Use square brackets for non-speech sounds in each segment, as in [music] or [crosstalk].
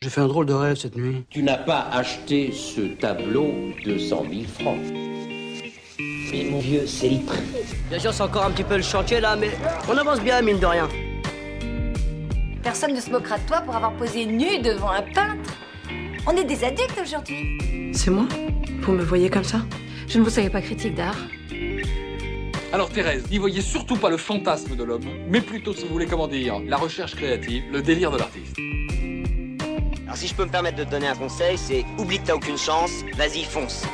J'ai fait un drôle de rêve cette nuit. Tu n'as pas acheté ce tableau de 100 000 francs. Mais mon vieux, c'est le prix. Bien sûr, c'est encore un petit peu le chantier là, mais on avance bien, mine de rien. Personne ne se moquera de toi pour avoir posé nu devant un peintre. On est des adultes aujourd'hui. C'est moi? Vous me voyez comme ça? Je ne vous savais pas critique d'art. Alors Thérèse, n'y voyez surtout pas le fantasme de l'homme, mais plutôt, si vous voulez comment dire, la recherche créative, le délire de l'artiste. Alors si je peux me permettre de te donner un conseil, c'est oublie que t'as aucune chance, vas-y fonce.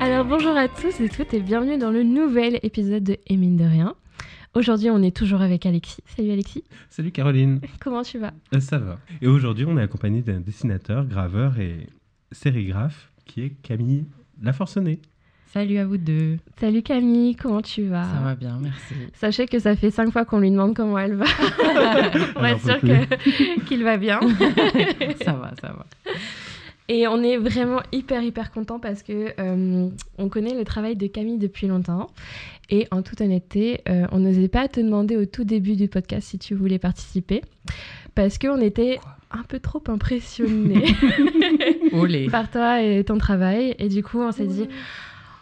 Alors bonjour à tous et toutes et bienvenue dans le nouvel épisode de Et mine de rien. Aujourd'hui on est toujours avec Alexis. Salut Alexis. Salut Caroline. [laughs] Comment tu vas? Euh, ça va. Et aujourd'hui, on est accompagné d'un dessinateur, graveur et sérigraphe qui est Camille Laforcenée. Salut à vous deux. Salut Camille, comment tu vas? Ça va bien, merci. Sachez que ça fait cinq fois qu'on lui demande comment elle va. Pour Alors, être sûr [laughs] qu'il va bien. [laughs] ça va, ça va. Et on est vraiment hyper hyper content parce que euh, on connaît le travail de Camille depuis longtemps. Et en toute honnêteté, euh, on n'osait pas te demander au tout début du podcast si tu voulais participer. Parce qu'on était un peu trop impressionnés [laughs] par toi et ton travail. Et du coup, on s'est dit,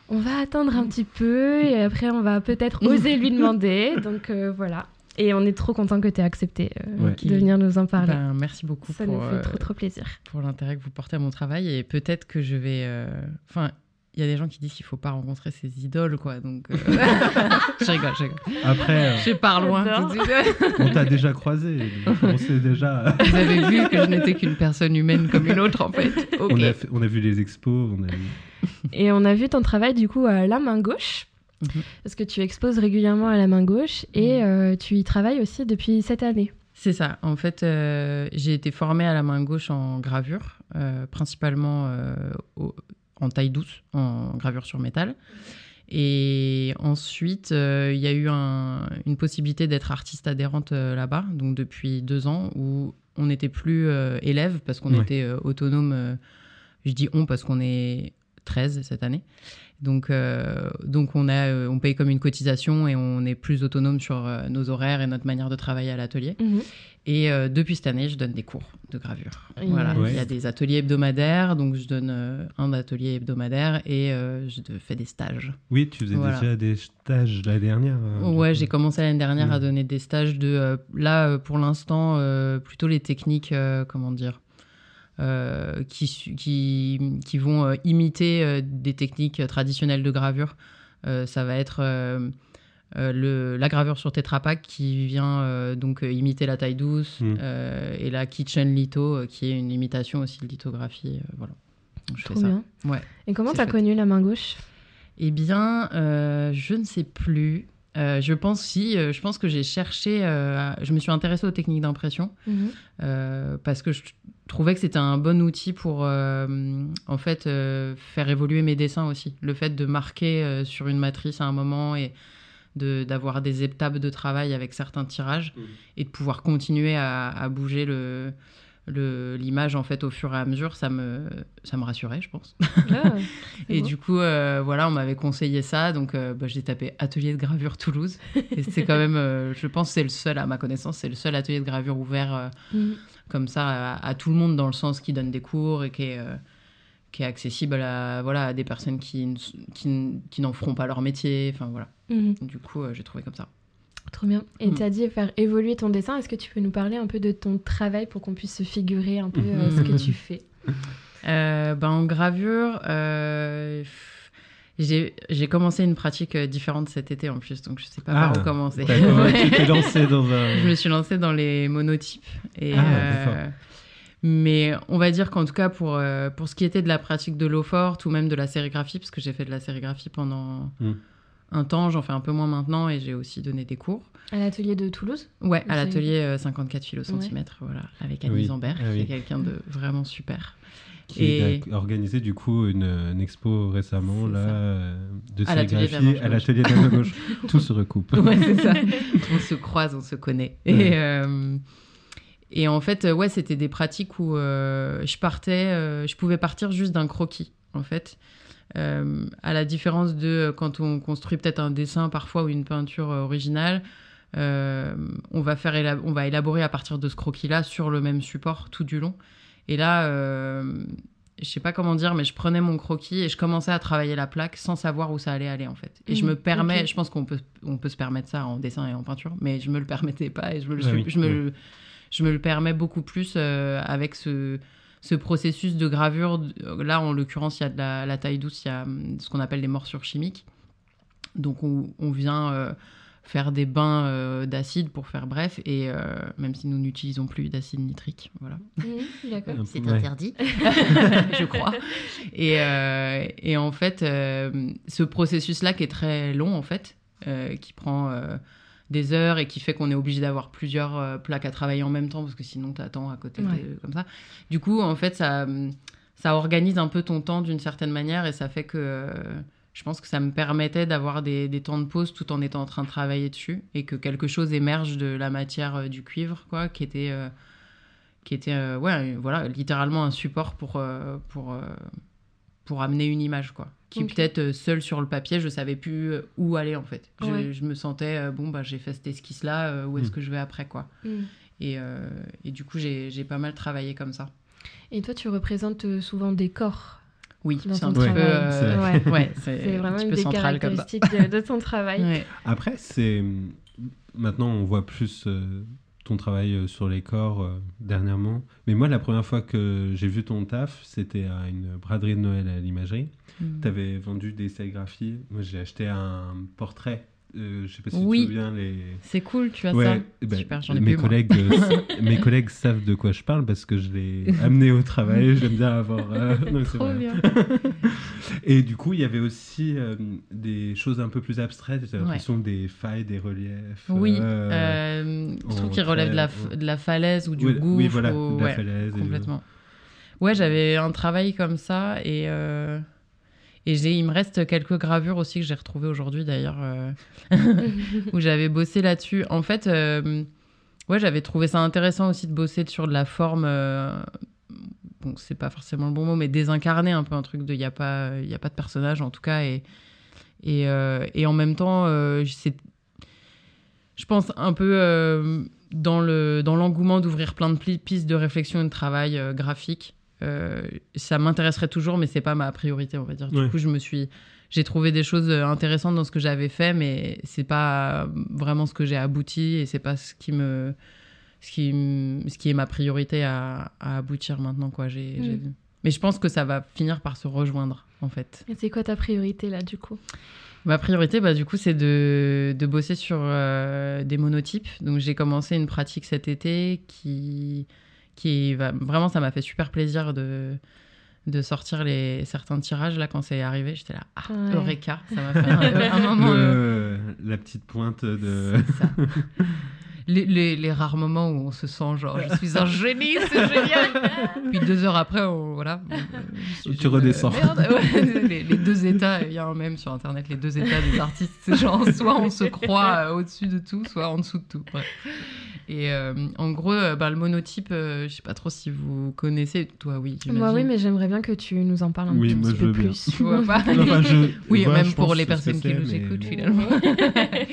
on va attendre un petit peu et après, on va peut-être [laughs] oser lui demander. Donc euh, voilà. Et on est trop content que tu aies accepté euh, Ouais. de venir nous en parler. Ben, merci beaucoup Ça pour, nous fait euh, trop trop plaisir. pour l'intérêt que vous portez à mon travail. Et peut-être que je vais. euh, il y a des gens qui disent qu'il faut pas rencontrer ses idoles, quoi. Donc. euh, [laughs] [laughs] je rigole, je rigole. Après, euh, Je pars loin [laughs] on t'a déjà croisé. on sait déjà. Vous avez vu que je n'étais qu'une personne humaine comme une autre, en fait. On, a fait- on a vu les expos. On a vu... Et on a vu ton travail du coup à la main gauche. Mhm. Parce que tu exposes régulièrement à la main gauche et euh, tu y travailles aussi depuis cette année. C'est ça. En fait, euh, j'ai été formée à la main gauche en gravure, euh, principalement euh, au- en taille douce, en gravure sur métal. Et ensuite, euh, il y a eu un- une possibilité d'être artiste adhérente euh, là-bas, donc depuis deux ans, où on n'était plus euh, élève parce qu'on Ouais. était autonome. je dis on parce qu'on est 13 cette année. Donc, euh, donc on, a, euh, on paye comme une cotisation et on est plus autonome sur euh, nos horaires et notre manière de travailler à l'atelier. Et euh, depuis cette année, je donne des cours de gravure. Yes. Voilà, Ouais. il y a des ateliers hebdomadaires, donc je donne euh, un atelier hebdomadaire et euh, je fais des stages. Oui, tu faisais Voilà. déjà des stages l'année dernière. euh, du ouais, j'ai commencé l'année dernière à donner des stages de euh, là pour l'instant euh, plutôt les techniques, euh, comment dire. Euh, qui, su- qui, qui vont euh, imiter euh, des techniques traditionnelles de gravure. Euh, ça va être euh, euh, le, la gravure sur Tetra Pak qui vient euh, donc euh, imiter la taille douce Mm. euh, et la Kitchen Litho euh, qui est une imitation aussi de lithographie. euh, voilà. Donc, je Trop fais ça. bien. Ouais. Et comment t'as chouette. connu la main gauche? Eh bien, euh, je ne sais plus. Euh, je pense si, euh, je pense que j'ai cherché, euh, je me suis intéressée aux techniques d'impression euh, parce que je trouvais que c'était un bon outil pour euh, en fait euh, faire évoluer mes dessins aussi. Le fait de marquer euh, sur une matrice à un moment et de- d'avoir des étapes de travail avec certains tirages Mhm. et de pouvoir continuer à, à bouger le le- l'image en fait au fur et à mesure ça me ça me rassurait je pense Ah, [laughs] et beau. du coup, euh, voilà, on m'avait conseillé ça. Donc, euh, bah, j'ai tapé atelier de gravure Toulouse. Et c'est quand même, euh, je pense, c'est le seul, à ma connaissance, c'est le seul atelier de gravure ouvert euh, Mhm. comme ça à, à tout le monde, dans le sens qui donne des cours et qui est, qui est accessible à, voilà, à des personnes qui, qui, n'en feront pas leur métier. Enfin, voilà. Mhm. Du coup, euh, j'ai trouvé comme ça. Trop bien. Et Mm. tu as dit faire évoluer ton dessin. Est-ce que tu peux nous parler un peu de ton travail pour qu'on puisse se figurer un peu euh, ce que tu fais? [laughs] Euh, ben, en gravure, euh, j'ai commencé une pratique différente cet été en plus, donc je sais pas Ah, par où commencer. D'accord, Ouais. tu t'es [laughs] lancé dans un. Je me suis lancée dans les monotypes. Et, Ah, euh, d'accord. mais on va dire qu'en tout cas, pour, euh, pour ce qui était de la pratique de l'eau forte ou même de la sérigraphie, parce que j'ai fait de la sérigraphie pendant Mm. Un temps, j'en fais un peu moins maintenant et j'ai aussi donné des cours. À l'atelier de Toulouse Ouais, à l'atelier euh, 54 fil au Ouais. centimètre, voilà, avec Oui. Annie Zambert, Ah qui est oui. quelqu'un de vraiment super. Qui Et- a organisé du coup une, une expo récemment là euh, de À l'atelier de la sérigraphie à l'atelier de la gauche. [laughs] Tout se recoupe. Ouais, c'est ça. [laughs] on se croise, on se connaît. Ouais. Et, euh, et en fait, euh, ouais, c'était des pratiques où euh, je partais, euh, je pouvais partir juste d'un croquis, en fait. Euh, à la différence de quand on construit peut-être un dessin parfois ou une peinture euh, originale, euh, on, va faire on va élaborer à partir de ce croquis-là sur le même support tout du long. Et là, euh, je sais pas comment dire, mais je prenais mon croquis et je commençais à travailler la plaque sans savoir où ça allait aller en fait. Et je Mhm, me permets, je pense qu'on peut, on peut se permettre ça en dessin et en peinture, mais je me le permettais pas et je me le, Ah oui, je me, oui. je me le permets beaucoup plus euh, avec ce, ce processus de gravure. Là, en l'occurrence, il y a de la, la taille douce, il y a hum, ce qu'on appelle les morsures chimiques. Donc, on, on vient euh, faire des bains euh, d'acide pour faire bref, et euh, même si nous n'utilisons plus d'acide nitrique, voilà. D'accord. Un C'est interdit, [laughs] je crois. Et, euh, et en fait, euh, ce processus-là qui est très long, en fait, euh, qui prend euh, des heures et qui fait qu'on est obligé d'avoir plusieurs euh, plaques à travailler en même temps, parce que sinon, tu attends à côté, de- comme ça. Du coup, en fait, ça, ça organise un peu ton temps d'une certaine manière et ça fait que euh, je pense que ça me permettait d'avoir des, des temps de pause tout en étant en train de travailler dessus et que quelque chose émerge de la matière euh, du cuivre, quoi, qui était, qui était ouais, voilà, littéralement un support pour, pour, pour amener une image, quoi. Qui Ok. peut-être euh, seul sur le papier, je savais plus euh, où aller en fait. Je, Ouais. je me sentais, euh, bon, bah, j'ai fait cette esquisse-là, où est-ce Mm. que je vais après, quoi. Mhm. Et, euh, et du coup, j'ai j'ai pas mal travaillé comme ça. Et toi, tu représentes souvent des corps Oui, c'est un petit peu, euh, [laughs] Ouais. [laughs] ouais, C'est un vraiment une peu des central comme ça. caractéristiques de, de ton travail. [laughs] Ouais. Après, c'est maintenant on voit plus euh, ton travail euh, sur les corps euh, dernièrement. Mais moi, la première fois que j'ai vu ton taf, c'était à une braderie de Noël à l'imagerie. Mm. Tu avais vendu des sérigraphies. Moi, j'ai acheté un portrait. Euh, je sais pas si Oui. tu te souviens les. C'est cool, tu as Ouais, ça. ben, Super, j'en ai mes plus, collègues, euh, [laughs] mes collègues savent de quoi je parle parce que je l'ai amené au travail. J'aime bien avoir. euh, [laughs] non, c'est Trop vrai. bien. [laughs] Et du coup, il y avait aussi euh, des choses un peu plus abstraites. J'ai Ouais. l'impression des failles, des reliefs. Oui, euh, je trouve en qu'il relève de la, de falaise ou du oui, gouffre. oui, voilà, ou- de la falaise et complètement. Ouais, j'avais un travail comme ça et, et il me reste quelques gravures aussi que j'ai retrouvées aujourd'hui d'ailleurs, euh, [laughs] où j'avais bossé là-dessus. En fait, euh, ouais, j'avais trouvé ça intéressant aussi de bosser sur de la forme. euh, bon, c'est pas forcément le bon mot, mais désincarné, un peu un truc de il n'y a, pas- a pas de personnage en tout cas. Et, et, et en même temps, euh, je pense un peu dans le dans l'engouement d'ouvrir plein de pistes de réflexion et de travail graphique. Euh, ça m'intéresserait toujours, mais c'est pas ma priorité, on va dire. Du Ouais. coup, je me suis, j'ai trouvé des choses euh, intéressantes dans ce que j'avais fait, mais c'est pas vraiment ce que j'ai abouti et c'est pas ce qui me, ce qui, ce qui est ma priorité à, à aboutir maintenant, quoi. J'ai, Mm. j'ai- Mais je pense que ça va finir par se rejoindre, en fait. Et C'est quoi ta priorité là, du coup? Ma priorité, bah, du coup, c'est de, de bosser sur euh, des monotypes. Donc, j'ai commencé une pratique cet été qui, qui va vraiment, ça m'a fait super plaisir de, de sortir les, certains tirages. Là, quand c'est arrivé, j'étais là, ah, Ouais. Eureka, ça m'a fait un, [laughs] un moment. euh, la petite pointe de. c'est ça. [laughs] Les, les- les rares moments où on se sent genre, je suis un génie, c'est [laughs] génial. Puis deux heures après, on- voilà. je suis Tu redescends. merde, ouais, les, les deux états, il y a un même sur internet, les deux états des artistes. C'est genre, soit on se croit euh, au-dessus de tout, soit en dessous de tout. bref. Et euh, en gros, euh, bah, le monotype, euh, je sais pas trop si vous connaissez. Toi, oui. Moi, oui, mais j'aimerais bien que tu nous en parles un Oui, petit moi, je peu veux bien. plus. Tu vois pas [laughs] Enfin, je [laughs] Oui, même je pour les personnes qui nous mais écoutent, bon. finalement. [laughs]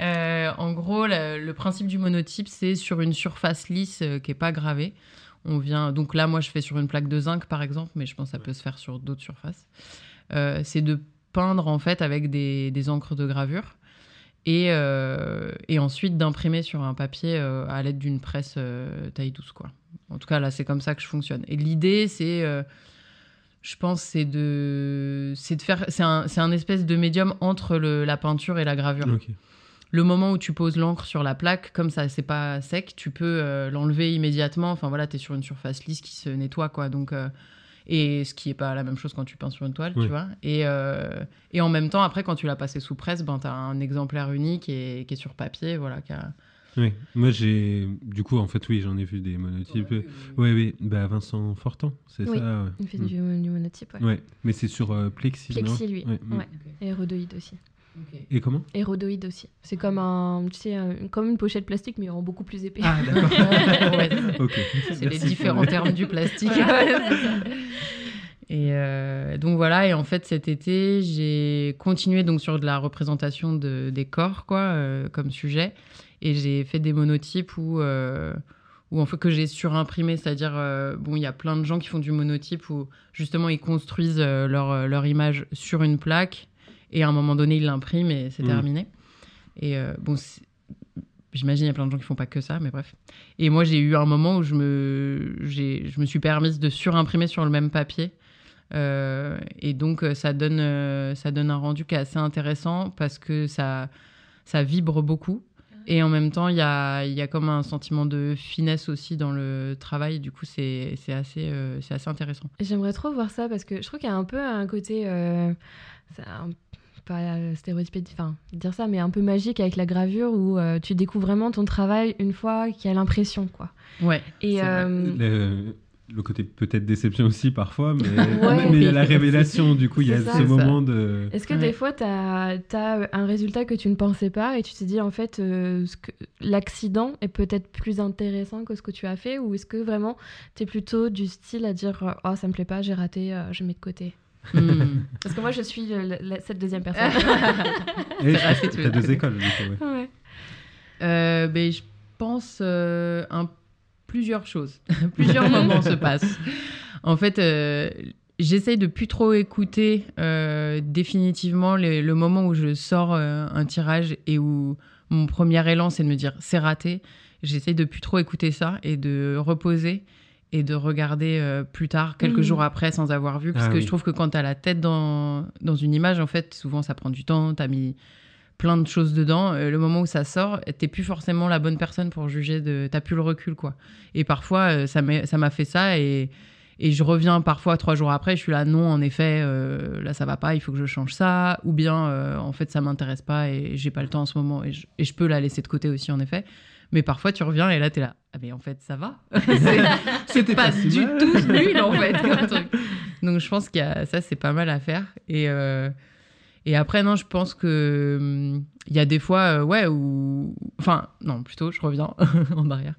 Euh, en gros, le, le principe du monotype, c'est sur une surface lisse euh, qui est pas gravée. On vient donc là, moi, je fais sur une plaque de zinc, par exemple, mais je pense que ça peut se faire sur d'autres surfaces. Euh, c'est de peindre en fait avec des, des encres de gravure et, euh, et ensuite d'imprimer sur un papier euh, à l'aide d'une presse euh, taille douce, quoi. En tout cas, là, c'est comme ça que je fonctionne. Et l'idée, c'est je pense c'est de c'est de faire c'est un, un espèce de médium entre le- la peinture et la gravure. Le moment où tu poses l'encre sur la plaque, comme ça c'est pas sec, tu peux l'enlever immédiatement. Enfin voilà, tu es sur une surface lisse qui se nettoie quoi. Donc et ce qui est pas la même chose quand tu peins sur une toile, Oui. tu vois. Et, euh, et en même temps, après, quand tu l'as passé sous presse, ben, tu as un exemplaire unique et, qui est sur papier. Voilà, qui a- Oui, moi j'ai. Du coup, en fait, oui, j'en ai vu des monotypes. Oui, oui, bah Vincent Fortan, c'est Oui, ça ouais. Il fait Mm. du, du monotype, ouais. Ouais, mais c'est sur euh, Plexi, non? Plexi, lui. Ouais, mm. Ouais. Et Hérodoïde aussi. Et comment Hérodoïde aussi. C'est comme un, tu sais, un- comme une pochette plastique, mais en beaucoup plus épais. Ah, d'accord. [laughs] Ouais, c'est les différents termes du plastique. Ouais. [laughs] Et euh, donc voilà, et en fait cet été, j'ai continué donc sur de la représentation de, des corps, quoi, euh, comme sujet. Et j'ai fait des monotypes où, euh, où en fait, que j'ai surimprimé, c'est-à-dire, euh, bon, il y a plein de gens qui font du monotype où justement ils construisent euh, leur, leur image sur une plaque et à un moment donné ils l'impriment et c'est Mm. terminé. Et euh, bon, j'imagine il y a plein de gens qui font pas que ça, mais bref. Et moi j'ai eu un moment où je me, j'ai- je me suis permise de surimprimer sur le même papier. Euh, et donc euh, ça donne, euh, ça donne un rendu qui est assez intéressant parce que ça, ça vibre beaucoup. Et en même temps, il y a, il y a comme un sentiment de finesse aussi dans le travail. Du coup, c'est c'est assez, euh, c'est assez intéressant. J'aimerais trop voir ça parce que je trouve qu'il y a un peu un côté. euh, un- pas euh, stéréotypé, enfin, dire ça, mais un peu magique avec la gravure où euh, tu découvres vraiment ton travail une fois qu'il y a l'impression, quoi. Ouais. Et euh, le, le côté peut-être déception aussi parfois, mais [laughs] Ouais. mais il y a la révélation, du coup, il y a ça. ce ça. moment de. Est-ce que Ouais. des fois, tu as, un résultat que tu ne pensais pas et tu te dis, en fait, euh, l'accident est peut-être plus intéressant que ce que tu as fait Ou est-ce que vraiment, tu es plutôt du style à dire, oh, ça me plaît pas, j'ai raté, euh, je mets de côté Hmm. Parce que moi, je suis le- la- cette deuxième personne. [laughs] Et deux écoles, du coup, ouais. ouais. Euh, ben, je pense euh, un, plusieurs choses. [laughs] plusieurs moments se passent. En fait, euh, j'essaye de plus trop écouter euh, définitivement les- le moment où je sors euh, un tirage et où mon premier élan, c'est de me dire c'est raté. J'essaye de plus trop écouter ça et de reposer et de regarder euh, plus tard, quelques Mhm. jours après, sans avoir vu. Parce Ah que oui. je trouve que quand tu as la tête dans, dans une image, en fait, souvent ça prend du temps. Tu as mis plein de choses dedans. Euh, le moment où ça sort, t'es plus forcément la bonne personne pour juger de. T'as plus le recul, quoi. Et parfois, euh, ça m'a ça m'a fait ça et. Et je reviens parfois trois jours après, je suis là, non, en effet, euh, là ça va pas, il faut que je change ça, ou bien euh, en fait ça m'intéresse pas et j'ai pas le temps en ce moment et je, et je peux la laisser de côté aussi en effet. Mais parfois tu reviens et là t'es là, ah mais en fait ça va, [laughs] C'est- c'est pas, si du mal. tout nul en fait comme truc. Donc je pense qu'il y a ça c'est pas mal à faire et euh, et après non je pense que hum, il y a des fois euh, ouais où enfin non plutôt je reviens [laughs] en arrière.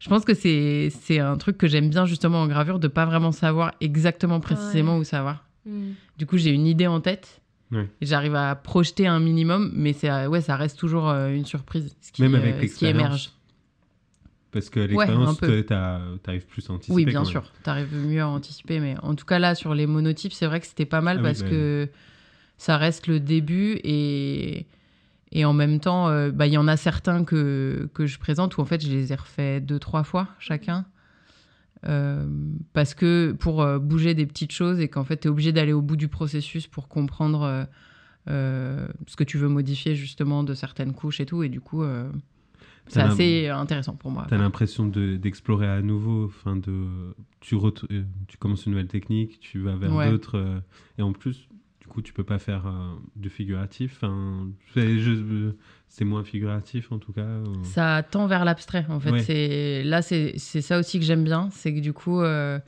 Je pense que c'est un truc que j'aime bien justement en gravure de pas vraiment savoir exactement précisément Ouais. où ça va. Mm. Du coup, j'ai une idée en tête. Ouais. J'arrive à projeter un minimum, mais c'est euh, ouais, ça reste toujours euh, une surprise. Ce qui, Même avec euh, ce qui l'expérience. émerge. Parce que l'expérience, t'as- t'arrives plus à anticiper. Oui, bien sûr. T'arrives mieux à anticiper, mais en tout cas là sur les monotypes, c'est vrai que c'était pas mal Ah oui, parce bah que ça reste le début et et en même temps, euh, bah, il y en a certains que que je présente où en fait je les ai refaits deux trois fois chacun. Euh, parce que pour euh, bouger des petites choses et qu'en fait tu es obligé d'aller au bout du processus pour comprendre euh, ce que tu veux modifier justement de certaines couches et tout et du coup c'est assez intéressant pour moi. T'as l'impression de- d'explorer à nouveau, enfin de, tu, tu commences une nouvelle technique, tu vas vers Ouais. d'autres, et en plus, coup, tu peux pas faire euh, du figuratif. C'est euh, c'est moins figuratif en tout cas. euh. Ça tend vers l'abstrait, en fait. Ouais. C'est Là, c'est ça aussi que j'aime bien. C'est que du coup, euh,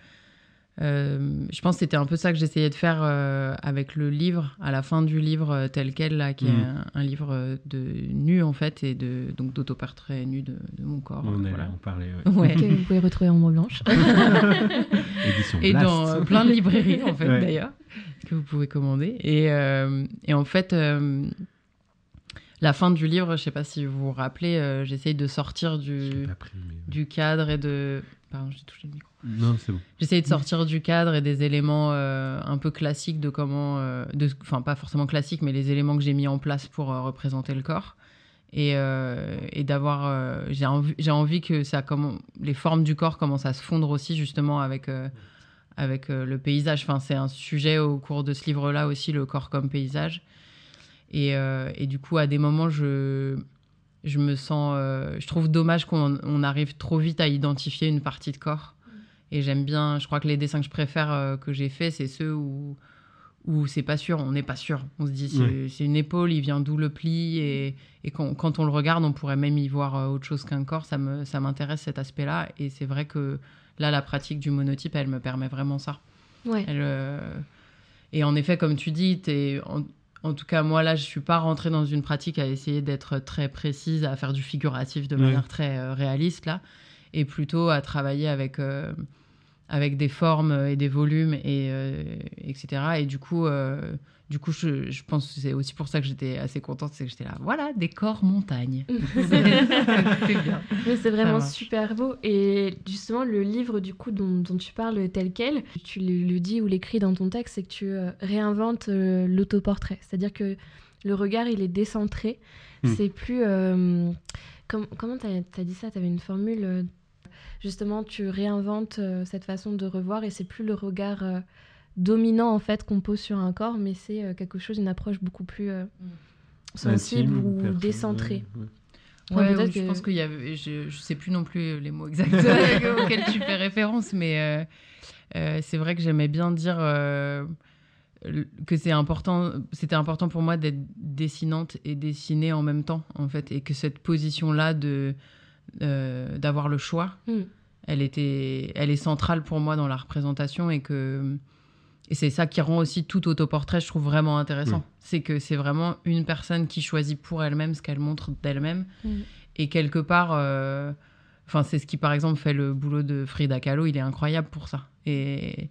euh, je pense que c'était un peu ça que j'essayais de faire euh, avec le livre, à la fin du livre tel quel, là, qui est Mhm. un, un livre de nu, en fait, et de, donc d'autoportrait nu de, de mon corps. On voilà. en parler. ouais. Ouais. Que vous pouvez retrouver en mots blanche. [laughs] Édition Et Blast. dans euh, plein de librairies, en fait, Ouais. d'ailleurs, que vous pouvez commander. Et, euh, et en fait, euh, la fin du livre, je sais pas si vous vous rappelez, euh, j'essaye de sortir du, pris, mais- du cadre et de... Pardon, j'ai touché le micro. Non, c'est bon. J'essaye de sortir du cadre et des éléments euh, un peu classiques de comment... euh, de- Enfin, pas forcément classiques, mais les éléments que j'ai mis en place pour euh, représenter le corps. Et, et d'avoir... j'ai envie, j'ai envie que ça les formes du corps commencent à se fondre aussi, justement, avec, avec euh, le paysage. Enfin, c'est un sujet au cours de ce livre-là aussi, le corps comme paysage. Et, euh, et du coup, à des moments, je, je me sens. euh, je trouve dommage qu'on on arrive trop vite à identifier une partie de corps. Et j'aime bien. Je crois que les dessins que je préfère euh, que j'ai faits, c'est ceux où, où c'est pas sûr, on n'est pas sûr. On se dit, c'est Ouais. une épaule, il vient d'où le pli? Et, et quand, quand on le regarde, on pourrait même y voir autre chose qu'un corps. Ça me- ça m'intéresse cet aspect-là. Et c'est vrai que là, la pratique du monotype, elle me permet vraiment ça. Ouais. Elle, euh, Et en effet, comme tu dis, t'es- en, en tout cas, moi, là, je suis pas rentrée dans une pratique à essayer d'être très précise, à faire du figuratif de Ouais. manière très euh, réaliste, là, et plutôt à travailler avec, euh, avec des formes et des volumes, et, euh, etc. Et du coup, euh, du coup je, je pense que c'est aussi pour ça que j'étais assez contente, c'est que j'étais là, voilà, décor montagne. [laughs] [laughs] c'est bien. C'est vraiment super beau. Et justement, le livre du coup dont, dont tu parles tel quel, tu le, le dis ou l'écris dans ton texte, c'est que tu euh, réinventes euh, l'autoportrait. C'est-à-dire que le regard, il est décentré. Hmm. C'est plus... euh, com- comment t'as as dit ça? T'avais une formule... justement, tu réinventes euh, cette façon de revoir et c'est plus le regard euh, dominant en fait qu'on pose sur un corps, mais c'est euh, quelque chose, une approche beaucoup plus euh, sensible Intime, ou décentrée. ouais, je pense qu'il y avait, je, je sais plus non plus les mots exacts [laughs] auxquels tu fais référence, mais euh, euh, c'est vrai que j'aimais bien dire euh, que c'est important, c'était important pour moi d'être dessinante et dessinée en même temps, en fait, et que cette position-là de euh, d'avoir le choix, Mm. elle était, elle est centrale pour moi dans la représentation et que et c'est ça qui rend aussi tout autoportrait, je trouve vraiment intéressant. Mm. C'est que c'est vraiment une personne qui choisit pour elle-même ce qu'elle montre d'elle-même. Mm. Et quelque part, euh, enfin, c'est ce qui, par exemple, fait le boulot de Frida Kahlo. Il est incroyable pour ça. Et,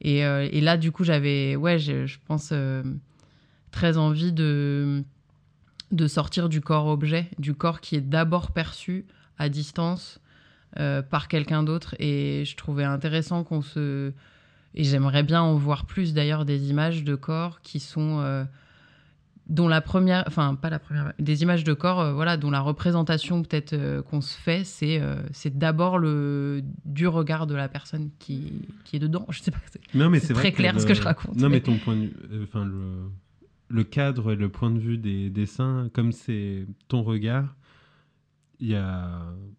et, euh, et là, du coup, j'avais, ouais, je, pense, euh, très envie de, de sortir du corps-objet, du corps qui est d'abord perçu à distance euh, par quelqu'un d'autre. Et je trouvais intéressant qu'on se. Et j'aimerais bien en voir plus d'ailleurs des images de corps qui sont. euh, dont la première. Enfin, pas la première. Des images de corps, euh, voilà, dont la représentation peut-être euh, qu'on se fait, c'est c'est d'abord le du regard de la personne qui, qui est dedans. Je sais pas. c'est- Non, mais C'est vrai très clair le- ce que je raconte, Non, mais mais- ton point de vue, enfin le, le cadre et le point de vue des dessins, comme c'est ton regard, il y a,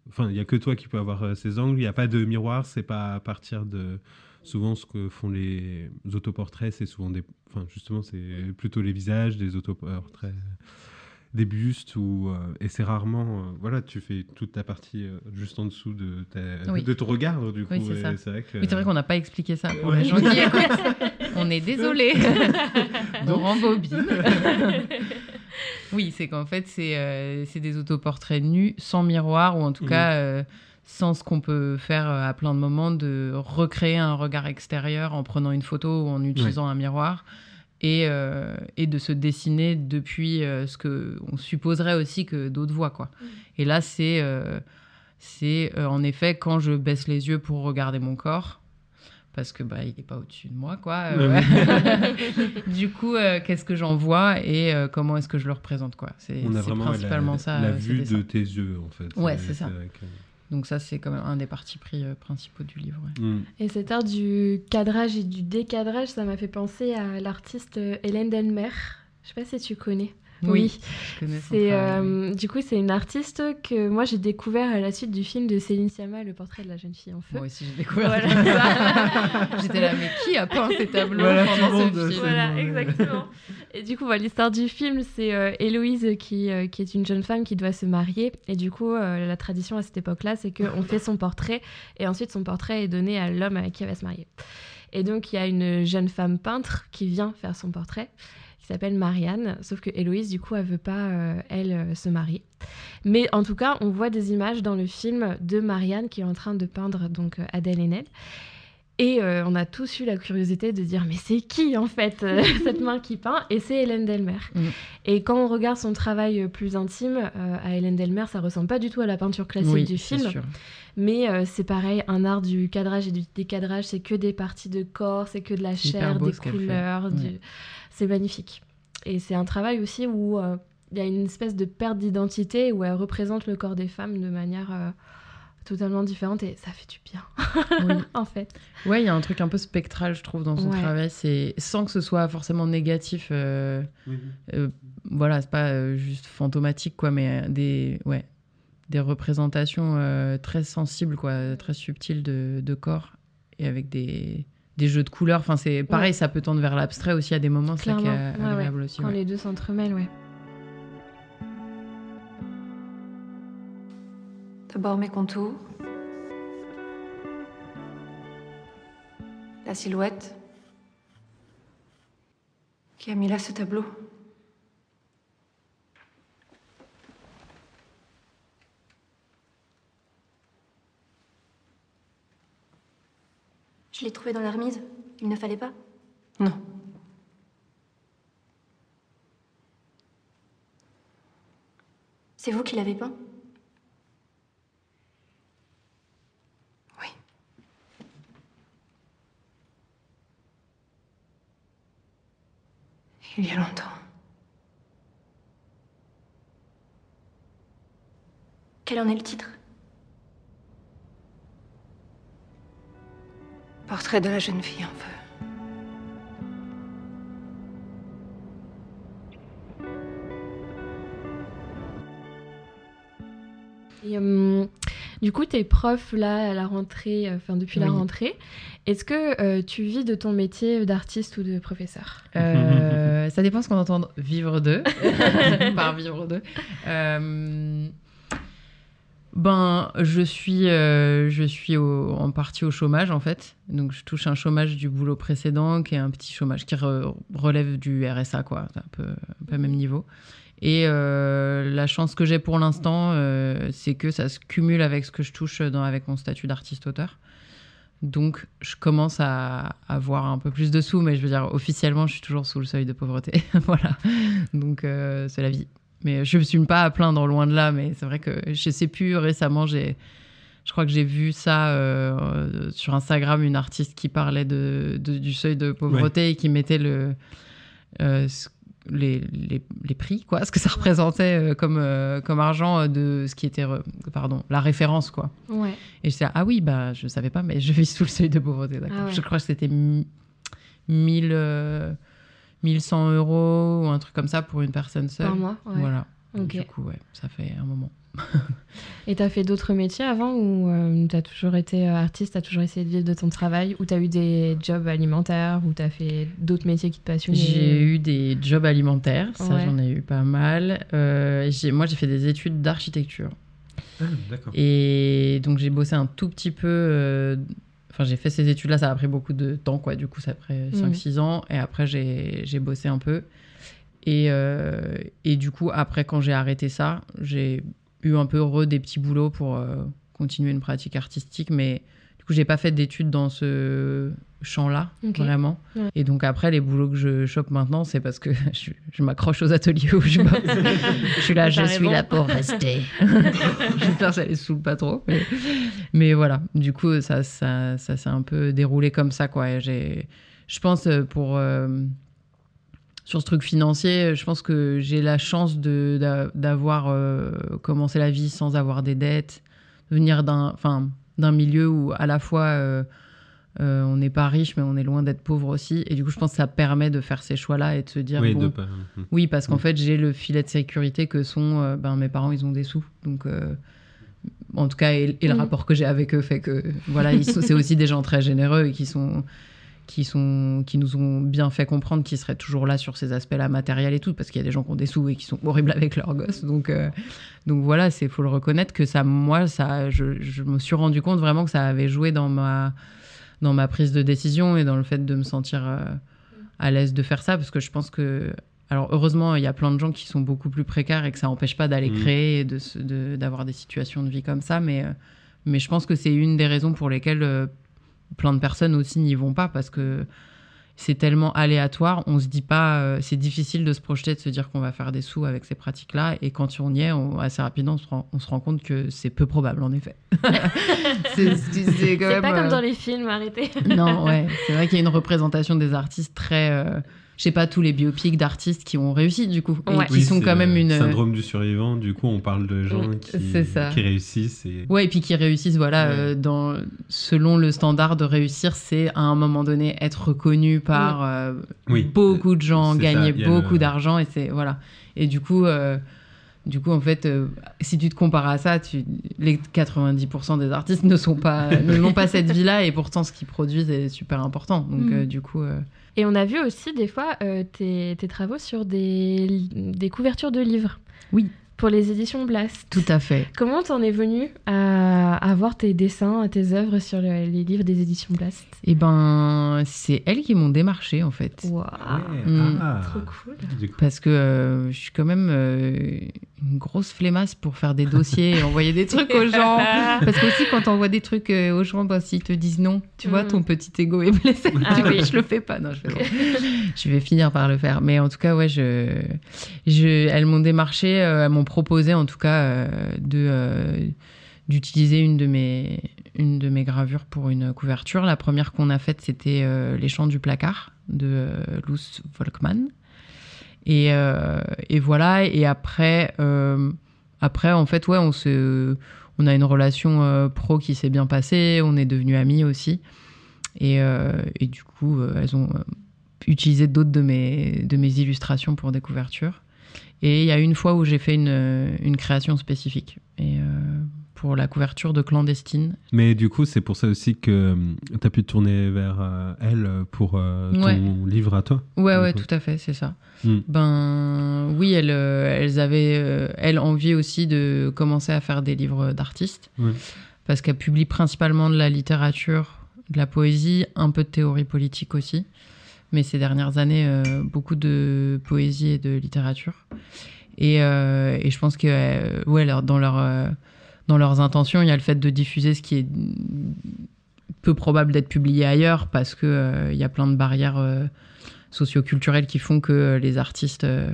enfin il y a que toi qui peux avoir ces angles. Il n'y a pas de miroir. C'est pas à partir de souvent ce que font les autoportraits, c'est souvent des, enfin justement c'est plutôt les visages, des autoportraits, des bustes ou euh, et c'est rarement, euh, voilà, tu fais toute ta partie euh, juste en dessous de ta, Oui. de ton regard du coup. Oui, c'est vrai. Oui, qu'on n'a pas expliqué ça pour Ouais. les gens qui [laughs] écoutent. On est désolé. [laughs] On rembobine. oui, c'est qu'en fait, c'est des autoportraits nus, sans miroir, ou en tout Mhm. cas, sans ce qu'on peut faire euh, à plein de moments, de recréer un regard extérieur en prenant une photo ou en utilisant un miroir. Et, euh, et de se dessiner depuis euh, ce que on supposerait aussi que d'autres voient quoi. Et là c'est euh, c'est euh, en effet quand je baisse les yeux pour regarder mon corps parce que bah il est pas au-dessus de moi quoi. euh, [laughs] du coup euh, qu'est-ce que j'en vois et euh, comment est-ce que je le représente quoi. C'est principalement la, ça. la vue de tes yeux, en fait. Ouais, c'est ça. Donc ça c'est quand même un des partis pris euh, principaux du livre. ouais. Mm. Et cette art du cadrage et du décadrage, ça m'a fait penser à l'artiste euh, Hélène Delmer. Je sais pas si tu connais. Oui, je connais son C'est euh, du coup c'est une artiste que moi j'ai découvert à la suite du film de Céline Sciamma, Le portrait de la jeune fille en feu. Moi aussi j'ai découvert Voilà. ça. [laughs] J'étais là mais qui a peint ces tableaux Voilà, pendant ce film Voilà, exactement. Et du coup, voilà, l'histoire du film, c'est euh, Héloïse qui, euh, qui est une jeune femme qui doit se marier. Et du coup, euh, la tradition à cette époque-là, c'est qu'on fait son portrait et ensuite son portrait est donné à l'homme avec qui elle va se marier. Et donc, il y a une jeune femme peintre qui vient faire son portrait qui s'appelle Marianne, sauf que Héloïse, du coup, elle veut pas, euh, elle, euh, se marier. Mais en tout cas, on voit des images dans le film de Marianne qui est en train de peindre donc euh, Adèle Haenel. Et euh, on a tous eu la curiosité de dire mais c'est qui en fait euh, [laughs] cette main qui peint? Et c'est Hélène Delmer. Mm. Et quand on regarde son travail plus intime, euh, à Hélène Delmer, ça ressemble pas du tout à la peinture classique Oui, du film. sûr. Mais euh, c'est pareil, un art du cadrage et du décadrage, c'est que des parties de corps, c'est que de la chair, beau des couleurs. du- Ouais. C'est magnifique. Et c'est un travail aussi où euh, il y a une espèce de perte d'identité, où elle représente le corps des femmes de manière euh, totalement différente et ça fait du bien, Oui. [laughs] en fait. Ouais, il y a un truc un peu spectral, je trouve, dans son Ouais. travail. C'est sans que ce soit forcément négatif. euh, euh, voilà, c'est pas euh, juste fantomatique, quoi, mais euh, des, ouais, des représentations euh, très sensibles, quoi, très subtiles de, de corps et avec des, des jeux de couleurs. Enfin, c'est pareil, Ouais. ça peut tendre vers l'abstrait aussi à des moments, c'est ça qui est ouais, agréable ouais. aussi. Quand ouais. les deux s'entremêlent, ouais. D'abord mes contours. La silhouette. Qui a mis là ce tableau? Je l'ai trouvé dans la remise? Il ne fallait pas? Non. C'est vous qui l'avez peint? Oui. Il y a longtemps. Quel en est le titre? Portrait de la jeune fille en feu. Et, euh, du coup, t'es prof là à la rentrée, euh, enfin depuis la rentrée. Est-ce que euh, tu vis de ton métier d'artiste ou de professeur? Euh, [laughs] ça dépend ce qu'on entend vivre d'eux, [laughs] par vivre d'eux. Ben, je suis, euh, je suis au- en partie au chômage en fait. Donc, je touche un chômage du boulot précédent qui est un petit chômage qui re- relève du RSA, quoi. C'est un peu, un peu même niveau. Et euh, la chance que j'ai pour l'instant, euh, c'est que ça se cumule avec ce que je touche dans, avec mon statut d'artiste-auteur. Donc, je commence à avoir un peu plus de sous, mais je veux dire, officiellement, je suis toujours sous le seuil de pauvreté. [laughs] voilà. Donc, c'est la vie. Mais je ne me suis pas à plaindre, loin de là. Mais c'est vrai que je sais plus, récemment, j'ai. Je crois que j'ai vu ça euh, sur Instagram, une artiste qui parlait de, de- du seuil de pauvreté et qui mettait le, euh, les, les, les prix, quoi, ce que ça représentait euh, comme, euh, comme argent euh, de ce qui était, re- pardon, la référence, quoi. Ouais. Et je disais, ah oui, bah, je savais pas, mais je vis sous le seuil de pauvreté. d'accord. Ah ouais. Je crois que c'était mi- 1000, euh, 1100 euros ou un truc comme ça pour une personne seule. Par mois, ouais. Voilà. Du coup, ouais, ça fait un moment. Et t'as fait d'autres métiers avant ou euh, t'as toujours été euh, artiste, t'as toujours essayé de vivre de ton travail ou t'as eu des jobs alimentaires ou t'as fait d'autres métiers qui te passionnaient? J'ai eu des jobs alimentaires, ça Ouais. j'en ai eu pas mal. Euh, j'ai- moi, j'ai fait des études d'architecture. Ah, d'accord. Et donc j'ai bossé un tout petit peu. euh, Enfin, j'ai fait ces études-là, ça a pris beaucoup de temps, quoi. Du coup, ça a pris Mhm. 5-6 ans. Et après, j'ai j'ai bossé un peu. Et, euh, et du coup, après, quand j'ai arrêté ça, j'ai eu un peu re des petits boulots pour euh, continuer une pratique artistique. Mais du coup, j'ai pas fait d'études dans ce champ-là, vraiment. Ouais. Et donc après, les boulots que je chope maintenant, c'est parce que [laughs] je, je m'accroche aux ateliers où je bosse. je suis là, je suis raison. là pour rester. [laughs] J'espère que ça les saoule pas trop. Mais, mais voilà, du coup, ça, ça, ça s'est un peu déroulé comme ça, quoi. J'ai, je pense, euh, pour... euh, sur ce truc financier, je pense que j'ai la chance de, d'avoir euh, commencé la vie sans avoir des dettes, de venir d'un, enfin, d'un milieu où à la fois euh, euh, on n'est pas riche, mais on est loin d'être pauvre aussi. Et du coup, je pense que ça permet de faire ces choix-là et de se dire, Oui, bon, de pas- oui, parce qu'en Mm. fait, j'ai le filet de sécurité que sont euh, ben, mes parents, ils ont des sous. Donc, euh, en tout cas, et, et le Mm. rapport que j'ai avec eux fait que, voilà, c'est aussi des gens très généreux et qui sont qui sont qui nous ont bien fait comprendre qu'ils seraient toujours là sur ces aspects-là matériels et tout parce qu'il y a des gens qui ont des sous et qui sont horribles avec leurs gosses donc euh, donc voilà c'est faut le reconnaître que ça moi ça je, je me suis rendu compte vraiment que ça avait joué dans ma dans ma prise de décision et dans le fait de me sentir euh, à l'aise de faire ça parce que je pense que alors heureusement il y a plein de gens qui sont beaucoup plus précaires et que ça n'empêche pas d'aller Mhm. créer et de se- de- d'avoir des situations de vie comme ça mais euh, mais je pense que c'est une des raisons pour lesquelles euh, plein de personnes aussi n'y vont pas parce que c'est tellement aléatoire, on se dit pas, euh, c'est difficile de se projeter, de se dire qu'on va faire des sous avec ces pratiques-là, et quand on y est, on- assez rapidement, on se, rend, on se rend compte que c'est peu probable, en effet. [laughs] c'est pas comme euh, dans les films, arrêtez. non, ouais. C'est vrai qu'il y a une représentation des artistes très. euh, je sais pas, tous les biopics d'artistes qui ont réussi, du coup. Et Ouais. qui Oui, sont quand même une. euh, Syndrome du survivant, du coup, on parle de gens Mm, qui, c'est ça. qui réussissent. Et... Ouais, et puis qui réussissent, voilà, Ouais. euh, dans, selon le standard de réussir, c'est à un moment donné être reconnu par euh, Oui. beaucoup de gens, gagner beaucoup le- d'argent, et c'est voilà. Et du coup, euh, du coup, en fait, euh, si tu te compares à ça, tu, les 90% des artistes ne sont pas, n'ont pas cette [laughs] vie-là, et pourtant, ce qu'ils produisent est super important. Donc, Mm. euh, du coup, euh, Et on a vu aussi des fois euh, tes, tes travaux sur des, des couvertures de livres. Oui. Pour les éditions Blast. tout à fait. Comment t'en es venu à avoir tes dessins, tes œuvres sur le- les livres des éditions Blast? Et ben, c'est elles qui m'ont démarché, en fait. Waouh Ouais, Mm. ah. Trop cool. Parce que euh, je suis quand même. euh, une grosse flemmasse pour faire des dossiers et envoyer des trucs aux gens. [laughs] Parce que aussi, quand on envoie des trucs euh, aux gens, bah, s'ils te disent non, tu vois, Mm. ton petit ego est blessé. Ah coup, oui. je le fais pas. Non, je, je vais finir par le faire. Mais en tout cas, ouais, je, je, elles m'ont démarché, euh, elles m'ont proposé en tout cas euh, de euh, d'utiliser une de mes une de mes gravures pour une couverture. La première qu'on a faite, c'était Les Chants du placard de Luz Volkmann. Et, euh, et voilà. Et après, euh, après, en fait, ouais, on a une relation euh, pro qui s'est bien passée. On est devenus amis aussi. Et, du coup, elles ont utilisé d'autres de mes, illustrations pour des couvertures. Et il y a une fois où j'ai fait une, création spécifique. Pour la couverture de Clandestine. Mais du coup, c'est pour ça aussi que tu as pu te tourner vers euh, elle pour euh, ton Ouais. livre à toi. Ouais, ouais, coup. tout à fait, c'est ça. Mm. Ben oui, elles, euh, elles avaient, euh, elles, envie aussi de commencer à faire des livres d'artistes. Ouais. Parce qu'elles publient principalement de la littérature, de la poésie, un peu de théorie politique aussi. Mais ces dernières années, euh, beaucoup de poésie et de littérature. Et, euh, et je pense que euh, ouais, leur- dans, leur, euh, dans leurs intentions, il y a le fait de diffuser ce qui est peu probable d'être publié ailleurs parce que euh, il y a plein de barrières euh, socioculturelles qui font que euh, les artistes euh,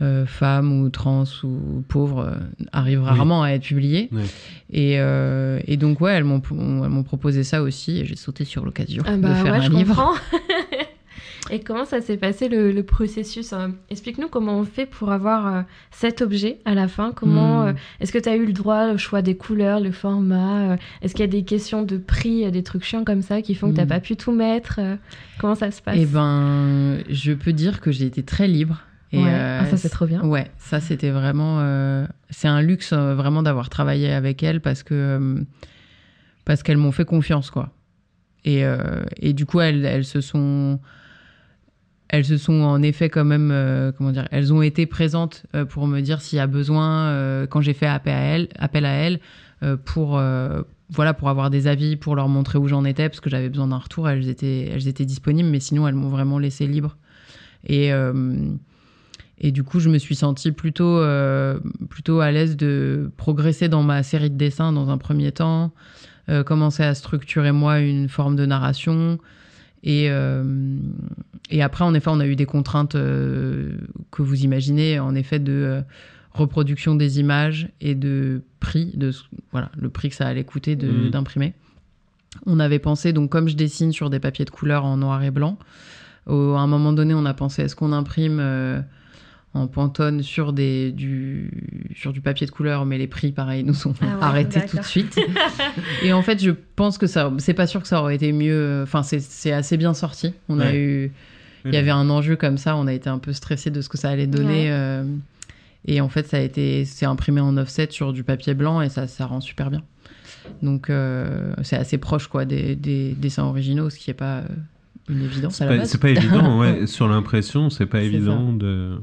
euh, femmes ou trans ou pauvres euh, arrivent Oui. rarement à être publiés. Et, euh, et donc ouais, elles m'ont proposé ça aussi et j'ai sauté sur l'occasion Ah de bah faire ouais, un je livre. [laughs] Et comment ça s'est passé le, le processus hein? Explique-nous comment on fait pour avoir euh, cet objet à la fin. Comment Hmm. euh, Est-ce que tu as eu le droit au choix des couleurs, le format euh, Est-ce qu'il y a des questions de prix, des trucs chiants comme ça qui font que tu Hmm. pas pu tout mettre Comment ça se passe? Eh ben, je peux dire que j'ai été très libre. Et Ouais. euh, Ah, ça, c'est trop bien. Ouais, ça c'était vraiment, euh, c'est un luxe euh, vraiment d'avoir travaillé avec elles parce que parce qu'elles m'ont fait confiance quoi. Et, et du coup elles, elles se sont elles se sont en effet quand même euh, comment dire elles ont été présentes euh, pour me dire s'il y a besoin euh, quand j'ai fait appel à elles appel à elles pour voilà pour avoir des avis pour leur montrer où j'en étais parce que j'avais besoin d'un retour elles étaient elles étaient disponibles mais sinon elles m'ont vraiment laissé libre et et du coup, je me suis sentie plutôt, plutôt à l'aise de progresser dans ma série de dessins dans un premier temps, commencer à structurer moi une forme de narration. Et, euh, et après, en effet, on a eu des contraintes euh, que vous imaginez, en effet, de euh, reproduction des images et de prix, de voilà, le prix que ça allait coûter Mhm. d'imprimer. On avait pensé, donc comme je dessine sur des papiers de couleur en noir et blanc, au- à un moment donné, on a pensé, est-ce qu'on imprime en pantone sur, des, du, sur du papier de couleur, mais les prix, pareil, nous sont Ah ouais, arrêtés tout de suite. [laughs] Et en fait, je pense que ça, c'est pas sûr que ça aurait été mieux. Enfin, c'est, c'est assez bien sorti. On a eu, il y avait un enjeu comme ça. On a été un peu stressé de ce que ça allait donner. Ouais. euh, et en fait, ça a été, c'est imprimé en offset sur du papier blanc et ça, ça rend super bien. Donc, euh, c'est assez proche, quoi, des, des dessins originaux, ce qui est pas euh, une évidence C'est à la pas, base. c'est pas évident, [laughs] ouais. Sur l'impression, c'est pas C'est évident de.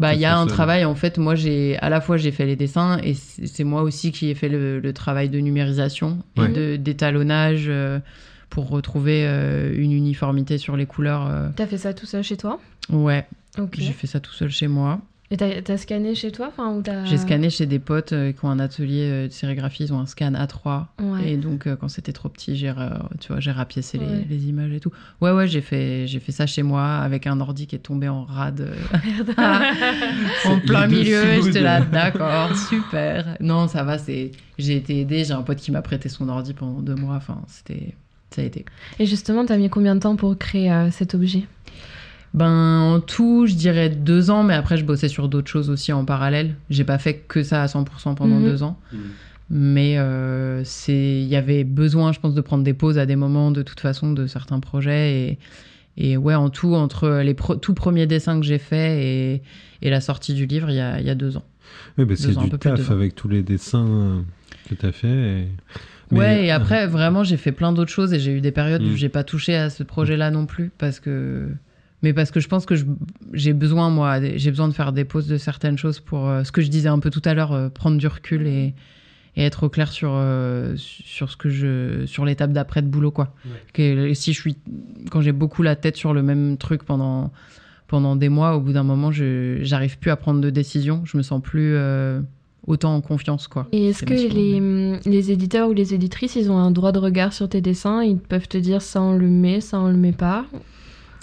Bah, il y a un seul. travail, en fait, moi, j'ai, à la fois, j'ai fait les dessins et c'est moi aussi qui ai fait le, le travail de numérisation Ouais. et de, d'étalonnage euh, pour retrouver euh, une uniformité sur les couleurs. euh. T'as fait ça tout seul chez toi? Ouais, Ok. j'ai fait ça tout seul chez moi. Et t'as t'as scanné chez toi enfin, J'ai scanné chez des potes euh, qui ont un atelier euh, de sérigraphie, ils ont un scan A3. Ouais. Et donc, euh, quand c'était trop petit, j'ai, ra- tu vois, j'ai rapiécé les, Ouais. les images et tout. Ouais, ouais, j'ai fait, j'ai fait ça chez moi avec un ordi qui est tombé en rade. euh, [laughs] [laughs] en plein Le milieu, j'étais là, d'accord, super. Non, ça va, c'est, j'ai été aidée, j'ai un pote qui m'a prêté son ordi pendant deux mois, enfin, c'était, ça a été. Et justement, t'as mis combien de temps pour créer euh, cet objet? Ben, en tout, je dirais deux ans, mais après, je bossais sur d'autres choses aussi en parallèle. J'ai pas fait que ça à 100% pendant Mhm. deux ans. Mais euh, c'est, il y avait besoin, je pense, de prendre des pauses à des moments, de toute façon, de certains projets. Et, et ouais, en tout, entre les pro- tout premiers dessins que j'ai faits et, et la sortie du livre, il y a, il y a deux ans. Oui, bah, c'est Deux ans, un du peu plus de taf avec tous les dessins euh, que tu as fait. et- Mais- Ouais, et après, vraiment, j'ai fait plein d'autres choses et j'ai eu des périodes Mm. où j'ai pas touché à ce projet-là non plus parce que. Mais parce que je pense que j'ai besoin, moi, j'ai besoin de faire des pauses de certaines choses pour euh, ce que je disais un peu tout à l'heure, euh, prendre du recul et, et être au clair sur, euh, sur ce que je. sur l'étape d'après de boulot, quoi. Que si je suis. quand j'ai beaucoup la tête sur le même truc pendant pendant des mois, au bout d'un moment, je j'arrive plus à prendre de décision. Je me sens plus autant en confiance, quoi. Et est-ce que les, les éditeurs ou les éditrices, ils ont un droit de regard sur tes dessins? Ils peuvent te dire ça on le met, ça on le met pas?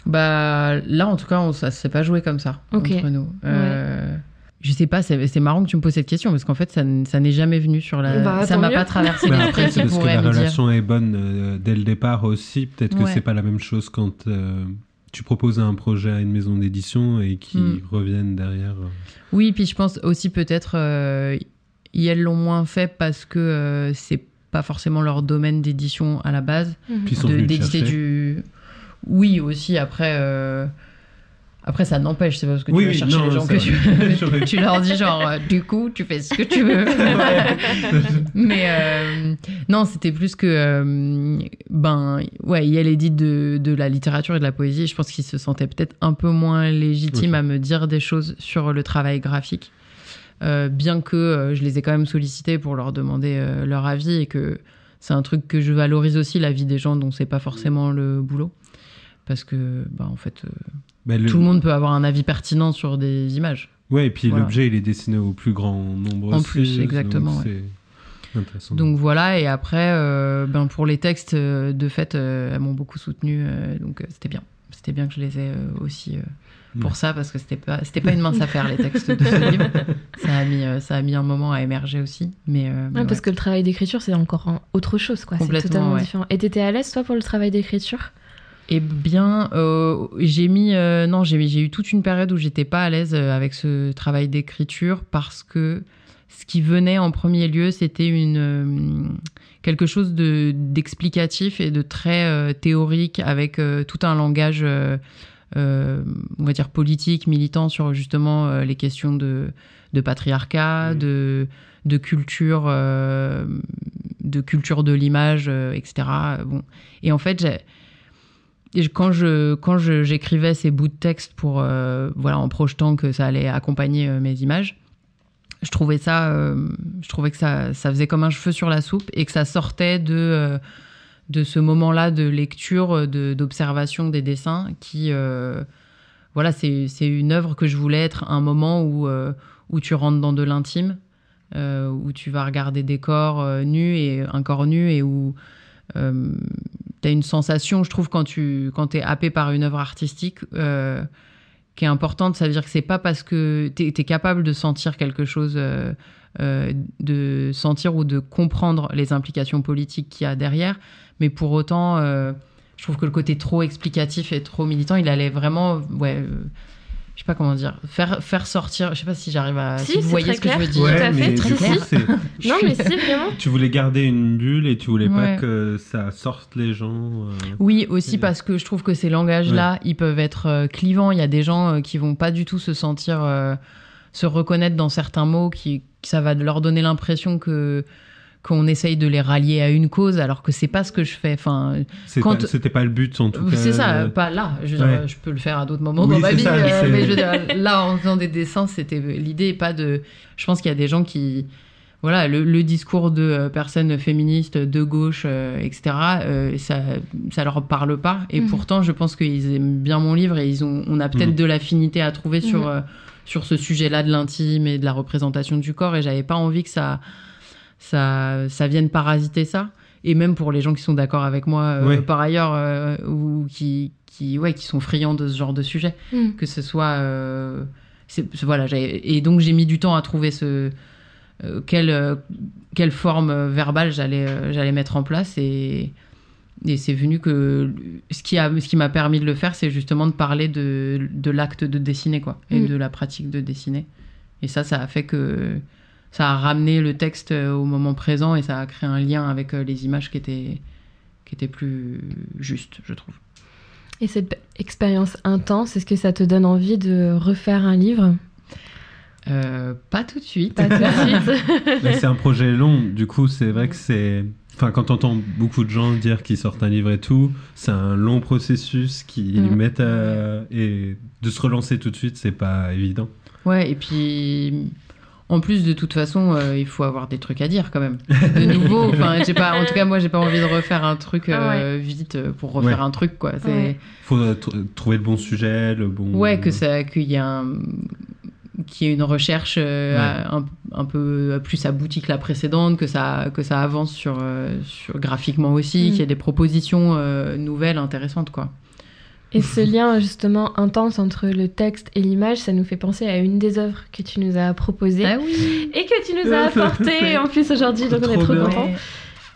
Bah là, en tout cas, on, ça s'est pas joué comme ça Ok. entre nous. Euh, Je sais pas, c'est marrant que tu me poses cette question parce qu'en fait, ça, n'est jamais venu sur la. Bah, ça m'a pas traversé Mais l'esprit après, c'est parce que la dire. relation est bonne euh, dès le départ aussi. Peut-être que Ouais. c'est pas la même chose quand euh, tu proposes un projet à une maison d'édition et qui Mm. reviennent derrière. euh. Oui, puis je pense aussi peut-être euh, ils elles l'ont moins fait parce que euh, c'est pas forcément leur domaine d'édition à la base. Te d'éditer du. Oui, aussi après. euh, Après, ça n'empêche, c'est pas parce que Oui, tu vas oui, chercher non, les gens que [laughs] tu, leur dis genre, euh, du coup, tu fais ce que tu veux. [laughs] Mais euh, non, c'était plus que, euh, ben, ouais, il y a l'édite de, de la littérature et de la poésie. Je pense qu'ils se sentaient peut-être un peu moins légitimes à me dire des choses sur le travail graphique. Bien que je les ai quand même sollicités pour leur demander leur avis et que c'est un truc que je valorise aussi, l'avis des gens dont c'est pas forcément le boulot. Parce que, bah, en fait, euh, Bah, le- tout le monde peut avoir un avis pertinent sur des images. Ouais, et puis Voilà. l'objet, il est dessiné au plus grand nombre En aussi, plus, donc exactement, ouais. C'est intéressant. Donc voilà, et après, euh, ben pour les textes, euh, de fait, euh, elles m'ont beaucoup soutenu, euh, donc euh, c'était bien. C'était bien que je les ai euh, aussi euh, pour Ouais. ça, parce que c'était pas, c'était pas une mince affaire, les textes de ce livre. [laughs] Ça a, mis, euh, ça a mis un moment à émerger aussi. Mais, euh, parce ouais. que le travail d'écriture, c'est encore un- autre chose, quoi. C'est totalement ouais. différent. Et t'étais à l'aise, toi, pour le travail d'écriture? Eh bien, euh, j'ai mis, euh, non, j'ai j'ai eu toute une période où j'étais pas à l'aise euh, avec ce travail d'écriture parce que ce qui venait en premier lieu, c'était une euh, quelque chose de d'explicatif et de très théorique avec tout un langage, on va dire politique, militant sur justement les questions de de patriarcat, de de culture, de culture de l'image, etc. Bon, et en fait, j'ai quand je quand j'écrivais ces bouts de texte pour euh, voilà en projetant que ça allait accompagner euh, mes images je trouvais ça euh, je trouvais que ça ça faisait comme un cheveu sur la soupe et que ça sortait de de ce moment-là de lecture d'observation des dessins qui voilà c'est une œuvre que je voulais être un moment où où tu rentres dans de l'intime où tu vas regarder des corps nus et un corps nu et où tu as une sensation, je trouve, quand tu quand es happé par une œuvre artistique euh, qui est importante. Ça veut dire que c'est pas parce que tu es, capable de sentir quelque chose, euh, euh, de sentir ou de comprendre les implications politiques qu'il y a derrière, mais pour autant, je trouve que le côté trop explicatif et trop militant, il allait vraiment. Ouais, je sais pas comment dire, faire, faire sortir, je sais pas si j'arrive à. Si, vous c'est voyez ce que je clair. veux dire. Ouais, Tout à mais fait, du très clair. [laughs] Non, mais si, vraiment. Tu voulais garder une bulle et tu voulais Ouais. pas que ça sorte les gens. euh, Oui, aussi parce que je trouve que ces langages-là, ils peuvent être euh, clivants. Il y a des gens euh, qui vont pas du tout se sentir, euh, se reconnaître dans certains mots, qui- ça va leur donner l'impression que qu'on essaye de les rallier à une cause, alors que c'est pas ce que je fais. Enfin, c'est quand- pas- C'était pas le but en tout cas. c'est ça, euh, pas là. Je, dire, je peux le faire à d'autres moments Oui, dans ma vie, ça, euh, mais je veux dire, là, en faisant des dessins, c'était l'idée est pas de. Je pense qu'il y a des gens qui, voilà, le, le discours de euh, personnes féministes de gauche, euh, etc. euh, ça, ça leur parle pas. Et Mhm. pourtant, je pense qu'ils aiment bien mon livre et ils ont, on a peut-être Mhm. de l'affinité à trouver sur Mhm. euh, sur ce sujet-là de l'intime et de la représentation du corps. Et j'avais pas envie que ça ça ça vienne parasiter ça et même pour les gens qui sont d'accord avec moi euh, Ouais. par ailleurs euh, ou qui qui ouais qui sont friands de ce genre de sujet Mm. que ce soit euh, voilà j'ai- et donc j'ai mis du temps à trouver ce euh, quelle euh, quelle forme verbale j'allais euh, j'allais mettre en place et et c'est venu que ce qui a ce qui m'a permis de le faire c'est justement de parler de de l'acte de dessiner quoi et Mm. de la pratique de dessiner et ça ça a fait que ça a ramené le texte euh, au moment présent et ça a créé un lien avec euh, les images qui étaient qui étaient plus justes je trouve Et cette expérience intense, est-ce que ça te donne envie de refaire un livre? Euh, pas tout de suite Pas tout de [laughs] suite. [laughs] Mais c'est un projet long, du coup, c'est vrai que c'est. Enfin, quand t'entends beaucoup de gens dire qu'ils sortent un livre et tout, c'est un long processus qui Mm. mettent à. Et de se relancer tout de suite, c'est pas évident. Ouais, et puis En plus, de toute façon, euh, il faut avoir des trucs à dire quand même. De nouveau, [laughs] enfin, j'ai pas. En tout cas, moi, j'ai pas envie de refaire un truc euh, Ah ouais. vite euh, pour refaire Ouais. un truc, quoi. Ouais. Faut euh, tr- trouver le bon sujet, le bon. ouais que ça, qu'il y a un y ait une recherche euh, Ouais. un, un peu plus aboutie que la précédente, que ça, que ça avance sur, euh, sur graphiquement aussi, Mm. qu'il y ait des propositions euh, nouvelles, intéressantes, quoi. Et ce lien justement intense entre le texte et l'image, ça nous fait penser à une des œuvres que tu nous as proposées Ah oui et que tu nous as apportées [laughs] en plus aujourd'hui, donc on est Trop contents. Ouais.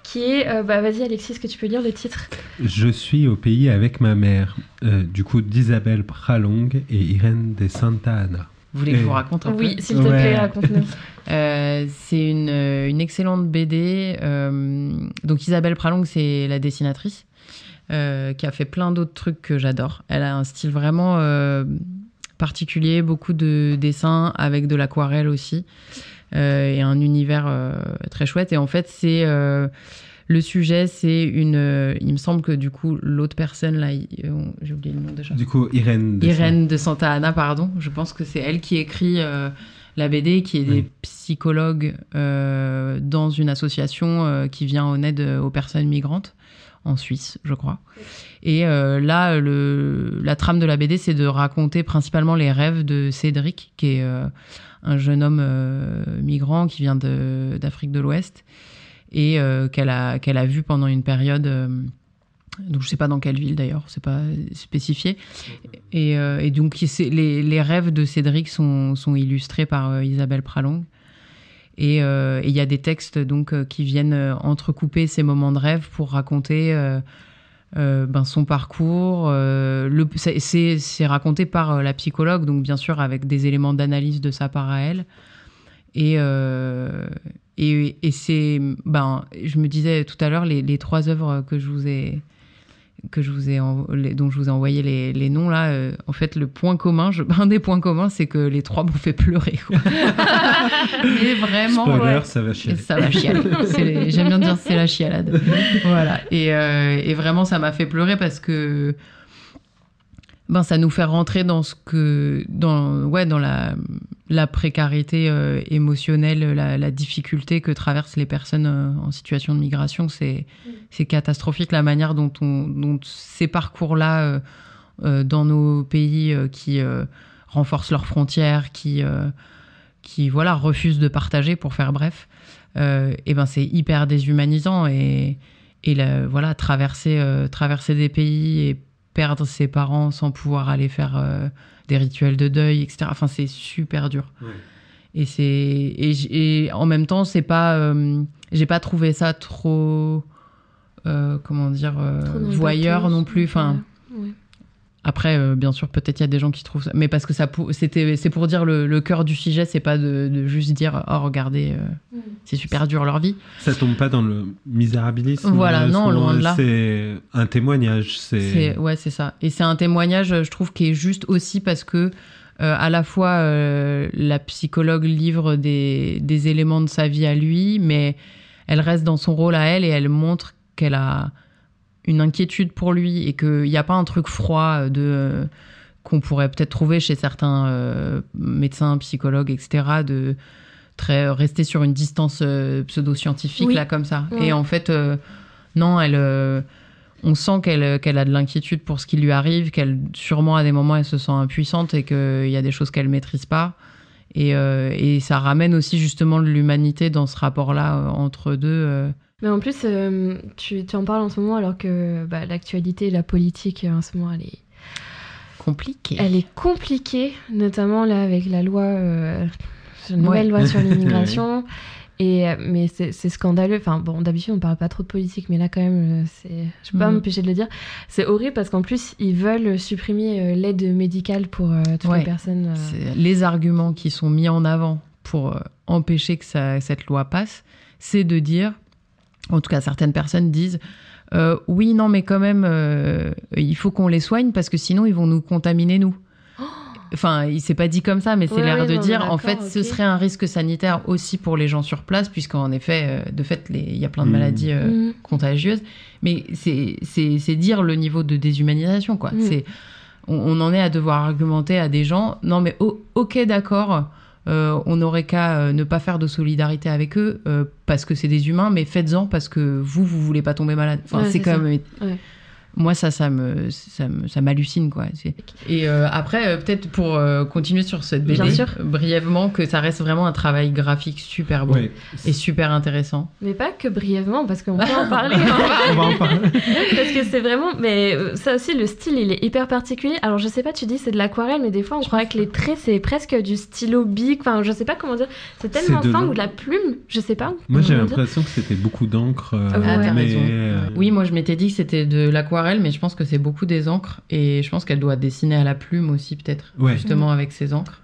Qui est, euh, bah vas-y Alexis, est-ce que tu peux lire le titre? Je suis au pays avec ma mère, euh, du coup d'Isabelle Pralong et Irène de Santa Anna. Vous voulez que je vous raconte un peu? Oui, s'il te Ouais. plaît, raconte-nous. [laughs] Euh, c'est une, une excellente BD. euh, donc Isabelle Pralong, c'est la dessinatrice euh, qui a fait plein d'autres trucs que j'adore. Elle a un style vraiment euh, particulier, beaucoup de dessins avec de l'aquarelle aussi euh, et un univers très chouette. Et en fait, c'est le sujet, c'est une. il me semble que du coup, l'autre personne là, j'ai oublié le nom déjà. Du coup, Irène de Irène de Santa Anna, pardon. Je pense que c'est elle qui écrit la BD, qui est des Oui. psychologues euh, dans une association euh, qui vient en aide aux personnes migrantes en Suisse, je crois. Et euh, là, le, la trame de la BD, c'est de raconter principalement les rêves de Cédric, qui est euh, un jeune homme euh, migrant qui vient d'Afrique de l'Ouest et qu'elle a, qu'elle a vu pendant une période. donc je sais pas dans quelle ville d'ailleurs, c'est pas spécifié. Et, donc les, rêves de Cédric sont, illustrés par Isabelle Pralong. Et euh, et il y a des textes donc euh, qui viennent euh, entrecouper ces moments de rêve pour raconter ben, son parcours. c'est- raconté par la psychologue, donc bien sûr avec des éléments d'analyse de sa part à elle. Et, et, c'est, ben, je me disais tout à l'heure, les trois œuvres que je vous ai, que je vous ai, dont je vous ai envoyé les, les noms là, euh, en fait, le point commun, je, [laughs] un des points communs, c'est que les trois m'ont fait pleurer. quoi. [laughs] Mais vraiment, Spoiler, ouais. ça va chier. Et Ça va chialer. J'aime bien dire c'est la chialade. [laughs] voilà. Et, euh, et vraiment, ça m'a fait pleurer parce que ben, ça nous fait rentrer dans ce que, dans, ouais, dans la, la précarité euh, émotionnelle, la, difficulté que traversent les personnes euh, en situation de migration. C'est, c'est catastrophique la manière dont, on, dont ces parcours-là euh, euh, dans nos pays qui renforcent leurs frontières, qui, qui voilà, refusent de partager, pour faire bref, et ben c'est hyper déshumanisant et, et voilà traverser traverser des pays et perdre ses parents sans pouvoir aller faire euh, des rituels de deuil etc enfin c'est super dur Ouais. et c'est et, et en même temps c'est pas euh, j'ai pas trouvé ça trop euh, comment dire euh, Trop voyeur non plus enfin Ouais. Après, euh, bien sûr, peut-être il y a des gens qui trouvent ça. Mais parce que ça, c'était, c'est pour dire le, le cœur du sujet, c'est pas de, de juste dire oh regardez, euh, Mm. c'est super dur leur vie. Ça tombe pas dans le misérabilisme. Voilà, euh, non, loin de là. C'est un témoignage. C'est C'est ouais, c'est ça. Et c'est un témoignage, je trouve, qui est juste aussi parce que euh, à la fois euh, la psychologue livre des, des éléments de sa vie à lui, mais elle reste dans son rôle à elle et elle montre qu'elle a une inquiétude pour lui et qu'il n'y a pas un truc froid de euh, qu'on pourrait peut-être trouver chez certains euh, médecins, psychologues, etc. de très rester sur une distance euh, pseudo-scientifique Oui. là comme ça. Ouais. Et en fait, euh, non, elle, euh, on sent qu'elle a de l'inquiétude pour ce qui lui arrive, qu'elle sûrement à des moments elle se sent impuissante et qu'il y a des choses qu'elle maîtrise pas. Et, euh, et ça ramène aussi justement de l'humanité dans ce rapport-là euh, entre deux. euh. Mais en plus, euh, tu, tu en parles en ce moment alors que bah, l'actualité, la politique euh, en ce moment, elle est, compliqué. elle est compliquée, notamment là avec la loi, euh, une nouvelle Ouais. loi sur [laughs] l'immigration. Et, euh, mais c'est scandaleux. Enfin, bon, d'habitude, on parle pas trop de politique, mais là, quand même, c'est. Je peux pas Mhm. m'empêcher de le dire. C'est horrible parce qu'en plus, ils veulent supprimer l'aide médicale pour euh, toutes Ouais. les personnes. euh, Les arguments qui sont mis en avant pour euh, empêcher que ça- cette loi passe, c'est de dire, en tout cas certaines personnes disent, euh, oui, non, mais quand même, euh, il faut qu'on les soigne parce que sinon ils vont nous contaminer nous. Enfin, il s'est pas dit comme ça, mais c'est Ouais, l'air de non, dire, en fait, ce serait un risque sanitaire aussi pour les gens sur place, puisqu'en effet, euh, de fait, il y a plein de Mm. maladies euh, Mhm. contagieuse. Mais c'est- c'est c'est dire le niveau de déshumanisation, quoi. Mm. C'est on, on en est à devoir argumenter à des gens. Non, mais ok, d'accord. Euh, on n'aurait qu'à euh, ne pas faire de solidarité avec eux euh, parce que c'est des humains, mais faites-en parce que vous, vous voulez pas tomber malade. Enfin, Ouais, c'est c'est quand ça. même. Ouais. Moi, ça, ça me, ça me- ça m'hallucine, quoi. Et euh, après, euh, peut-être pour euh, continuer sur cette BD, Bien sûr. brièvement, que ça reste vraiment un travail graphique super beau Ouais. et super intéressant. Mais pas que brièvement, parce qu'on peut en [laughs] parler. On va en [laughs] parler. parce que c'est vraiment. Mais ça aussi, le style, il est hyper particulier. Alors, je sais pas, tu dis c'est de l'aquarelle, mais des fois, on croirait que les traits, c'est presque du stylo bic. Enfin, je sais pas comment dire. C'est tellement fin ou de la plume. Je sais pas. Moi, j'ai l'impression que c'était beaucoup d'encre. euh, Ah, mais, euh, Oui, moi je m'étais dit que c'était de l'aquarelle, mais je pense que c'est beaucoup des encres et je pense qu'elle doit dessiner à la plume aussi peut-être, Ouais. justement avec ses encres.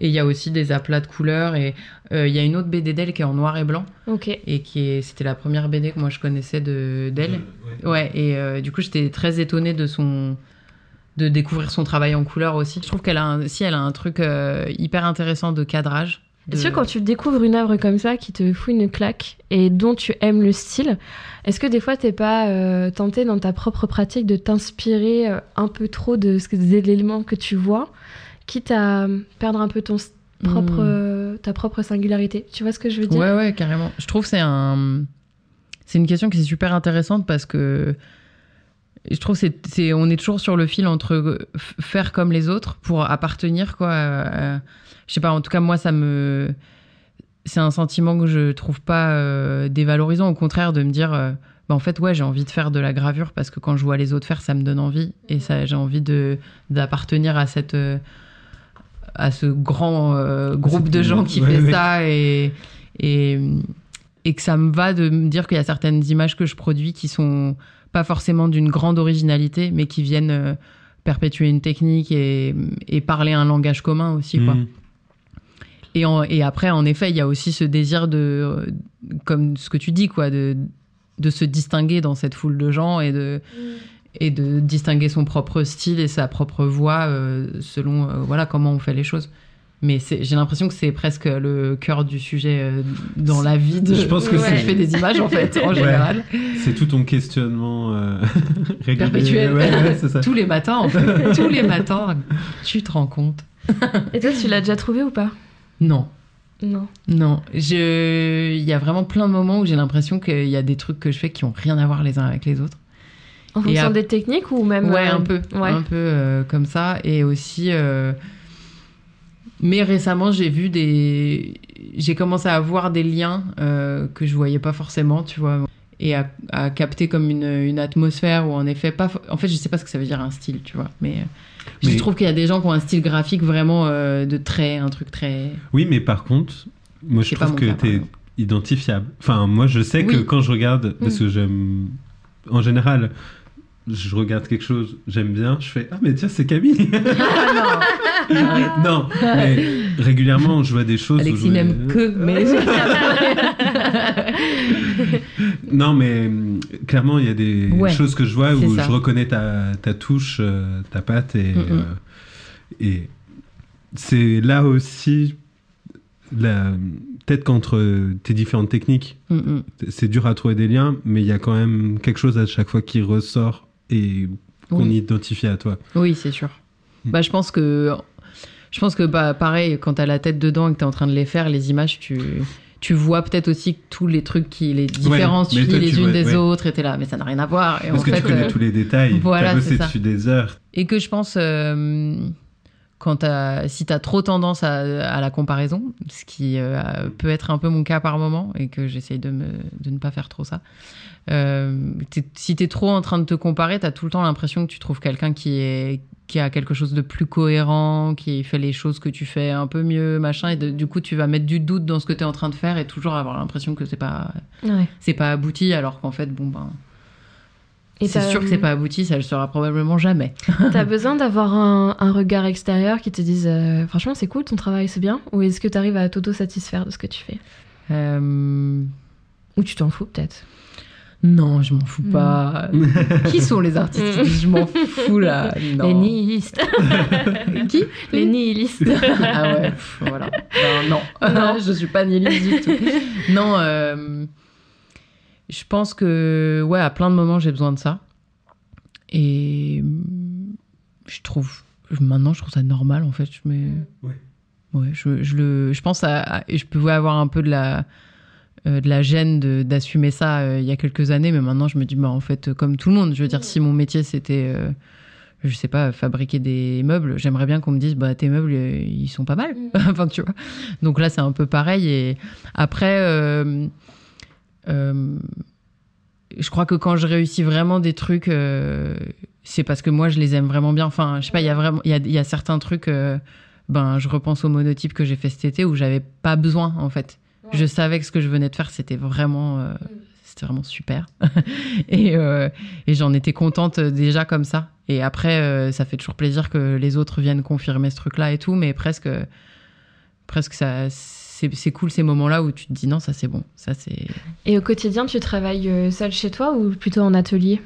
Et il y a aussi des aplats de couleurs et euh, il y a une autre BD d'elle qui est en noir et blanc Ok. et qui est, c'était la première BD que moi je connaissais de d'elle. Ouais, et euh, du coup j'étais très étonnée de son de découvrir son travail en couleur aussi. Je trouve qu'elle a un, si elle a un truc euh, hyper intéressant de cadrage. Est-ce que quand tu découvres une œuvre comme ça qui te fout une claque et dont tu aimes le style, est-ce que des fois t'es pas euh, tenté dans ta propre pratique de t'inspirer euh, un peu trop de ce des éléments que tu vois, quitte à perdre un peu ton s- propre, euh, ta propre singularité? Tu vois ce que je veux dire? Ouais, ouais, carrément. Je trouve que c'est un, c'est une question qui est super intéressante parce que je trouve c'est, c'est, on est toujours sur le fil entre faire comme les autres pour appartenir, quoi. euh, je sais pas, en tout cas, moi, ça me, c'est un sentiment que je trouve pas euh, dévalorisant. Au contraire, de me dire, euh, bah, en fait, ouais, j'ai envie de faire de la gravure parce que quand je vois les autres faire, ça me donne envie et ça, j'ai envie de d'appartenir à cette euh, à ce grand groupe de gens qui Ouais, fait ouais. ça et, et et que ça me va de me dire qu'il y a certaines images que je produis qui sont pas forcément d'une grande originalité, mais qui viennent perpétuer une technique et, et parler un langage commun aussi, quoi. mm. Et, en- et après, en effet, il y a aussi ce désir de, comme ce que tu dis, quoi, de, de se distinguer dans cette foule de gens et de, et de distinguer son propre style et sa propre voix euh, selon euh, voilà comment on fait les choses. Mais j'ai l'impression que c'est presque le cœur du sujet euh, dans la vie de Je pense que de c'est- fait des images en fait en Ouais. général C'est tout ton questionnement euh, [laughs] régulier. perpétuel Ouais, ouais, c'est ça. tous les matins en fait [laughs] tous les matins tu te rends compte Et toi, tu l'as déjà trouvé ou pas? Non Non. Non, je... il y a vraiment plein de moments où j'ai l'impression qu'il y a des trucs que je fais qui ont rien à voir les uns avec les autres. En Et fonction des techniques ou même Ouais, euh, un peu, Ouais. un peu euh, comme ça. Et aussi, euh, mais récemment, j'ai vu des, j'ai commencé à voir des liens euh, que je voyais pas forcément, tu vois, et à, à capter comme une, une atmosphère ou en effet pas. En fait, je sais pas ce que ça veut dire un style, tu vois, mais. Euh, Je trouve qu'il y a des gens qui ont un style graphique vraiment euh, de trait, un truc très. Oui, mais par contre, moi je trouve que t'es exemple. identifiable. Enfin, moi je sais que quand je regarde, parce Mm. que j'aime. En général, je regarde quelque chose, j'aime bien, je fais Ah, mais tiens, c'est Camille [laughs] Ah non Non, mais [laughs] régulièrement, je vois des choses. Alexis n'aime que, mais. [laughs] [laughs] Non, mais hum, clairement, il y a des Ouais, choses que je vois où ça. je reconnais ta, ta touche, euh, ta patte, et, Mm, mm. euh, et c'est là aussi la peut-être qu'entre tes différentes techniques, Mm, c'est dur à trouver des liens, mais il y a quand même quelque chose à chaque fois qui ressort et qu'on Oui. identifie à toi. Oui, c'est sûr. Mm. Bah, je pense que, je pense que bah, pareil, quand t'as la tête dedans et que t'es en train de les faire, les images, tu, tu vois peut-être aussi tous les trucs qui, les différences toi, les tu unes vois, des ouais. autres, et t'es là, mais ça n'a rien à voir. Et Parce en que fait, tu connais euh, tous les détails, voilà, c'est bossé ça. dessus des heures. Et que je pense, euh, quand t'as- si t'as trop tendance à, à la comparaison, ce qui euh, peut être un peu mon cas par moment, et que j'essaye de, de ne pas faire trop ça, euh, si t'es trop en train de te comparer, t'as tout le temps l'impression que tu trouves quelqu'un qui est qui a quelque chose de plus cohérent, qui fait les choses que tu fais un peu mieux, machin, et de- du coup tu vas mettre du doute dans ce que tu es en train de faire et toujours avoir l'impression que c'est pas Ouais. c'est pas abouti, alors qu'en fait bon ben c'est sûr que c'est pas abouti, ça le sera probablement jamais. [laughs] T'as [laughs] besoin d'avoir un, un regard extérieur qui te dise euh, franchement c'est cool ton travail c'est bien ou est-ce que t'arrives à t'auto-satisfaire de ce que tu fais? Euh, ou tu t'en fous peut-être? Non, je m'en fous pas. Qui sont les artistes? Disent je m'en fous là Non. [laughs] les nihilistes Qui? Les nihilistes ah ouais, pff, voilà. Ben, non, Non. je suis pas nihiliste du tout. Non, euh, je pense que, ouais, à plein de moments, j'ai besoin de ça. Et mm, je trouve, maintenant, je trouve ça normal, en fait. Je me... Ouais. Ouais, je, je le, je pense à, à- je pouvais avoir un peu de la, euh, de la gêne d'assumer ça euh, il y a quelques années, mais maintenant je me dis, bah, en fait, euh, comme tout le monde, je veux dire, si mon métier c'était, euh, je sais pas, fabriquer des meubles, j'aimerais bien qu'on me dise, bah, tes meubles, euh, ils sont pas mal. [laughs] enfin, tu vois. Donc là, c'est un peu pareil. Et après, je crois que quand je réussis vraiment des trucs, euh, c'est parce que moi, je les aime vraiment bien. Enfin, je sais pas, il y a vraiment, il y a, il y a certains trucs. euh, ben, je repense au monotype que j'ai fait cet été où j'avais pas besoin en fait. Je savais que ce que je venais de faire, c'était vraiment, euh, c'était vraiment super. [laughs] et euh, et j'en étais contente euh, déjà comme ça. Et après, euh, ça fait toujours plaisir que les autres viennent confirmer ce truc-là et tout, mais presque, presque ça, c'est cool ces moments-là où tu te dis non, ça c'est bon, ça c'est. Et au quotidien, tu travailles euh, seul chez toi ou plutôt en atelier?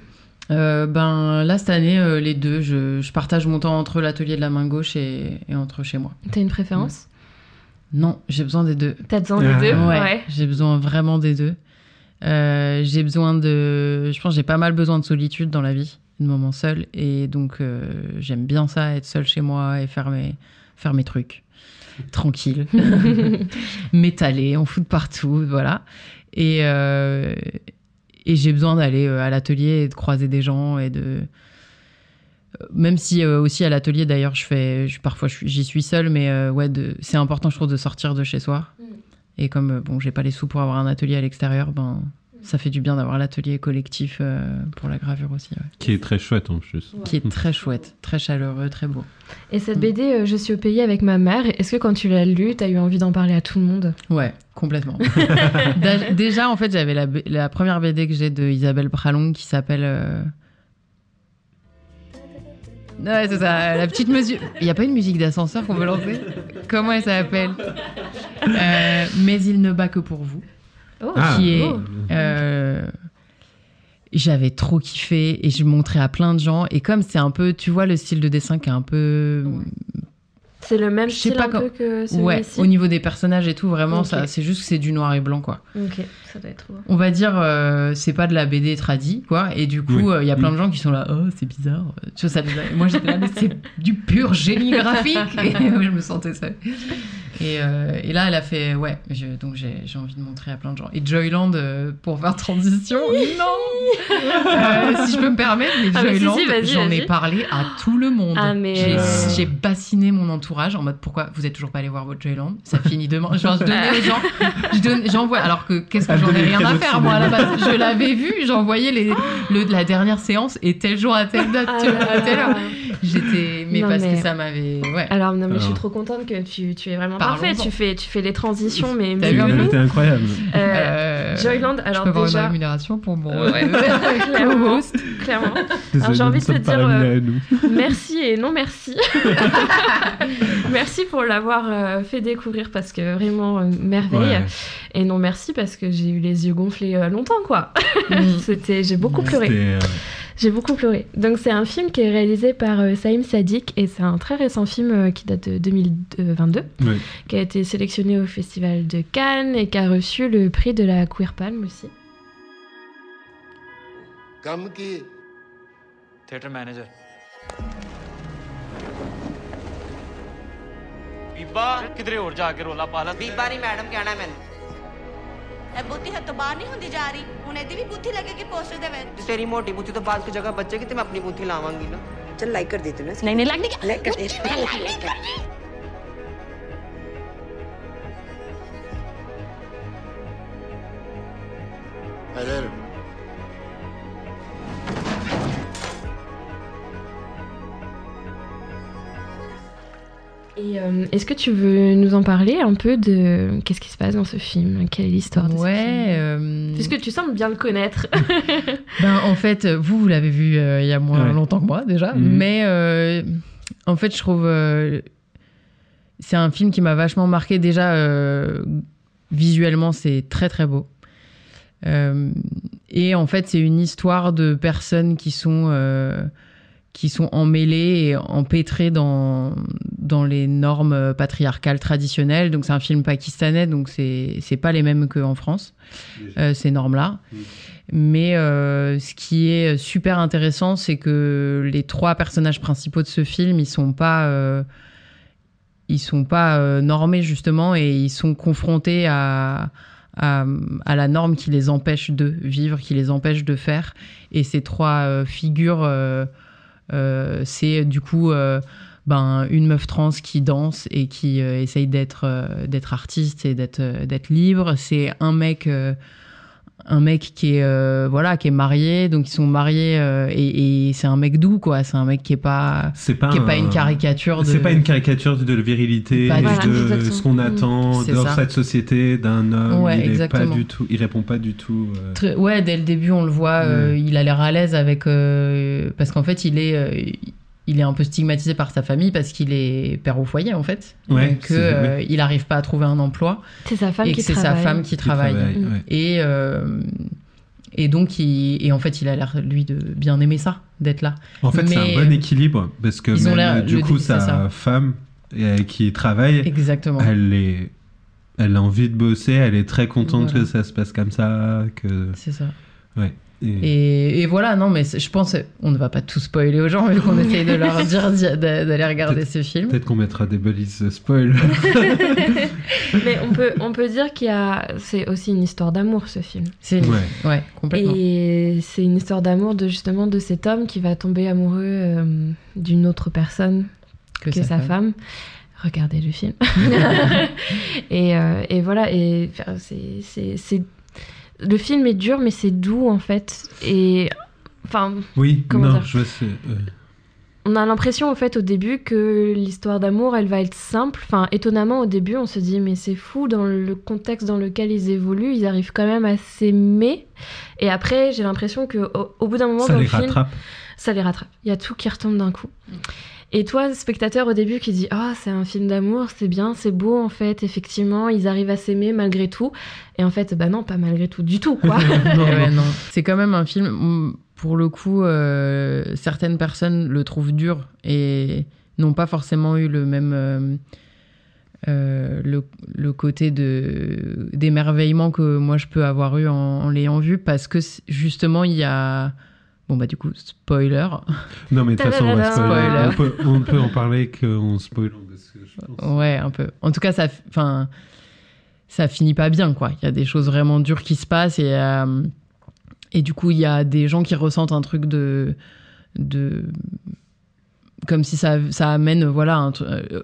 Euh, ben là cette année, euh, les deux, je, je partage mon temps entre l'atelier de la main gauche et, et entre chez moi. T'as une préférence? Non, j'ai besoin des deux. T'as besoin des deux? Ouais, j'ai besoin vraiment des deux. Euh, j'ai besoin de. Je pense que j'ai pas mal besoin de solitude dans la vie, de moments seuls. Et donc, j'aime bien ça, être seule chez moi et faire mes, faire mes trucs. Tranquille. [laughs] M'étaler, on fout de partout, voilà. Et, euh, et j'ai besoin d'aller euh, à l'atelier et de croiser des gens et de. Même si euh, aussi à l'atelier, d'ailleurs, je fais, je, parfois j'y suis seule, mais euh, ouais, de- c'est important, je trouve, de sortir de chez soi. Et comme euh, bon, j'ai pas les sous pour avoir un atelier à l'extérieur, ben ça fait du bien d'avoir l'atelier collectif euh, pour la gravure aussi, ouais. Qui est très chouette en plus. qui est très chouette, très chaleureux, très beau. Et cette BD, euh, Je suis au pays avec ma mère, est-ce que quand tu l'as lue, t'as eu envie d'en parler à tout le monde? Ouais, complètement. [laughs] Déjà, en fait, j'avais la, première BD que j'ai de Isabelle Pralong qui s'appelle. euh, Ouais, c'est ça, la petite mesure. Il n'y a pas une musique d'ascenseur qu'on peut lancer? Comment elle s'appelle? Euh, Mais il ne bat que pour vous. Oh, Ah. qui est. Oh. euh, J'avais trop kiffé et je montrais à plein de gens. Et comme c'est un peu, tu vois, le style de dessin qui est un peu. C'est le même Je sais style pas un quand- peu que celui-ci Ouais, au niveau des personnages et tout, vraiment, ça, c'est juste que c'est du noir et blanc, quoi. Ok, ça doit être beau. On va dire, euh, c'est pas de la BD tradie, quoi. Et du coup, euh, il Oui. y a plein Mm. de gens qui sont là, oh, c'est bizarre. Tu vois, ça, moi, j'étais là, mais c'est du pur génie graphique. Et je me sentais ça. Et, euh, et là, elle a fait, ouais, je- donc j'ai j'ai envie de montrer à plein de gens. Et Joyland, euh, pour faire transition, non Euh, Si je peux me permettre, mais Ah, si, Joyland, si, j'en ai parlé à tout le monde. Ah, mais, J'ai euh, bassiné mon entourage en mode, pourquoi vous êtes toujours pas allé voir votre Joyland? Ça finit demain. Genre, je donnais aux gens, j'envoie, alors que qu'est-ce que j'en ai rien à faire, moi, à la base. Je l'avais vu, j'envoyais les, le, la dernière séance et tel jour à telle date, tu vois, à telle heure. J'étais, mais Non, parce mais- que ça m'avait, ouais. Alors, non, mais je suis Alors. trop contente que tu, tu es vraiment parfait. Tu fais, tu fais les transitions, mais T'as vu. C'était incroyable. Euh, Euh, Joyland, je alors peux avoir une déjà, rémunération pour mon ouais, [laughs] clairement, clairement. Désolé, j'ai envie de te dire, nous. Merci et non merci. [laughs] merci pour l'avoir euh, fait découvrir parce que vraiment euh, merveille. Ouais. Et non merci parce que j'ai eu les yeux gonflés euh, longtemps quoi. Mm. [laughs] C'était, j'ai beaucoup pleuré. J'ai beaucoup pleuré. Donc c'est un film qui est réalisé par euh, Saïm Sadik et c'est un très récent film euh, qui date de 2022, euh, qui a été sélectionné au Festival de Cannes et qui a reçu le prix de la Queer Palm aussi. Manager. ਇਹ ਬੁੱਧੀ ਹੱਥੋਂ ਬਾਹਰ ਨਹੀਂ ਹੁੰਦੀ ਜਾ ਰਹੀ ਹੁਣ ਇਹਦੀ ਵੀ ਬੁੱਧੀ ਲੱਗੇਗੀ ਪੋਸਟਰ ਦੇ ਵਿੱਚ ਤੇਰੀ ਮੋਟੀ ਬੁੱਥੀ ਤੋਂ ਬਾਅਦ की जगह बचेगी तो मैं अपनी बूथी लावांगी ना चल लाइक कर देती हूँ ना ਨਹੀਂ ਨਹੀਂ ਲੱਗਦੀ लाइक कर देती Helal. Et euh, est-ce que tu veux nous en parler un peu de qu'est-ce qui se passe dans ce film? Quelle est l'histoire de ce Ouais. film? euh, Puisque tu sembles bien le connaître. [laughs] Ben, en fait, vous, vous l'avez vu euh, il y a moins Ouais. longtemps que moi déjà. Mhm. Mais euh, en fait, je trouve. euh, c'est un film qui m'a vachement marqué. Déjà, euh, visuellement, c'est très très beau. Euh, et en fait, c'est une histoire de personnes qui sont. Qui sont emmêlées et empêtrées dans, dans les normes patriarcales traditionnelles. Donc, c'est un film pakistanais, donc c'est c'est pas les mêmes qu'en France, euh, ces normes-là. Mais euh, ce qui est super intéressant, c'est que les trois personnages principaux de ce film, ils sont pas, euh, ils sont pas normés justement et ils sont confrontés à, à, à la norme qui les empêche de vivre, qui les empêche de faire. Et ces trois euh, figures, euh, c'est du coup euh, ben, une meuf trans qui danse et qui euh, essaye d'être euh, artiste et d'être euh, libre. C'est un mec euh, un mec qui est euh, voilà qui est marié donc ils sont mariés euh, et, et c'est un mec doux quoi c'est un mec qui est pas C'est pas, qui est un- pas une caricature de C'est pas une caricature de la virilité, Pas de ce qu'on Mm. attend ça. cette société d'un homme. Ouais, il est pas exactement. du tout, il répond pas du tout. euh, Très- ouais, dès le début, on le voit, euh, il a l'air à l'aise avec. parce qu'en fait, il est, il est un peu stigmatisé par sa famille parce qu'il est père au foyer, en fait. Ouais, euh, oui. il n'arrive pas à trouver un emploi. C'est sa femme et qui que c'est sa travaille. femme qui Qui travaille. travaille, ouais. Et, euh, et donc, il, et en fait, il a l'air, lui, de bien aimer ça, d'être là. En fait, c'est un bon équilibre parce que même, du coup, sa ça. femme qui travaille, Exactement. elle est, elle a envie de bosser, elle est très contente Voilà. que ça se passe comme ça, que. C'est ça. Ouais. Et- Et, et voilà, non, mais je pense, on ne va pas tout spoiler aux gens, vu qu'on [laughs] essaye de leur dire d'aller regarder ce film. Peut-être qu'on mettra des balises spoil. [laughs] Mais on peut, on peut dire qu'il y a. C'est aussi une histoire d'amour, ce film. C'est une- Ouais. ouais, complètement. Et c'est une histoire d'amour de justement de cet homme qui va tomber amoureux euh, d'une autre personne Que que, sa sa, femme. femme. Regardez le film. [laughs] et, euh, et voilà, et c'est- le film est dur, mais c'est doux en fait. Et enfin, oui, Comment non, dire je vois. c'est- euh, on a l'impression au fait au début que l'histoire d'amour elle va être simple. Enfin étonnamment au début on se dit mais c'est fou dans le contexte dans lequel ils évoluent ils arrivent quand même à s'aimer. Et après j'ai l'impression que au, au bout d'un moment Ça dans les le film rattrape. ça les rattrape. Il y a tout qui retombe d'un coup. Et toi, spectateur au début qui dit ah c'est un film d'amour, c'est bien, c'est beau en fait, effectivement ils arrivent à s'aimer malgré tout. Et en fait bah non pas malgré tout du tout quoi. [laughs] Non, Eh ouais, non. C'est quand même un film, pour le coup, euh, certaines personnes le trouvent dur et n'ont pas forcément eu le même. euh, euh, le, le côté de d'émerveillement que moi je peux avoir eu en, en l'ayant vu parce que justement il y a bon bah du coup spoiler Non, mais de toute façon, on va spoiler. On peut, on peut en parler qu'on spoil. Parce que je pense- Ouais, un peu. En tout cas, ça, enfin, ça finit pas bien, quoi. Il y a des choses vraiment dures qui se passent et euh, et du coup, il y a des gens qui ressentent un truc de de comme si ça ça amène, voilà, un euh,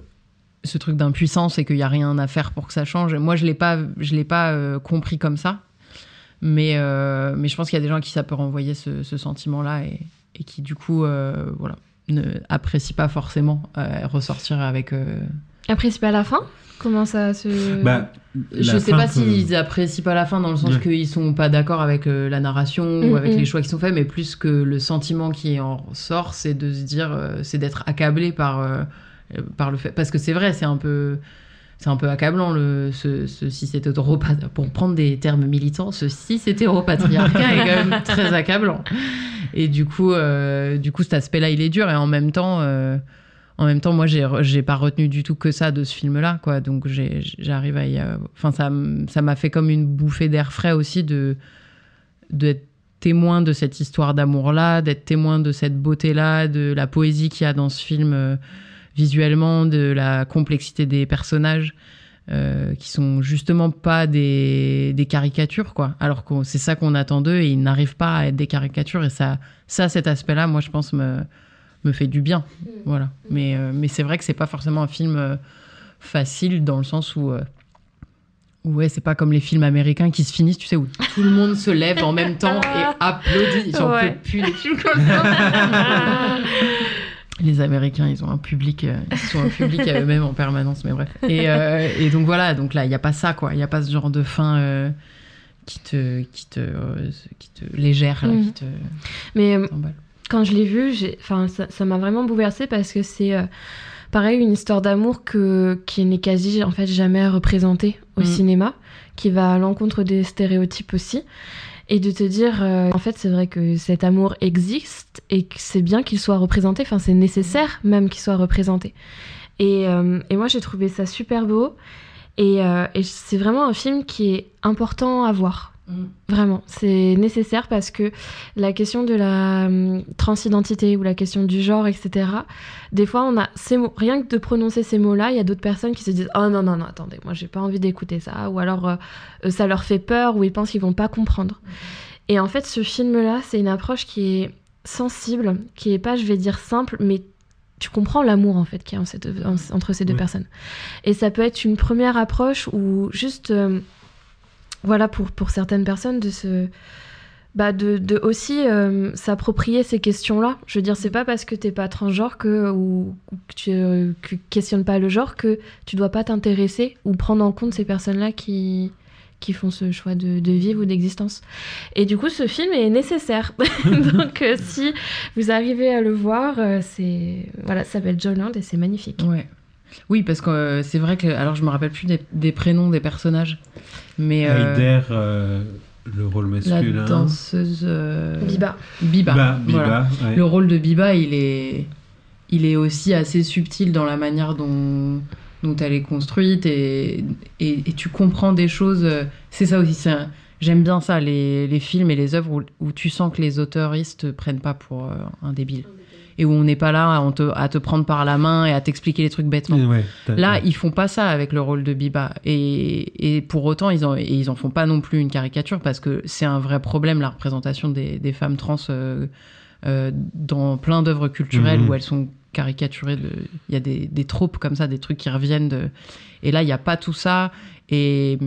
ce truc d'impuissance et qu'il y a rien à faire pour que ça change. Moi, je l'ai pas, je l'ai pas euh, compris comme ça. Mais, euh, mais je pense qu'il y a des gens à qui ça peut renvoyer ce, ce sentiment-là et, et qui, du coup, euh, voilà, ne apprécient pas forcément euh, ressortir avec. euh, c'est pas la fin? Comment ça se... Bah, je sais pas peut- s'ils apprécient pas la fin dans le sens Ouais. qu'ils sont pas d'accord avec euh, la narration Mm, ou avec mm. les choix qui sont faits, mais plus que le sentiment qui en sort, c'est de se dire, euh, c'est d'être accablé par, par le fait. Parce que c'est vrai, c'est un peu. C'est un peu accablant, le, ce, ce si c'était pour prendre des termes militants, ce si c'était europatriarcat est quand même [laughs] très accablant. Et du coup, euh, du coup, cet aspect-là, il est dur. Et en même temps, euh, en même temps, moi, j'ai, j'ai pas retenu du tout que ça de ce film-là, quoi. Donc, j'arrive à y, enfin, ça, ça m'a fait comme une bouffée d'air frais aussi de, d'être témoin de cette histoire d'amour-là, d'être témoin de cette beauté-là, de la poésie qu'il y a dans ce film euh, visuellement, de la complexité des personnages. euh, qui sont justement pas des, des caricatures, quoi. Alors que c'est ça qu'on attend d'eux et ils n'arrivent pas à être des caricatures. Et ça, ça cet aspect-là, moi, je pense, me, me fait du bien. Voilà. Mais, euh, mais c'est vrai que c'est pas forcément un film euh, facile dans le sens où. Ouais, c'est pas comme les films américains qui se finissent, tu sais, où tout le monde se lève en même temps et [laughs] applaudit. J'en Ouais. peux plus les films comme ça. Les Américains, ils ont un public, euh, ils sont un public à [laughs] eux-mêmes en permanence, mais bref. Et, euh, et donc voilà, donc là, il n'y a pas ça, quoi. Il n'y a pas ce genre de fin euh, qui te, qui te, euh, qui te légère, là, Mhm. qui te. Mais quand je l'ai vu, enfin, ça m'a vraiment bouleversée parce que c'est pareil une histoire d'amour que qui n'est quasi en fait jamais représentée au Mm. cinéma, qui va à l'encontre des stéréotypes aussi, et de te dire euh, en fait c'est vrai que cet amour existe et que c'est bien qu'il soit représenté, enfin c'est nécessaire même qu'il soit représenté. Et, euh, et moi j'ai trouvé ça super beau et, euh, et c'est vraiment un film qui est important à voir. Vraiment, c'est nécessaire parce que la question de la hum, transidentité ou la question du genre, etc., des fois, on a ces mots, rien que de prononcer ces mots-là, il y a d'autres personnes qui se disent Oh non, non, non, attendez, moi, j'ai pas envie d'écouter ça, ou alors euh, ça leur fait peur, ou ils pensent qu'ils vont pas comprendre. Et en fait, ce film-là, c'est une approche qui est sensible, qui est pas, je vais dire, simple, mais tu comprends l'amour en fait qu'il y a en cette- en- entre ces deux personnes. Et ça peut être une première approche ou juste, euh, voilà, pour, pour certaines personnes, de se. Bah de, de aussi euh, s'approprier ces questions-là. Je veux dire, c'est pas parce que t'es pas transgenre que, ou, que tu euh, que questionnes pas le genre que tu dois pas t'intéresser ou prendre en compte ces personnes-là qui, qui font ce choix de, de vivre ou d'existence. Et du coup, ce film est nécessaire. [laughs] Donc, euh, si vous arrivez à le voir, euh, c'est voilà, ça s'appelle Joyland et c'est magnifique. Oui, parce que euh, c'est vrai que. Alors, je me rappelle plus des, des prénoms des personnages. Mais. euh, Heider, euh, le rôle la masculin. danseuse. euh, Biba. Biba. Biba, Biba, voilà. ouais. Le rôle de Biba, il est, il est aussi assez subtil dans la manière dont, dont elle est construite et, et, et tu comprends des choses. C'est ça aussi. c'est un- J'aime bien ça, les, les films et les œuvres où, où tu sens que les auteuristes te prennent pas pour euh, un débile. Et où on n'est pas là à te, à te prendre par la main et à t'expliquer les trucs bêtement. Ouais, Là, ils font pas ça avec le rôle de Biba. Et, et pour autant, ils en, et ils en font pas non plus une caricature parce que c'est un vrai problème, la représentation des, des femmes trans euh, euh, dans plein d'œuvres culturelles Mhm. où elles sont caricaturées. de- Il y a des, des tropes comme ça, des trucs qui reviennent. De... Et là, il n'y a pas tout ça. Et,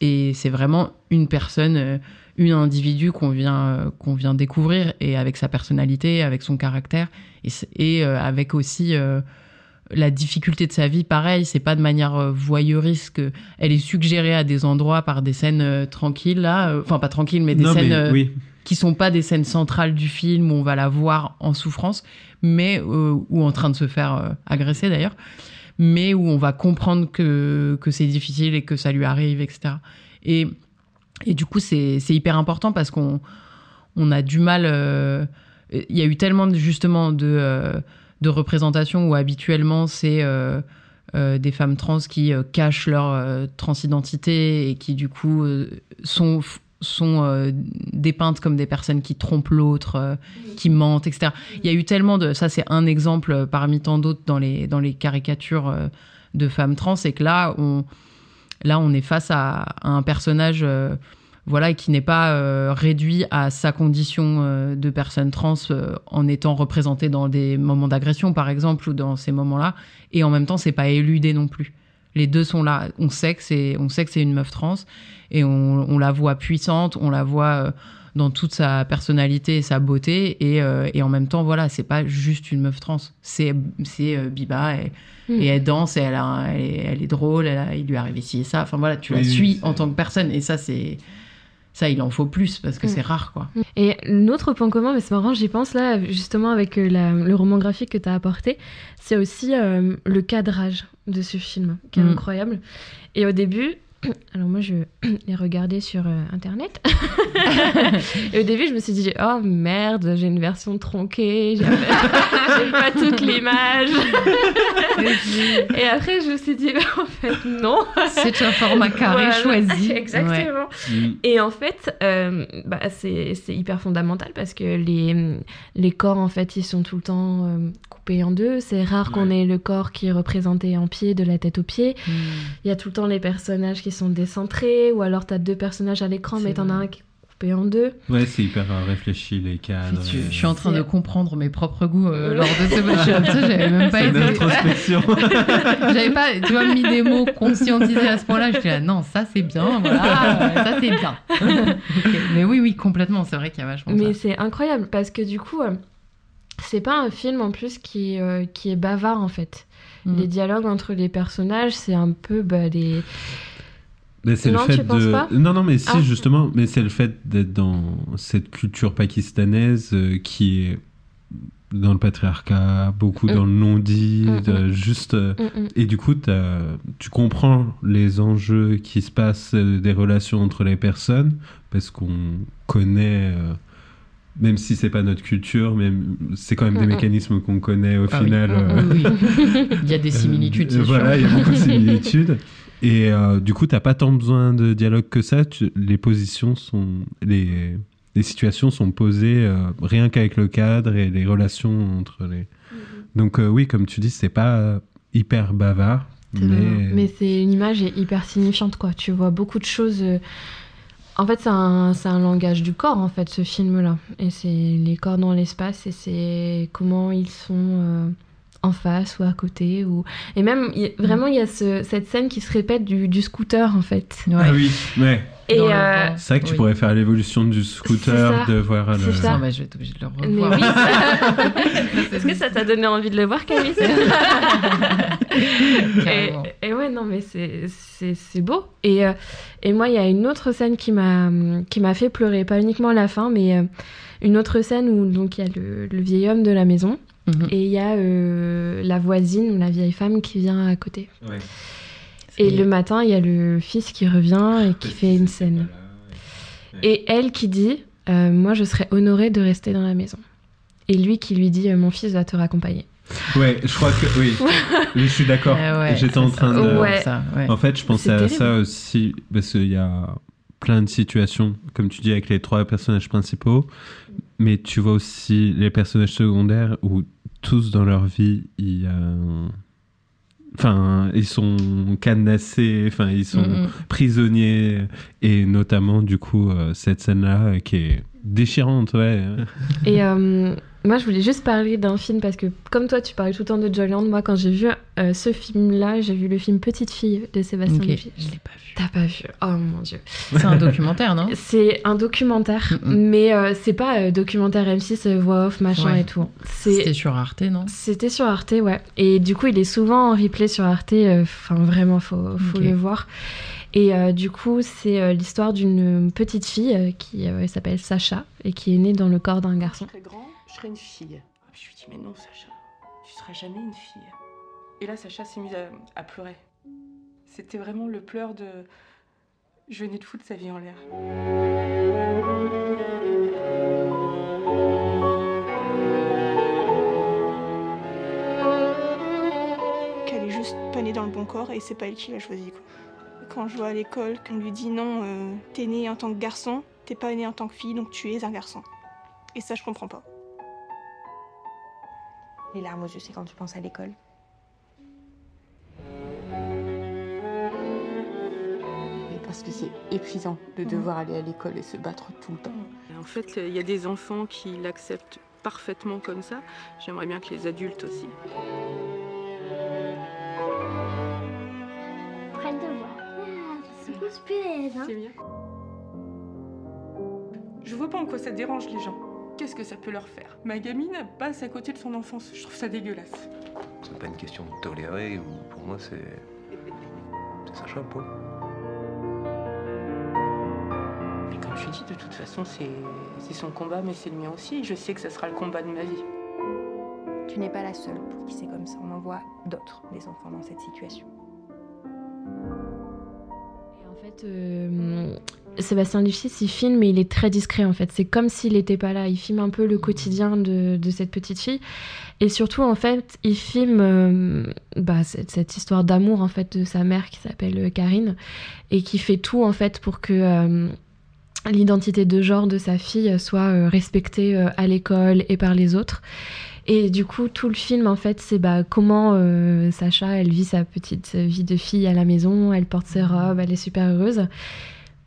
et c'est vraiment une personne, euh, une individu qu'on vient, euh, qu'on vient découvrir et avec sa personnalité, avec son caractère et, euh, avec aussi euh, la difficulté de sa vie, pareil, c'est pas de manière voyeuriste elle est suggérée à des endroits par des scènes tranquilles là, enfin pas tranquilles mais des Non, scènes mais oui. qui sont pas des scènes centrales du film où on va la voir en souffrance, mais euh, ou en train de se faire euh, agresser d'ailleurs, mais où on va comprendre que que c'est difficile et que ça lui arrive, etc. Et et du coup c'est hyper important parce qu'on on a du mal. euh, Il y a eu tellement de, justement de, euh, de représentations où habituellement c'est euh, des femmes trans qui cachent leur transidentité et qui du coup sont sont dépeintes comme des personnes qui trompent l'autre, qui mentent, etc. Il y a eu tellement de ça, c'est un exemple parmi tant d'autres dans les dans les caricatures de femmes trans, et que là on là on est face à, un personnage euh, voilà qui n'est pas euh, réduit à sa condition euh, de personne trans en étant représenté dans des moments d'agression par exemple ou dans ces moments-là. Et en même temps c'est pas éludé non plus. Les deux sont là. On sait que c'est on sait que c'est une meuf trans et on, la voit puissante on la voit dans toute sa personnalité et sa beauté. Et, euh, et en même temps voilà c'est pas juste une meuf trans. C'est c'est euh, Biba et, Mm. et elle danse et elle, a, elle, est, elle est drôle elle a- il lui arrive ici et ça. Enfin voilà tu la Oui, suis en tant que personne. Et ça c'est ça il en faut plus parce que Mm. c'est rare quoi. Et l'autre point commun, mais c'est marrant, j'y pense là, justement avec euh, la- le roman graphique que tu as apporté, c'est aussi euh, le cadrage de ce film, qui est incroyable. Et au début, [coughs] alors moi je [coughs] l'ai regardé sur euh, internet, [laughs] et au début je me suis dit, oh merde, j'ai une version tronquée, j'ai pas [laughs] toute l'image. [laughs] et après je me suis dit, en fait non. c'est un format carré Voilà, choisi Exactement. Mm. Et en fait, euh, bah, c'est c'est hyper fondamental parce que les, les corps, en fait, ils sont tout le temps euh, coupés en deux. C'est rare qu'on ait le corps qui est représenté en pied, de la tête aux pieds. Mm. Il y a tout le temps les personnages qui sont décentrés, ou alors tu as deux personnages à l'écran, mais t'en as un qui est coupé en deux. Ouais, c'est hyper euh, réfléchi, les cadres. je, euh, je suis en train de comprendre mes propres goûts euh, lors de ce [laughs] match. J'avais même pas C'est une été. introspection. [laughs] [laughs] J'avais pas, tu vois, mis des mots conscientisés à ce point-là. J'étais là, non, ça c'est bien, voilà, euh, ça c'est bien. Mais oui, oui, complètement. C'est vrai qu'il y a vachement Mais c'est incroyable parce que du coup, euh, c'est pas un film en plus qui, euh, qui est bavard en fait. Mm. Les dialogues entre les personnages, c'est un peu bah, les. Mais c'est le Non, fait tu penses de. pas non, non, mais si, Ah. justement, mais c'est le fait d'être dans cette culture pakistanaise euh, qui est dans le patriarcat, beaucoup Mm. dans le non-dit, Mm, juste. euh, mm. Et du coup, t'as- tu comprends les enjeux qui se passent euh, des relations entre les personnes parce qu'on connaît, euh, même si c'est pas notre culture, mais c'est quand même des Mm, mm. mécanismes qu'on connaît au Ah oui. final. Mm, euh, Oui, oui. Il y a des similitudes, euh, Voilà, sûr. il y a beaucoup de [laughs] similitudes. Et euh, du coup, t'as pas tant besoin de dialogue que ça. tu- les positions sont, les, les situations sont posées euh, rien qu'avec le cadre et les relations entre les. Donc euh, oui, comme tu dis, c'est pas hyper bavard, C'est mais, mais c'est une image hyper signifiante, quoi. Tu vois beaucoup de choses. En fait, c'est un, un langage du corps, en fait, ce film-là. Et c'est les corps dans l'espace et c'est comment ils sont euh, en face ou à côté. Ou... Et même, vraiment, il y a ce- cette scène qui se répète du, du scooter, en fait. Ah oui, ouais. Et euh, C'est vrai que tu Oui. pourrais faire l'évolution du scooter, de voir le. Ça. Non, bah, je vais être obligée de le Mais revoir. oui, [laughs] [laughs] Est-ce que ça t'a donné envie de le voir, Camille [laughs] et, ouais, non, mais c'est- beau. Et, euh, et moi, il y a une autre scène qui m'a qui m'a fait pleurer, pas uniquement à la fin, mais euh, une autre scène où donc il y a le, le vieil homme de la maison Mhm. et il y a euh, la voisine ou la vieille femme qui vient à côté. Ouais. Et le matin, il y a le fils qui revient et qui fait une scène. Et elle qui dit euh, Moi, je serais honorée de rester dans la maison. Et lui qui lui dit euh, Mon fils va te raccompagner. Ouais, je crois que oui. [laughs] Je suis d'accord. Ah ouais, J'étais en ça, train de. Ouais. ça, ouais. En fait, je pensais à terrible. ça aussi parce qu'il y a plein de situations, comme tu dis, avec les trois personnages principaux, mais tu vois aussi les personnages secondaires où tous dans leur vie, il y a un- Enfin, ils sont cadenassés, enfin, ils sont prisonniers, et notamment, du coup, euh, cette scène-là euh, qui est déchirante, ouais. Et euh, moi, je voulais juste parler d'un film parce que, comme toi, tu parlais tout le temps de Joyland. Moi, quand j'ai vu euh, ce film-là, j'ai vu le film Petite fille de Sébastien Ok, Levy. je l'ai pas vu. T'as pas vu? Oh mon dieu. C'est un documentaire, non? [laughs] C'est un documentaire, Mm-mm. mais euh, c'est pas euh, documentaire M6, euh, voix off, machin Ouais. et tout. C'était sur Arte, non? C'était sur Arte, ouais. Et du coup, il est souvent en replay sur Arte. euh, Enfin, vraiment, faut, faut Ok. le voir. Et euh, du coup, c'est euh, l'histoire d'une petite fille euh, qui euh, s'appelle Sacha et qui est née dans le corps d'un garçon. Je serai grand, je serai une fille. Je lui dis, mais non, Sacha, tu seras jamais une fille. Et là, Sacha s'est mise à, à pleurer. C'était vraiment le pleur de. Je venais de foutre sa vie en l'air. qu'elle est juste pas née dans le bon corps et c'est pas elle qui l'a choisi quoi. Quand je vois à l'école qu'on lui dit non, euh, t'es né en tant que garçon, t'es pas né en tant que fille, donc tu es un garçon. Et ça je comprends pas. Les larmes aux yeux, c'est quand tu penses à l'école. Parce que c'est épuisant de devoir aller à l'école et se battre tout le temps. Et en fait, il y a des enfants qui l'acceptent parfaitement comme ça. J'aimerais bien que les adultes aussi. Grosse punaise, hein. C'est bien. Je vois pas en quoi ça dérange les gens. Qu'est-ce que ça peut leur faire? Ma gamine passe à côté de son enfance. Je trouve ça dégueulasse. C'est pas une question de tolérer, ou pour moi c'est. C'est Sacha, point. Mais comme je dis, de toute façon, c'est c'est son combat, mais c'est le mien aussi. Je sais que ça sera le combat de ma vie. Tu n'es pas la seule pour qui c'est comme ça. On en voit d'autres, des enfants dans cette situation. Fait, euh, Sébastien Lifshitz, il filme, mais il est très discret en fait. C'est comme s'il n'était pas là. Il filme un peu le quotidien de, de cette petite fille. Et surtout, en fait, il filme euh, bah, cette, cette histoire d'amour en fait de sa mère qui s'appelle euh, Karine et qui fait tout en fait pour que euh, l'identité de genre de sa fille soit respectée à l'école et par les autres. Et du coup, tout le film, en fait, c'est bah, comment euh, Sacha, elle vit sa petite vie de fille à la maison, elle porte ses robes, elle est super heureuse.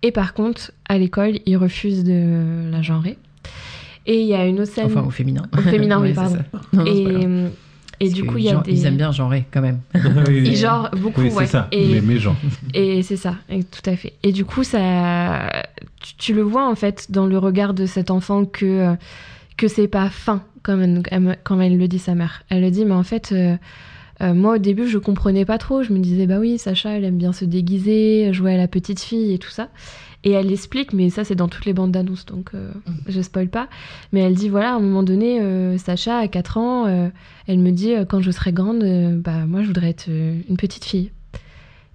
Et par contre, à l'école, il refuse de la genrer. Et il y a une autre scène... Enfin, au féminin. Au féminin, [laughs] oui, pardon. Non, et, grave. et du coup, il y a des... Ils aiment bien genrer quand même. [laughs] Ils genrent beaucoup, Oui, c'est ouais. ça, Et, les mégenres. [laughs] Et c'est ça, et tout à fait. Et du coup, ça, tu, tu le vois en fait dans le regard de cet enfant que euh, que c'est pas fin comme elle, elle le dit sa mère. Elle le dit, mais en fait, euh, euh, moi au début, je comprenais pas trop. Je me disais, bah oui, Sacha, elle aime bien se déguiser, jouer à la petite fille et tout ça. Et elle explique, mais ça c'est dans toutes les bandes d'annonces, donc euh, je spoil pas. Mais elle dit, voilà, à un moment donné, euh, Sacha, à 4 ans, euh, elle me dit, quand je serai grande, bah moi je voudrais être une petite fille.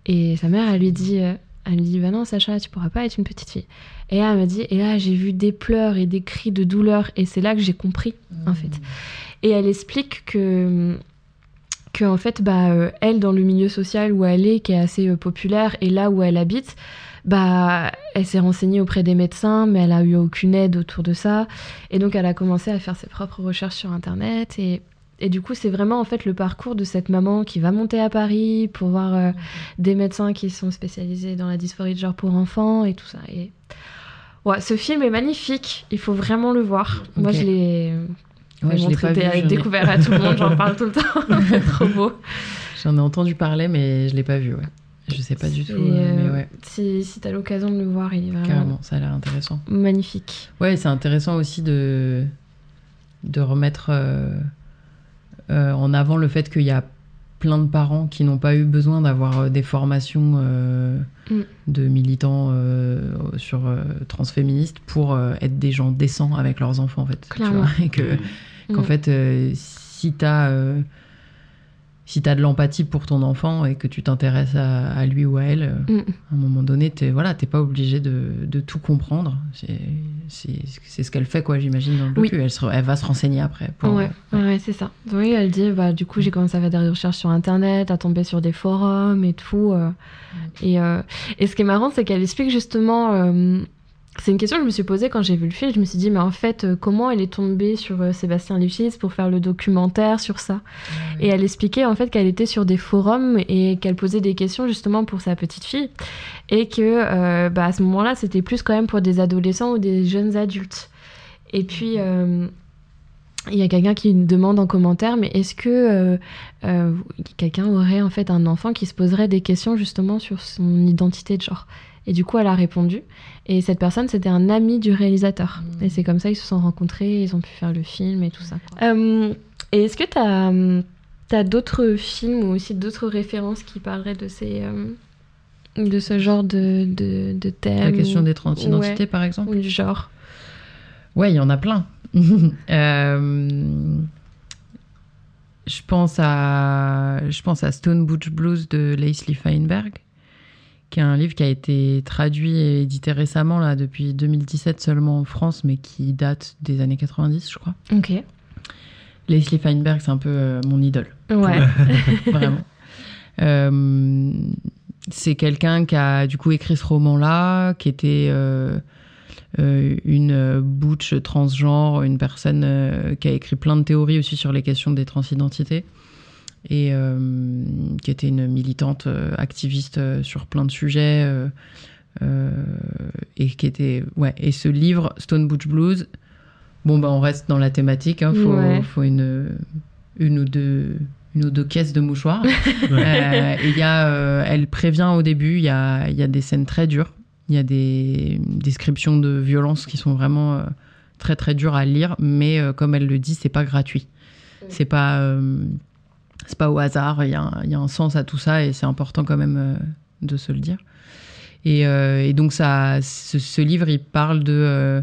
Et sa mère, elle lui dit, elle lui dit, bah non, Sacha, tu pourras pas être une petite fille. Et là, elle m'a dit, et là, j'ai vu des pleurs et des cris de douleur, et c'est là que j'ai compris, en fait. Et elle explique que que en fait, bah, euh, elle, dans le milieu social où elle est, qui est assez euh, populaire, et là où elle habite, bah, elle s'est renseignée auprès des médecins, mais elle a eu aucune aide autour de ça. Et donc, elle a commencé à faire ses propres recherches sur Internet. Et, et du coup, c'est vraiment en fait le parcours de cette maman qui va monter à Paris pour voir euh, des médecins qui sont spécialisés dans la dysphorie de genre pour enfants et tout ça. Et ouais, ce film est magnifique. Il faut vraiment le voir. Moi, je l'ai Ouais, je l'ai montré, pas vu, découvert à tout le monde. J'en parle tout le temps. [laughs] Trop beau. J'en ai entendu parler, mais je l'ai pas vu, ouais. Je sais pas du tout, euh, euh, mais ouais, Si, si t'as l'occasion de le voir, il est vraiment carrément, ça a l'air intéressant. magnifique. Ouais, c'est intéressant aussi de, de remettre euh, euh, en avant le fait qu'il y a plein de parents qui n'ont pas eu besoin d'avoir euh, des formations euh, Mm. de militants euh, sur euh, transféministes pour euh, être des gens décents avec leurs enfants, en fait. tu Clairement. vois, [laughs] et que, Mm. qu'en fait, euh, si t'as euh, si t'as de l'empathie pour ton enfant et que tu t'intéresses à, à lui ou à elle, euh, Mm. à un moment donné, t'es voilà, t'es pas obligé de, de tout comprendre. C'est ce qu'elle fait, quoi, j'imagine, dans le Oui. docu. Elle, se- elle va se renseigner après. pour- Ouais, ouais, c'est ça. Oui, elle dit, bah, du coup, j'ai commencé à faire des recherches sur Internet, à tomber sur des forums et tout. euh, et, euh, et ce qui est marrant, c'est qu'elle explique justement. C'est une question que je me suis posée quand j'ai vu le film. Je me suis dit, mais en fait, euh, comment elle est tombée sur euh, Sébastien Lifshitz pour faire le documentaire sur ça Et elle expliquait en fait qu'elle était sur des forums et qu'elle posait des questions justement pour sa petite fille. Et que euh, bah, à ce moment-là, c'était plus quand même pour des adolescents ou des jeunes adultes. Et puis. euh, il y a quelqu'un qui demande en commentaire, mais est-ce que euh, euh, quelqu'un aurait en fait un enfant qui se poserait des questions justement sur son identité de genre? Et du coup, elle a répondu. Et cette personne, c'était un ami du réalisateur. Et c'est comme ça qu'ils se sont rencontrés, ils ont pu faire le film et tout ça. Euh, et est-ce que tu as, d'autres films ou aussi d'autres références qui parleraient de ces... euh, de ce genre de, de, de thème La question ou- des transidentités, Ouais, par exemple Ou du genre. Ouais, il y en a plein. [laughs] Euh, je pense à je pense à Stone Butch Blues de Leslie Feinberg, qui est un livre qui a été traduit et édité récemment là depuis 2017 seulement en France, mais qui date des années 90, je crois. Ok. Leslie Feinberg, c'est un peu euh, mon idole. Ouais. [laughs] Vraiment. Euh, c'est quelqu'un qui a du coup écrit ce roman-là, qui était euh, une butch transgenre, une personne qui a écrit plein de théories aussi sur les questions des transidentités et euh, qui était une militante euh, activiste euh, sur plein de sujets euh, euh, et qui était ouais et ce livre Stone Butch Blues bon bah on reste dans la thématique hein, faut, Ouais. faut une une ou deux une ou deux caisses de mouchoirs. [laughs] Euh, et il y a euh, elle prévient au début il y a il y a des scènes très dures. Il y a des descriptions de violence qui sont vraiment euh, très très dures à lire mais euh, comme elle le dit c'est pas gratuit. C'est pas euh, c'est pas au hasard, il y, a un- y sens à tout ça et c'est important quand même euh, de se le dire. Et, euh, donc ça, ce, livre, il parle de euh,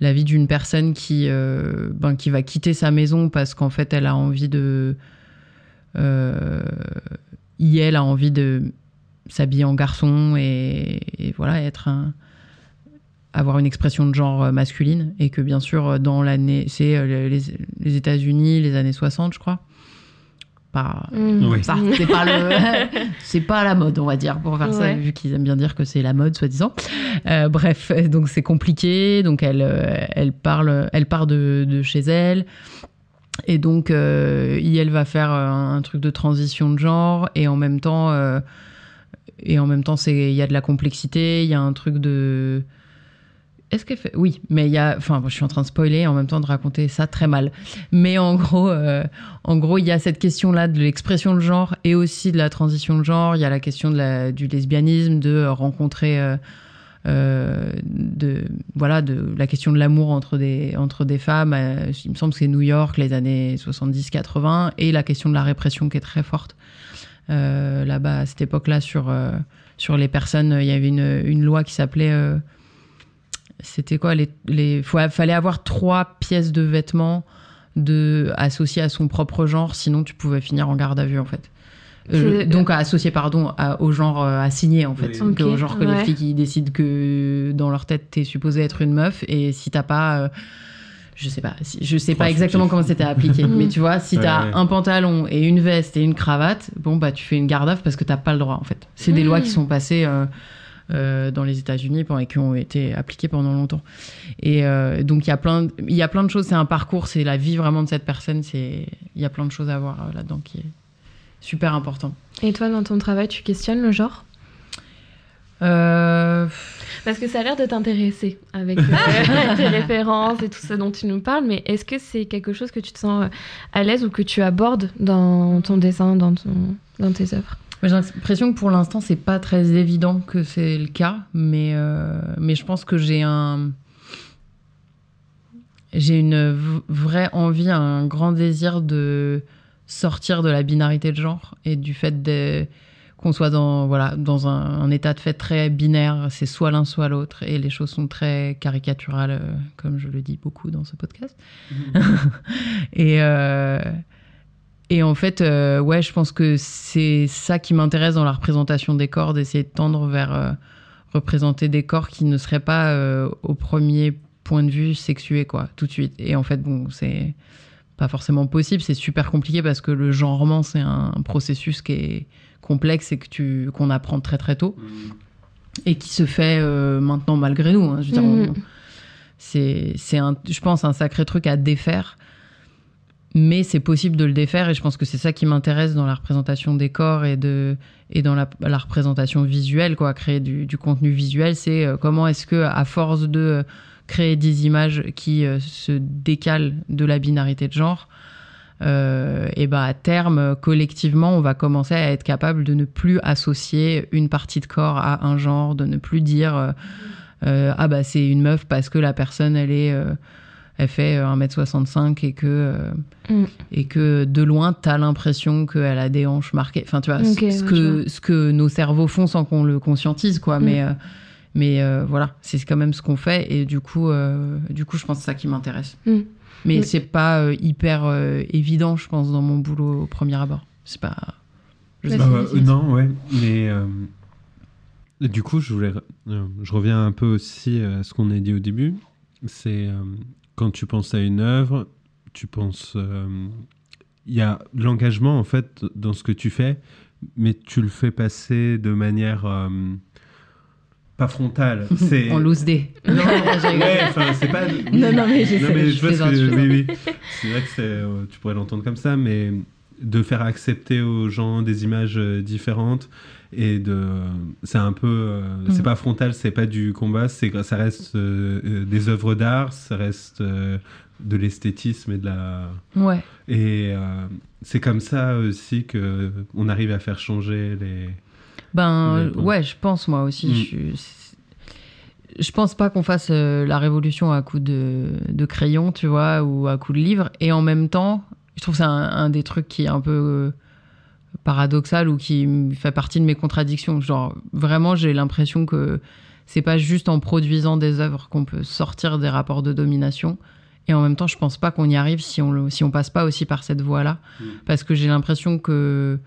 la vie d'une personne qui, ben, qui va quitter sa maison parce qu'en fait elle a envie de, euh, elle a envie de s'habiller en garçon et, voilà être un avoir une expression de genre masculine et que bien sûr dans l'année c'est les États-Unis les années 60 je crois pas, Mm. Oui. c'est pas le [laughs] c'est pas la mode on va dire pour faire ça vu qu'ils aiment bien dire que c'est la mode soi-disant Euh, bref donc c'est compliqué donc elle euh, elle parle elle part de, de chez elle et donc euh, elle va faire euh, un, un truc de transition de genre et en même temps euh, et en même temps c'est il y a de la complexité il y a un truc de Oui, mais il y a. Enfin, je suis en train de spoiler en même temps de raconter ça très mal. Mais en gros, euh, en gros, il y a cette question-là de l'expression de genre et aussi de la transition de genre. Il y a la question du lesbianisme, de euh, rencontrer. euh, voilà de la question de l'amour entre des femmes il me semble que c'est New York les années 70 80 et la question de la répression qui est très forte là-bas à cette époque-là sur sur les personnes il y avait une, loi qui s'appelait c'était quoi les, les faut- fallait avoir trois pièces de vêtements de associées à son propre genre sinon tu pouvais finir en garde à vue en fait Euh, donc à associer pardon à- au genre euh, assigné en fait Oui. que Ok, au genre que les flics ils décident que dans leur tête t'es supposé être une meuf et si t'as pas euh, je sais pas, si- je sais pas exactement comment c'était appliqué, [laughs] mais tu vois, si t'as ouais. un pantalon et une veste et une cravate, bon bah tu fais une garde à vue parce que t'as pas le droit en fait. C'est des lois qui sont passées euh, euh, dans les États-Unis et qui ont été appliquées pendant longtemps. Et euh, donc il y a plein, de- il y a plein de choses. C'est un parcours, c'est la vie vraiment de cette personne. C'est, il y a plein de choses à voir euh, là-dedans qui est super important. Et toi, dans ton travail, tu questionnes le genre? Euh, Parce que ça a l'air de t'intéresser avec [laughs] euh, tes références et tout ça dont tu nous parles, mais est-ce que c'est quelque chose que tu te sens à l'aise ou que tu abordes dans ton dessin, dans, ton, dans tes œuvres? J'ai l'impression que pour l'instant, c'est pas très évident que c'est le cas, mais, euh, mais je pense que j'ai un. J'ai une vraie envie, un grand désir de sortir de la binarité de genre et du fait de- qu'on soit dans, voilà, dans un, un état de fait très binaire, c'est soit l'un, soit l'autre, et les choses sont très caricaturales, euh, comme je le dis beaucoup dans ce podcast. [laughs] et, euh, et en fait, euh, ouais, je pense que c'est ça qui m'intéresse dans la représentation des corps, d'essayer de tendre vers euh, représenter des corps qui ne seraient pas euh, au premier point de vue sexués, quoi, tout de suite. Et en fait, bon, c'est pas forcément possible, c'est super compliqué parce que le genrement, c'est un, processus qui est complexe et que tu qu'on apprend très très tôt et qui se fait maintenant malgré nous. hein. Je veux dire, on- c'est c'est un, je pense, un sacré truc à défaire mais c'est possible de le défaire et je pense que c'est ça qui m'intéresse dans la représentation des corps et de et dans la, représentation visuelle quoi créer du, contenu visuel. C'est euh, comment est-ce que à force de euh, créer des images qui euh, se décalent de la binarité de genre et ben à terme collectivement on va commencer à être capable de ne plus associer une partie de corps à un genre de ne plus dire ah bah c'est une meuf parce que la personne elle est elle fait euh, 1m65 et que euh, Mm. et que de loin t'as l'impression qu'elle a des hanches marquées enfin tu vois ce- ouais, que vois. ce que nos cerveaux font sans qu'on le conscientise quoi Mm. mais euh, mais euh, voilà c'est quand même ce qu'on fait et du coup euh, du coup je pense que c'est ça qui m'intéresse Mm. mais Mm. c'est pas euh, hyper euh, évident je pense dans mon boulot au premier abord c'est pas je sais Bah, pas. euh, non, ouais, mais euh, du coup, je voulais, euh, je reviens un peu aussi à ce qu'on a dit au début. C'est euh, quand tu penses à une œuvre, tu penses, euh, il y a de l'engagement en fait dans ce que tu fais, mais tu le fais passer de manière euh, pas frontale. [laughs] C'est en loose day non, ouais, enfin, c'est pas. [laughs] oui. Non, non, mais j'essaie, mais je je vois ce plaisante, que- je oui, oui. C'est vrai que c'est, euh, tu pourrais l'entendre comme ça, mais de faire accepter aux gens des images différentes et de, c'est un peu, euh, c'est Mhm. pas frontal, c'est pas du combat, c'est ça reste euh, euh, des œuvres d'art, ça reste euh, de l'esthétisme et de la. Ouais. Et c'est comme ça aussi que on arrive à faire changer les. Ben ouais, je pense moi aussi. Mm. Je, suis- je pense pas qu'on fasse euh, la révolution à coup de, de crayon, tu vois, ou à coup de livre. Et en même temps, je trouve que c'est un, un des trucs qui est un peu euh, paradoxal ou qui fait partie de mes contradictions. Genre vraiment, j'ai l'impression que c'est pas juste en produisant des œuvres qu'on peut sortir des rapports de domination. Et en même temps, je pense pas qu'on y arrive si on le, si on passe pas aussi par cette voie-là, parce que j'ai l'impression que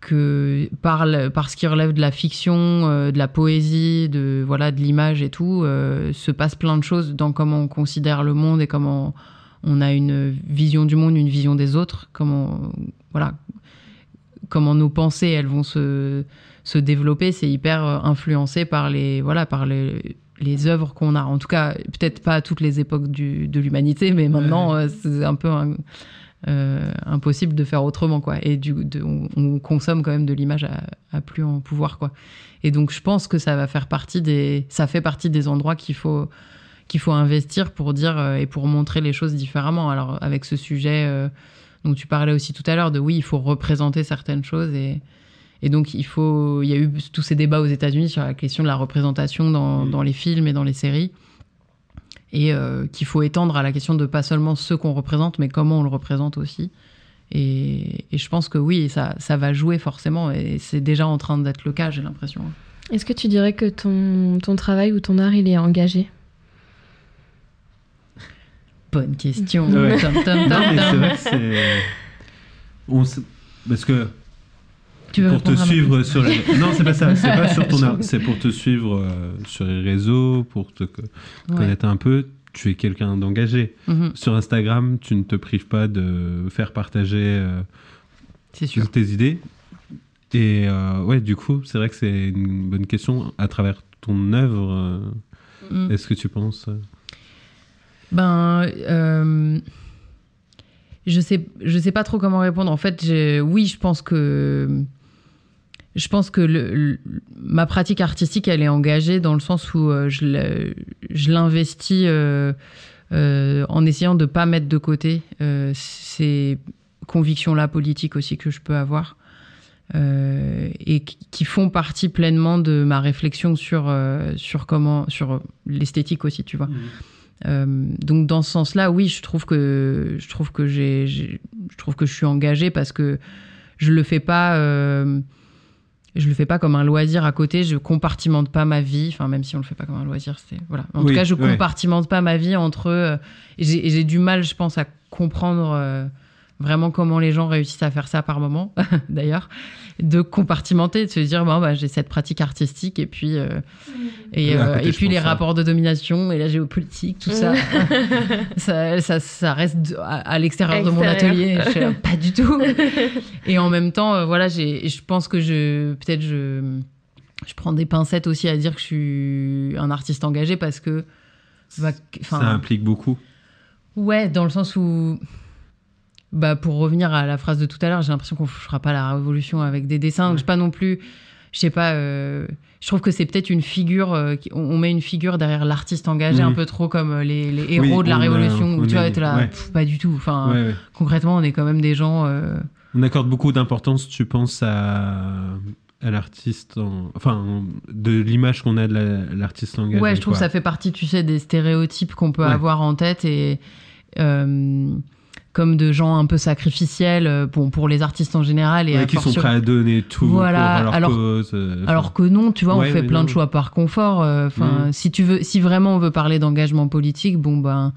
que par, le- par ce qui relève de la fiction, euh, de la poésie, de voilà de l'image et tout, euh, se passe plein de choses dans comment on considère le monde et comment on a une vision du monde, une vision des autres, comment voilà comment nos pensées elles vont se, se développer, c'est hyper euh, influencé par les voilà par les les œuvres qu'on a. En tout cas, peut-être pas à toutes les époques du- de l'humanité, mais maintenant euh, c'est un peu un- euh, impossible de faire autrement quoi. Et du de- on, on consomme quand même de l'image à, à plus en pouvoir quoi. Et donc je pense que ça va faire partie des ça fait partie des endroits qu'il faut qu'il faut investir pour dire euh, et pour montrer les choses différemment. Alors avec ce sujet dont tu parlais aussi tout à l'heure de oui il faut représenter certaines choses et et donc il faut il y a eu tous ces débats aux États-Unis sur la question de la représentation dans, dans les films et dans les séries et euh, qu'il faut étendre à la question de pas seulement ce qu'on représente, mais comment on le représente aussi. Et, et je pense que oui, ça, ça va jouer forcément, et c'est déjà en train d'être le cas, j'ai l'impression. Est-ce que tu dirais que ton, ton travail ou ton art, il est engagé? Bonne question. Ouais. Tom, tom, tom, non, mais c'est tom. vrai que c'est. on s- Parce que. Tu veux pour te suivre sur les... Non, c'est pas ça. C'est pas sur ton. [laughs] C'est pour te suivre euh, sur les réseaux, pour te Ouais. connaître un peu. tu es quelqu'un d'engagé. Mhm. Sur Instagram, tu ne te prives pas de faire partager euh, sûr. tes idées. Et euh, ouais, du coup, c'est vrai que c'est une bonne question. À travers ton œuvre, euh, Mm. est-ce que tu penses euh, Ben, euh, je sais, je sais pas trop comment répondre. En fait, oui, je pense que, je pense que le- le- ma pratique artistique, elle est engagée dans le sens où euh, je l'investis euh, euh, en essayant de pas mettre de côté euh, ces convictions-là politiques aussi que je peux avoir. euh, et qui- font partie pleinement de ma réflexion sur, euh, sur comment sur l'esthétique aussi, tu vois. Euh, donc dans ce sens-là, oui, je trouve que je trouve que j'ai, je trouve que je suis engagée parce que je le fais pas, euh, je le fais pas comme un loisir à côté. Je compartimente pas ma vie, enfin même si on le fait pas comme un loisir, c'est voilà. En Oui, tout cas, je ouais. compartimente pas ma vie entre. euh, et j'ai du mal, je pense, à comprendre. Vraiment comment les gens réussissent à faire ça par moment, [laughs] d'ailleurs, de compartimenter, de se dire bon bah j'ai cette pratique artistique et puis euh, et, Et euh, côté, et je puis les rapports de domination et la géopolitique, tout ça, [laughs] ça, ça, ça reste à, à l'extérieur de mon atelier. Je suis là, pas du tout. et en même temps, euh, voilà, j'ai, je pense que je, peut-être je, je prends des pincettes aussi à dire que je suis un artiste engagé parce que, bah, Ça implique beaucoup. Ouais, dans le sens où, bah, pour revenir à la phrase de tout à l'heure, j'ai l'impression qu'on ne fera pas la révolution avec des dessins. Donc, je sais pas non plus, je sais pas, euh, je trouve que c'est peut-être une figure, euh, on, met une figure derrière l'artiste engagé, Mhm. un peu trop comme euh, les, les héros Oui, de la révolution, où tu vois, t'es là, ouais. pff, pas du tout. Enfin, Ouais, ouais. concrètement, on est quand même des gens. euh, On accorde beaucoup d'importance, tu penses, à, à l'artiste, en- enfin, de l'image qu'on a de la- l'artiste engagé. Ouais, je trouve quoi. que ça fait partie, tu sais, des stéréotypes qu'on peut Ouais. avoir en tête et comme de gens un peu sacrificiels, euh, bon, pour les artistes en général et Ouais, qui sont prêts à donner tout Voilà, pour leur alors- cause. euh. Alors que non, tu vois, Ouais, on fait plein non. de choix par confort. euh, Enfin, Mhm. si tu veux, si vraiment on veut parler d'engagement politique, bon ben.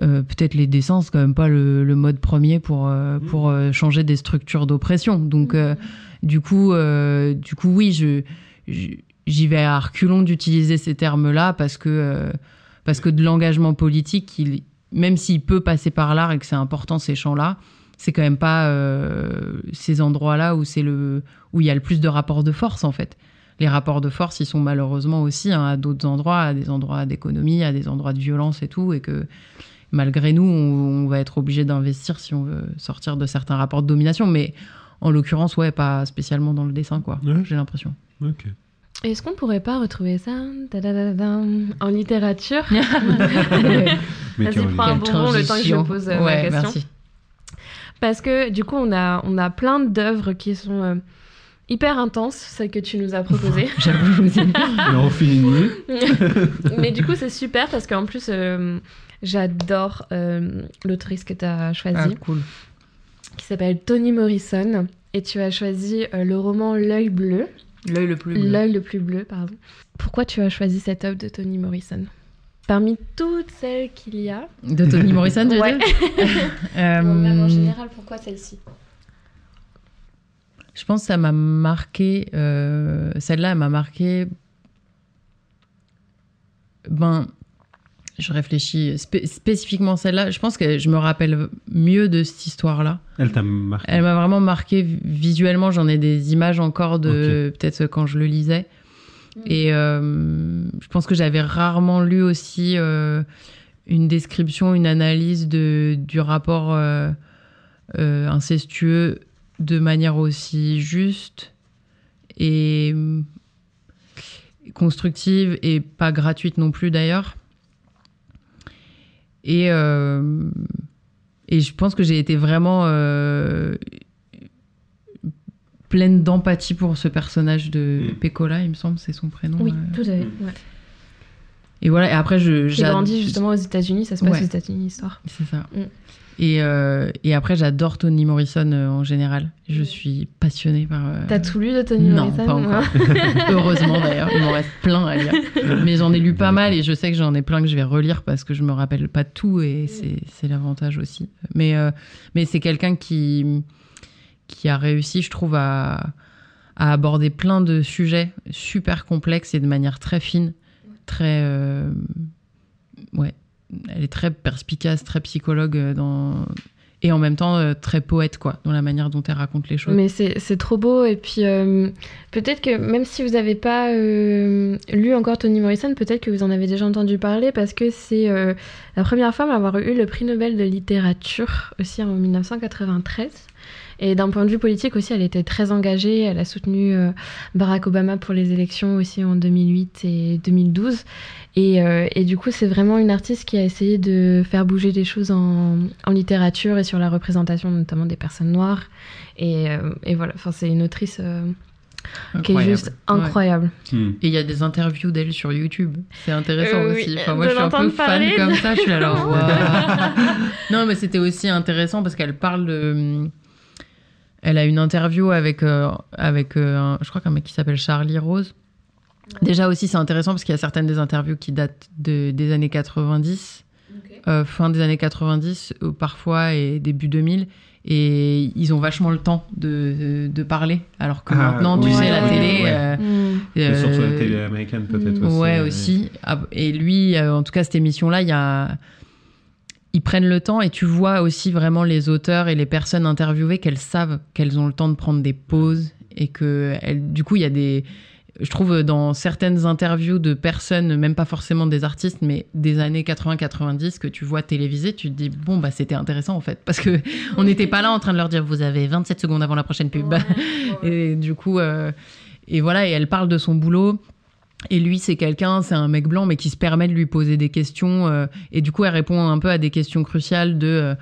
euh, peut-être les dessins, c'est quand même pas le, le mode premier pour, euh, Mhm. pour euh, changer des structures d'oppression. Donc, euh, du, coup, euh, du coup, oui, je, j'y vais à reculons d'utiliser ces termes-là parce que, euh, parce que de l'engagement politique, il- même s'il peut passer par l'art et que c'est important ces champs-là, c'est quand même pas euh, ces endroits-là où c'est le où il y a le plus de rapports de force en fait. Les rapports de force, ils sont malheureusement aussi hein, à d'autres endroits, à des endroits d'économie, à des endroits de violence et tout, et que malgré nous, on, on va être obligé d'investir si on veut sortir de certains rapports de domination. Mais en l'occurrence, ouais, pas spécialement dans le dessin, quoi. J'ai l'impression. Ok. Est-ce qu'on pourrait pas retrouver ça en littérature? [laughs] Vas-y, prends un bonbon le temps que je pose euh, ma Ouais, question. merci. Parce que du coup, on a, on a plein d'œuvres qui sont euh, hyper intenses, celles que tu nous as proposées. [laughs] J'avoue, je vous ai [laughs] on finit. [laughs] Mais du coup, c'est super parce qu'en plus, euh, j'adore euh, l'autrice que tu as choisie, Ah, cool. qui s'appelle Toni Morrison. Et tu as choisi euh, le roman L'œil bleu. L'œil le plus bleu. L'œil le plus bleu, pardon. Pourquoi tu as choisi cette œuvre de Toni Morrison? Parmi toutes celles qu'il y a. De Toni [laughs] Morrison, tu Ouais. dire [laughs] Euh, Bon, même en général, pourquoi celle-ci? Je pense que ça m'a marqué. euh, Celle-là, elle m'a marqué. Ben, je réfléchis spé- spécifiquement celle-là. Je pense que je me rappelle mieux de cette histoire-là. Elle t'a marqué. Elle m'a vraiment marqué vi- visuellement. J'en ai des images encore de peut-être quand je le lisais. Et euh, je pense que j'avais rarement lu aussi euh, une description, une analyse de, du rapport euh, incestueux de manière aussi juste et euh, constructive et pas gratuite non plus d'ailleurs. Et, et je pense que j'ai été vraiment pleine d'empathie pour ce personnage de Pecola, il me semble, c'est son prénom. Oui, euh. tout à fait. Ouais. Et voilà, et après, je. J'ai grandi justement aux États-Unis, ça se passe Ouais. aux États-Unis, l'histoire. C'est ça. Mm. Et, euh, et après, j'adore Toni Morrison euh, en général. Je suis passionnée par. euh, T'as tout lu de Toni non, Morrison pas encore. [laughs] [laughs] Heureusement d'ailleurs, il m'en reste plein à lire. Mais j'en ai lu pas mal et je sais que j'en ai plein que je vais relire parce que je me rappelle pas de tout et c'est c'est l'avantage aussi. Mais, euh, mais c'est quelqu'un qui, qui a réussi, je trouve, à, aborder plein de sujets super complexes et de manière très fine, très. euh, ouais, elle est très perspicace, très psychologue euh, dans et en même temps euh, très poète quoi, dans la manière dont elle raconte les choses. Mais c'est trop beau. Et puis, peut-être que même si vous n'avez pas lu encore Toni Morrison, peut-être que vous en avez déjà entendu parler parce que c'est la première femme à avoir eu le prix Nobel de littérature aussi en 1993. Et d'un point de vue politique aussi, elle était très engagée. Elle a soutenu euh, Barack Obama pour les élections aussi en 2008 et 2012. Et, euh, et du coup, c'est vraiment une artiste qui a essayé de faire bouger des choses en, en littérature et sur la représentation notamment des personnes noires. Et, euh, et voilà, enfin, c'est une autrice euh, qui est juste incroyable. Ouais. Et il y a des interviews d'elle sur YouTube. C'est intéressant Euh, aussi. oui, Enfin, moi, de je suis un peu l'entendre fan parler. comme ça. Je suis là, alors, [laughs] waouh. Non, mais c'était aussi intéressant parce qu'elle parle de. Elle a une interview avec, euh, avec euh, un- je crois qu'un mec qui s'appelle Charlie Rose. Déjà aussi, c'est intéressant parce qu'il y a certaines des interviews qui datent de, des années 90, euh, fin des années 90 euh, parfois et début 2000. Et ils ont vachement le temps de, de parler. Alors que Ah, maintenant, tu oui, sais, la ouais, télé. ouais. euh, Mm. Surtout la télé américaine, peut-être aussi. Ouais, aussi. Ah, Et lui, euh, en tout cas, cette émission-là, il y a. Ils prennent le temps et tu vois aussi vraiment les auteurs et les personnes interviewées qu'elles savent qu'elles ont le temps de prendre des pauses et que elles- du coup, il y a des. Je trouve dans certaines interviews de personnes, même pas forcément des artistes, mais des années 80-90 que tu vois télévisées, tu te dis bon bah c'était intéressant en fait parce que [laughs] on n'était pas là en train de leur dire vous avez 27 secondes avant la prochaine pub. [laughs] et du coup euh, et voilà et elle parle de son boulot et lui, c'est quelqu'un, c'est un mec blanc, mais qui se permet de lui poser des questions. euh, et du coup, elle répond un peu à des questions cruciales de, euh,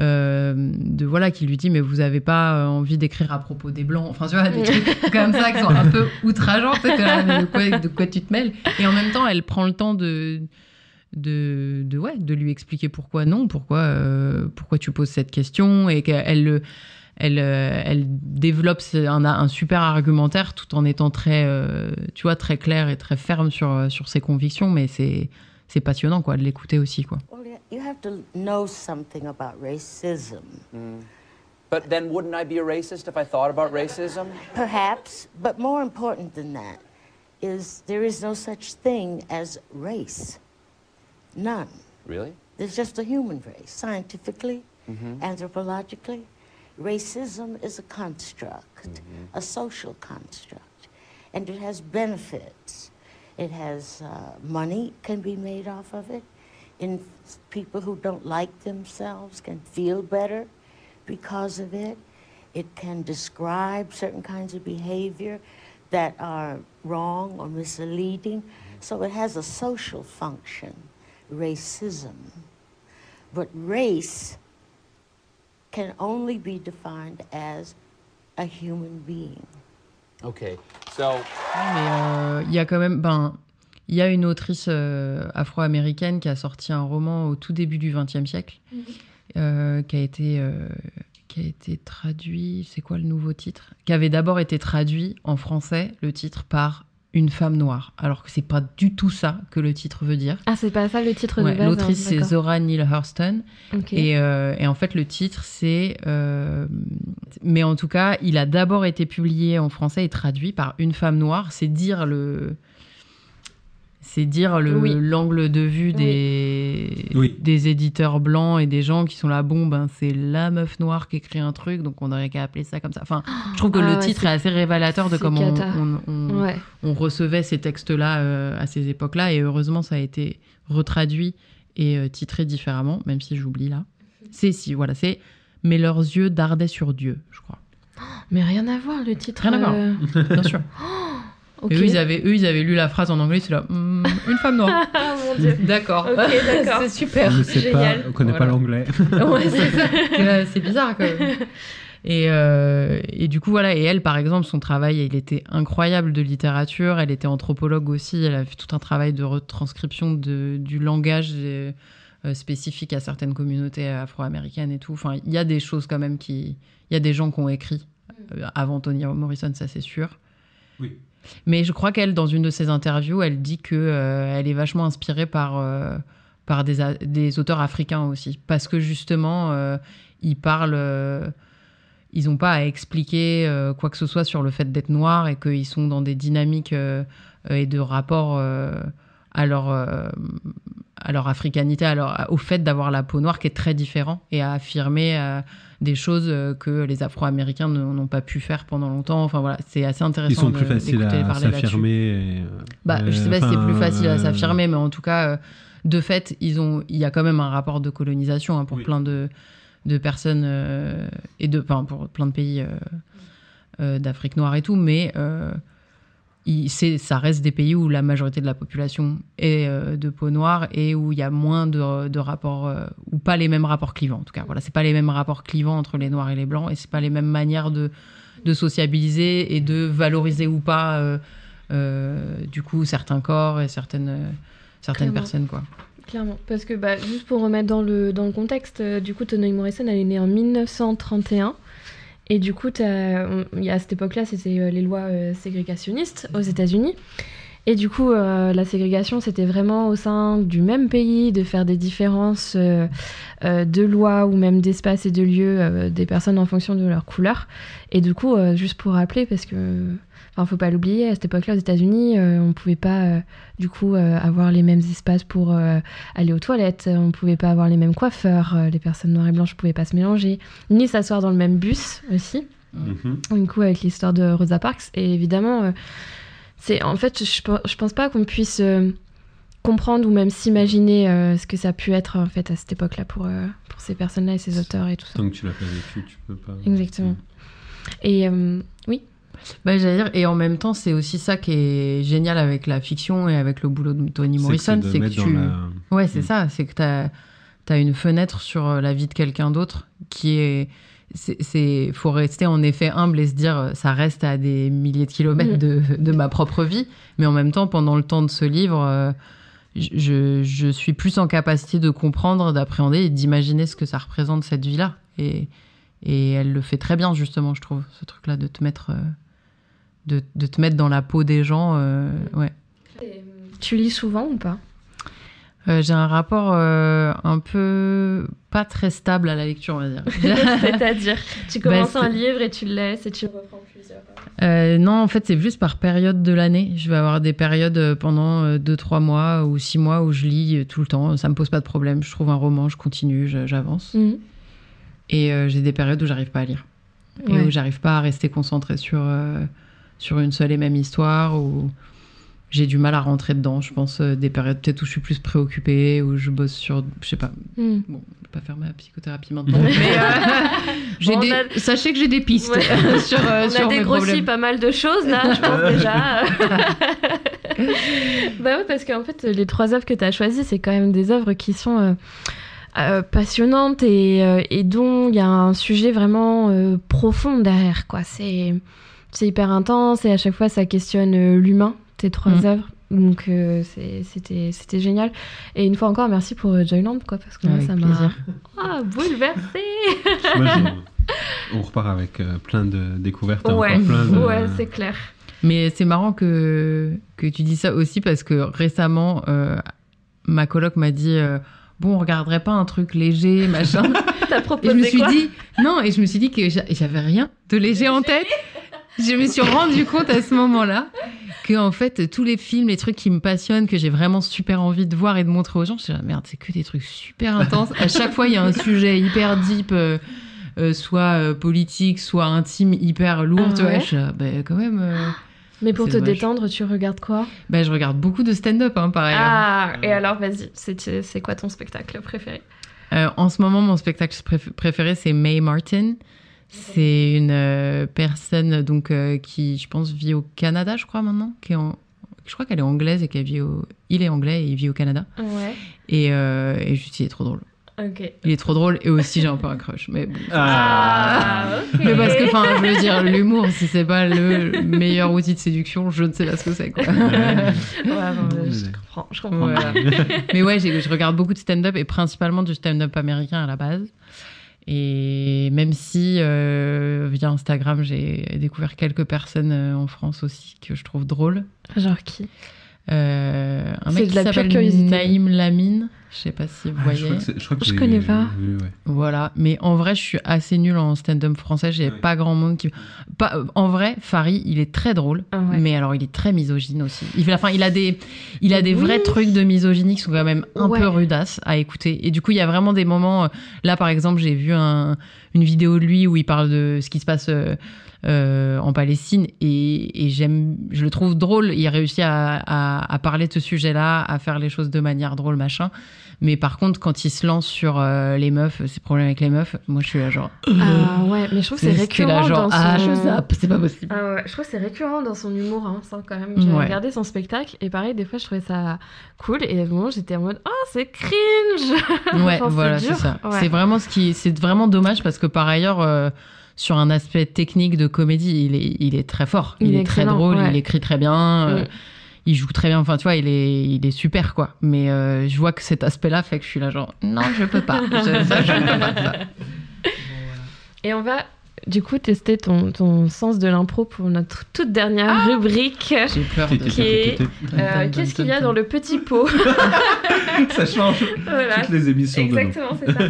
euh, de voilà, qui lui dit, mais vous avez pas envie d'écrire à propos des blancs. Enfin, tu vois, des trucs [laughs] comme ça qui sont un peu outrageants. là, de quoi, de quoi tu te mêles Et en même temps, elle prend le temps de de, de, ouais, de lui expliquer pourquoi non, pourquoi, euh, pourquoi tu poses cette question et qu'elle le- elle, euh, elle développe un, un super argumentaire tout en étant très, euh, tu vois, très claire et très ferme sur, euh, sur ses convictions, mais c'est c'est passionnant quoi, de l'écouter aussi. Quoi. Well, you- have to know something about racism. But then wouldn't I be a racist if I thought about racism? Perhaps, but more important than that is there is no such thing as race. None. Really? There's just a human race, scientifically, Mhm. anthropologically. Racism is a construct, a social construct, and it has benefits. It has uh, money can be made off of it. In people who don't like themselves can feel better because of it. It can describe certain kinds of behavior that are wrong or misleading. So it has a social function, racism. But race can only be defined as a human being. Okay, so Mais euh, il y a quand même, ben, il y a une autrice euh, afro-américaine qui a sorti un roman au tout début du XXe siècle, Mhm. euh, qui a été euh, qui a été traduit. C'est quoi le nouveau titre? Qui avait d'abord été traduit en français, le titre par une femme noire, alors que c'est pas du tout ça que le titre veut dire. Ah, c'est pas ça le titre Ouais, de base L'autrice, hein, c'est. Zora Neale Hurston. Et, euh, et en fait, le titre, c'est. euh, mais en tout cas, il a d'abord été publié en français et traduit par une femme noire. C'est dire le. C'est dire Oui. l'angle de vue des, Oui. des éditeurs blancs et des gens qui sont là, bon, ben, c'est la meuf noire qui écrit un truc, donc on aurait qu'à appeler ça comme ça. Enfin, je trouve que Ah le ouais, titre est assez révélateur de comment on, cata. on- on- Ouais. on recevait ces textes-là euh, à ces époques-là, et heureusement, ça a été retraduit et euh, titré différemment, même si j'oublie là. C'est si, voilà, c'est Mais leurs yeux dardaient sur Dieu, je crois. Mais rien à voir le titre. Rien à voir, euh. bien sûr. Et eux ils, avaient, eux, ils avaient lu la phrase en anglais, c'est là, Hmm, une femme noire. [laughs] Ah, mon Dieu. D'accord. Ok, d'accord. [laughs] c'est super. On ne sait pas, génial. on connaît pas l'anglais. [laughs] Ouais, c'est bizarre quand même. Et, euh, et du coup, voilà. Et elle, par exemple, son travail, il était incroyable de littérature. Elle était anthropologue aussi. Elle a fait tout un travail de retranscription de, du langage euh, euh, spécifique à certaines communautés afro-américaines et tout. Enfin, il y a des choses quand même qui. Il y a des gens qui ont écrit euh, avant Toni Morrison, ça c'est sûr. Oui. Mais je crois qu'elle, dans une de ses interviews, elle dit que euh, elle est vachement inspirée par, euh, par des, des auteurs africains aussi. Parce que justement, euh, ils parlent. ils n'ont pas à expliquer quoi que ce soit sur le fait d'être noirs et qu'ils sont dans des dynamiques et de rapports à, leur, à leur africanité, à leur- au fait d'avoir la peau noire qui est très différent et à affirmer euh, des choses euh, que les Afro-Américains n'ont pas pu faire pendant longtemps. Enfin voilà, c'est assez intéressant. Ils sont de- plus faciles à s'affirmer. et, euh, Bah, je sais pas si c'est plus facile à euh, s'affirmer, mais en tout cas, de fait, ils ont, il y a quand même un rapport de colonisation hein, pour plein de, de personnes et de, enfin, pour plein de pays d'Afrique noire et tout, mais il- ça reste des pays où la majorité de la population est euh, de peau noire et où il y a moins de, de rapports, euh, ou pas les mêmes rapports clivants en tout cas. Voilà, c'est pas les mêmes rapports clivants entre les noirs et les blancs et c'est pas les mêmes manières de, de sociabiliser et de valoriser ou pas. euh, du coup certains corps et certaines, certaines Clairement. personnes quoi. Clairement, parce que bah, juste pour remettre dans le, dans le contexte, du coup, Toni Morrison, elle est née en 1931. Et du coup, on- à cette époque-là, c'était euh, les lois euh, ségrégationnistes aux États-Unis. Et du coup, euh, la ségrégation, c'était vraiment au sein du même pays de faire des différences euh, euh, de lois ou même d'espace et de lieux euh, des personnes en fonction de leur couleur. Et du coup, juste pour rappeler, parce que, enfin, faut pas l'oublier, à cette époque-là, aux États-Unis, euh, on pouvait pas, euh, du coup, euh, avoir les mêmes espaces pour euh, aller aux toilettes, on pouvait pas avoir les mêmes coiffeurs, les personnes noires et blanches pouvaient pas se mélanger, ni s'asseoir dans le même bus aussi. Mhm. Du coup, avec l'histoire de Rosa Parks. Et évidemment, c'est en fait, je, je pense pas qu'on puisse comprendre ou même s'imaginer euh, ce que ça a pu être en fait à cette époque-là pour, euh, pour ces personnes-là et ces auteurs et tout ça. Tant que tu l'as pas vécu, tu peux pas. Exactement. Et euh, oui. Bah, j'allais dire, et en même temps, c'est aussi ça qui est génial avec la fiction et avec le boulot de Toni que Morrison, c'est que, tu. la- Ouais, c'est Mm. ça, c'est que tu as, une fenêtre sur euh, la vie de quelqu'un d'autre qui est. C'est, c'est- faut rester en effet humble et se dire euh, ça reste à des milliers de kilomètres Mm. de, de ma propre vie, mais en même temps pendant le temps de ce livre, euh, je, je suis plus en capacité de comprendre, d'appréhender et d'imaginer ce que ça représente cette vie-là. Et, et elle le fait très bien justement, je trouve, ce truc-là de te mettre, de, de te mettre dans la peau des gens, euh, ouais. Tu lis souvent ou pas? Euh, j'ai un rapport euh, un peu pas très stable à la lecture, on va dire. [laughs] [laughs] C'est-à-dire, tu Bah, commences un livre et tu le laisses et tu reprends plusieurs. Non, en fait, c'est juste par période de l'année. Je vais avoir des périodes pendant 2-3 mois ou 6 mois où je lis tout le temps. Ça me pose pas de problème. Je trouve un roman, je continue, j'avance. Mhm. Et j'ai des périodes où j'arrive pas à lire. Et Ouais. où j'arrive pas à rester concentrée sur, sur une seule et même histoire. Ou j'ai du mal à rentrer dedans. Je pense euh, des périodes peut-être où je suis plus préoccupée, où je bosse sur. Je sais pas. Mhm. Bon, je vais pas faire ma psychothérapie [laughs] maintenant. mais euh, [laughs] j'ai Bon, on des- a- sachez que j'ai des pistes Ouais. [laughs] sur, euh, On sur a dégrossi pas mal de choses là, je pense déjà. bah ouais, parce qu'en fait, les trois œuvres que tu as choisies, c'est quand même des œuvres qui sont euh, euh, passionnantes et, euh, et dont il y a un sujet vraiment euh, profond derrière. quoi. C'est c'est hyper intense et à chaque fois, ça questionne euh, l'humain, tes trois Mm. œuvres. Donc euh, c'était c'était génial. Et une fois encore, merci pour euh, Joyland, quoi, parce que moi, ça m'a. Moi, je- [laughs] On repart avec euh, plein de découvertes. ouais, de... ouais, c'est clair. Mais c'est marrant que, que tu dis ça aussi parce que récemment, euh, ma coloc m'a dit euh, Bon, on regarderait pas un truc léger, machin. [laughs] T'as et je me suis quoi? dit Non, et je me suis dit que j'a- j'avais rien de léger en tête. Je me suis rendu compte à ce moment-là que en fait tous les films, les trucs qui me passionnent, que j'ai vraiment super envie de voir et de montrer aux gens, je suis là, merde, c'est que des trucs super intenses. À chaque fois, il y a un sujet hyper deep, euh, euh, soit euh, politique, soit intime, hyper lourd. Ah tu vois, ouais je ben, quand même. Mais pour te dommage. détendre, tu regardes quoi? Ben, je regarde beaucoup de stand-up, hein, pareil. Ah, et alors vas-y, c'est quoi ton spectacle préféré? En ce moment, mon spectacle préf- préféré, c'est Mae Martin. C'est une euh, personne donc euh, qui, je pense, vit au Canada, je crois maintenant, qui est en- je crois qu'elle est anglaise et qu'elle vit au, il est anglais et il vit au Canada. Ouais. Et, euh, et juste, il est trop drôle. Ok. Il est trop drôle et aussi j'ai un peu un crush. Mais bon. Ah, ok. Mais parce que, enfin, je veux dire, l'humour, si c'est pas le meilleur outil de séduction, je ne sais pas ce que c'est, quoi. Ouais, [laughs] bon, je comprends, je comprends. Voilà. Mais ouais, j'ai- je regarde beaucoup de stand-up et principalement du stand-up américain à la base. Et même si euh, via Instagram, j'ai découvert quelques personnes euh, en France aussi que je trouve drôles. Genre qui? Euh, un mec de qui s'appelle. Naïm Lamine. Je sais pas si vous Ah, je voyez. que je crois que Je connais pas. vu, ouais. Voilà, mais en vrai, je suis assez nulle en stand-up français. J'ai pas grand monde qui. Pas, euh, en vrai, Farid, il est très drôle, Ah ouais. mais alors il est très misogyne aussi. Il, fait- enfin, il a des, il a des vrais trucs de misogynie qui sont quand même un Ouais. peu rudasses à écouter. Et du coup, il y a vraiment des moments. euh, Là, par exemple, j'ai vu un- une vidéo de lui où il parle de ce qui se passe. euh, euh, en Palestine et, et j'aime, je le trouve drôle. Il réussit à, à, à parler de ce sujet-là, à faire les choses de manière drôle, machin. Mais par contre, quand il se lance sur euh, les meufs, ses problèmes avec les meufs, moi je suis là genre. Ah ouais, mais je trouve que c'est récurrent là, genre, dans son... ah, je zappe, c'est pas possible. Ah ouais, je trouve que c'est récurrent dans son humour, hein, ça quand même. J'ai Ouais. regardé son spectacle et pareil, des fois je trouvais ça cool et à un moment j'étais en mode oh c'est cringe. [laughs] Ouais, Enfin, voilà, c'est ça. Ouais. C'est vraiment ce qui, c'est vraiment dommage parce que par ailleurs, euh, sur un aspect technique de comédie, il est, il est très fort. Il, Il est est, très drôle, ouais. il écrit très bien. euh, Mm. Il joue très bien, enfin tu vois, il est, il est super quoi. Mais euh, je vois que cet aspect-là fait que je suis là genre non, je peux pas. [laughs] Je- ça, je ne peux pas. ça. Et on va du coup tester ton, ton sens de l'impro pour notre toute dernière rubrique. J'ai peur de Qui est euh, qu'est-ce qu'il y a dans le petit pot? [laughs] Ça change Voilà. toutes les émissions. Exactement, c'est ça.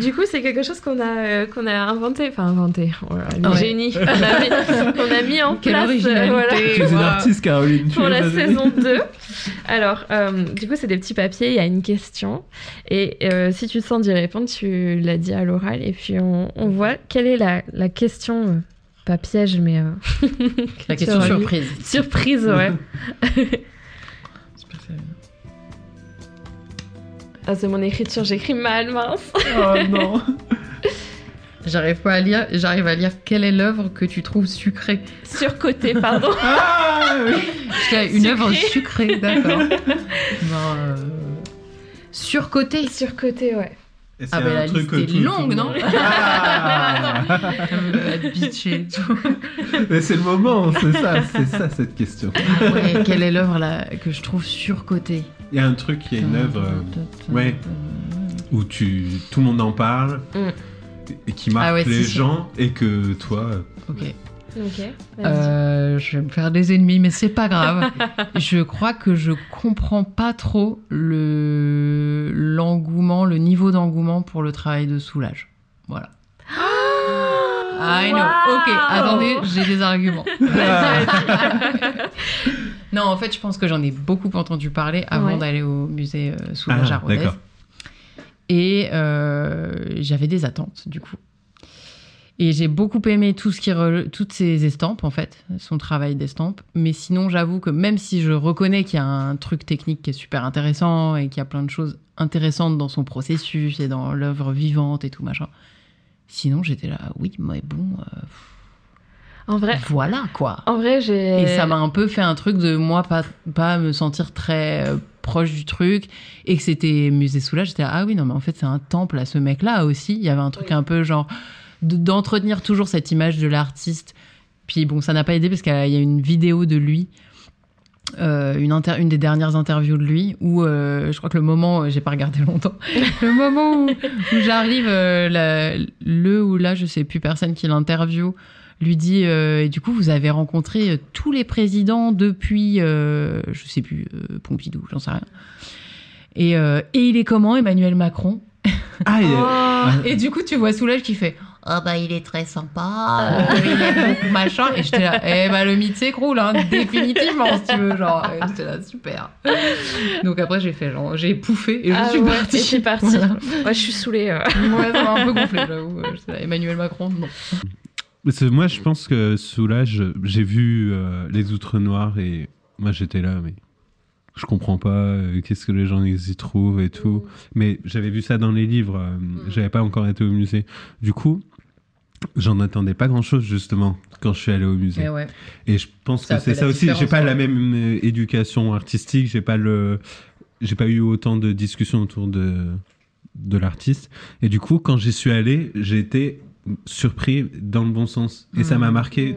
du coup, c'est quelque chose qu'on a, euh, qu'on a inventé, enfin inventé, oh là, le Ouais. génie, [laughs] qu'on a, mis, qu'on a mis en Quelle place. originalité. voilà. Tu es une artiste, Caroline. tu pour la saison 2. Alors, euh, du coup, c'est des petits papiers, il y a une question. Et euh, si tu te sens d'y répondre, tu l'as dit à l'oral. Et puis, on, on voit quelle est la, la question, euh, pas piège, mais. euh, [laughs] La question surprise. Surprise, ouais. [laughs] [laughs] ah, c'est mon écriture, j'écris mal, mince. Oh non. J'arrive pas à lire. J'arrive à lire quelle est l'œuvre que tu trouves sucrée. Surcoté, pardon. Ah oui. Une œuvre sucrée, d'accord. euh, surcotée. Surcoté, ouais. Et c'est Ah, ben un la truc que tout- longue, non Ah. [laughs] Mais c'est le moment, c'est ça, c'est ça cette question. Ah ouais, quelle est l'œuvre là que je trouve surcotée? Il y a un truc, il y a une œuvre, euh, ouais, où tu, tout le monde en parle Mm. et qui marque Ah ouais, les si, si. gens et que toi, Ok. Euh, je vais me faire des ennemis, mais c'est pas grave. [laughs] je crois que je comprends pas trop le l'engouement, le niveau d'engouement pour le travail de soulage. Voilà. I know. Ok, attendez, j'ai des arguments. [laughs] non, en fait, je pense que j'en ai beaucoup entendu parler avant Ouais. d'aller au musée euh, Soulage Ah, à Rodez. Et euh, j'avais des attentes, du coup. Et j'ai beaucoup aimé tout ce qui toutes ces estampes, en fait, son travail d'estampes. Mais sinon, j'avoue que même si je reconnais qu'il y a un truc technique qui est super intéressant et qu'il y a plein de choses intéressantes dans son processus et dans l'œuvre vivante et tout machin, sinon j'étais là, oui, mais bon, euh, En vrai, voilà quoi. en vrai j'ai. Et ça m'a un peu fait un truc de moi pas, pas me sentir très euh, proche du truc et que c'était musée Soulage. J'étais ah oui, non, mais en fait, c'est un temple à ce mec-là aussi. Il y avait un truc un peu genre de- d'entretenir toujours cette image de l'artiste. Puis bon, ça n'a pas aidé parce qu'il y a une vidéo de lui. euh, une, inter- une des dernières interviews de lui où euh, je crois que le moment, euh, j'ai pas regardé [laughs] longtemps, le moment où, où j'arrive, le ou là, je sais plus personne qui l'interview, lui dit et du coup vous avez rencontré tous les présidents depuis je sais plus Pompidou j'en sais rien et, et il est comment Emmanuel Macron? Ah, est- [laughs] et du coup tu vois Soulage qui fait oh bah il est très sympa euh, il aime beaucoup [laughs] machin et j'étais là eh bah le mythe s'écroule hein, définitivement si tu veux genre euh, j'étais là super donc après j'ai fait genre j'ai pouffé et je Ah suis ouais, partie et t'es partie. Voilà. Ouais, je suis saoulée. euh. ouais ça m'a un peu gonflé j'avoue euh, j'étais là, Emmanuel Macron non moi, je pense que Soulage, j'ai vu euh, les Outres Noirs et moi, j'étais là, mais je comprends pas euh, qu'est-ce que les gens ils y trouvent et tout. Mais j'avais vu ça dans les livres, euh, j'avais pas encore été au musée. Du coup, j'en attendais pas grand-chose justement quand je suis allé au musée. Et ouais. Et je pense Ça que c'est ça aussi. J'ai pas ouais. la même euh, éducation artistique. J'ai pas le, j'ai pas eu autant de discussions autour de de l'artiste. Et du coup, quand j'y suis allé, j'ai été surpris dans le bon sens. Et ça m'a marqué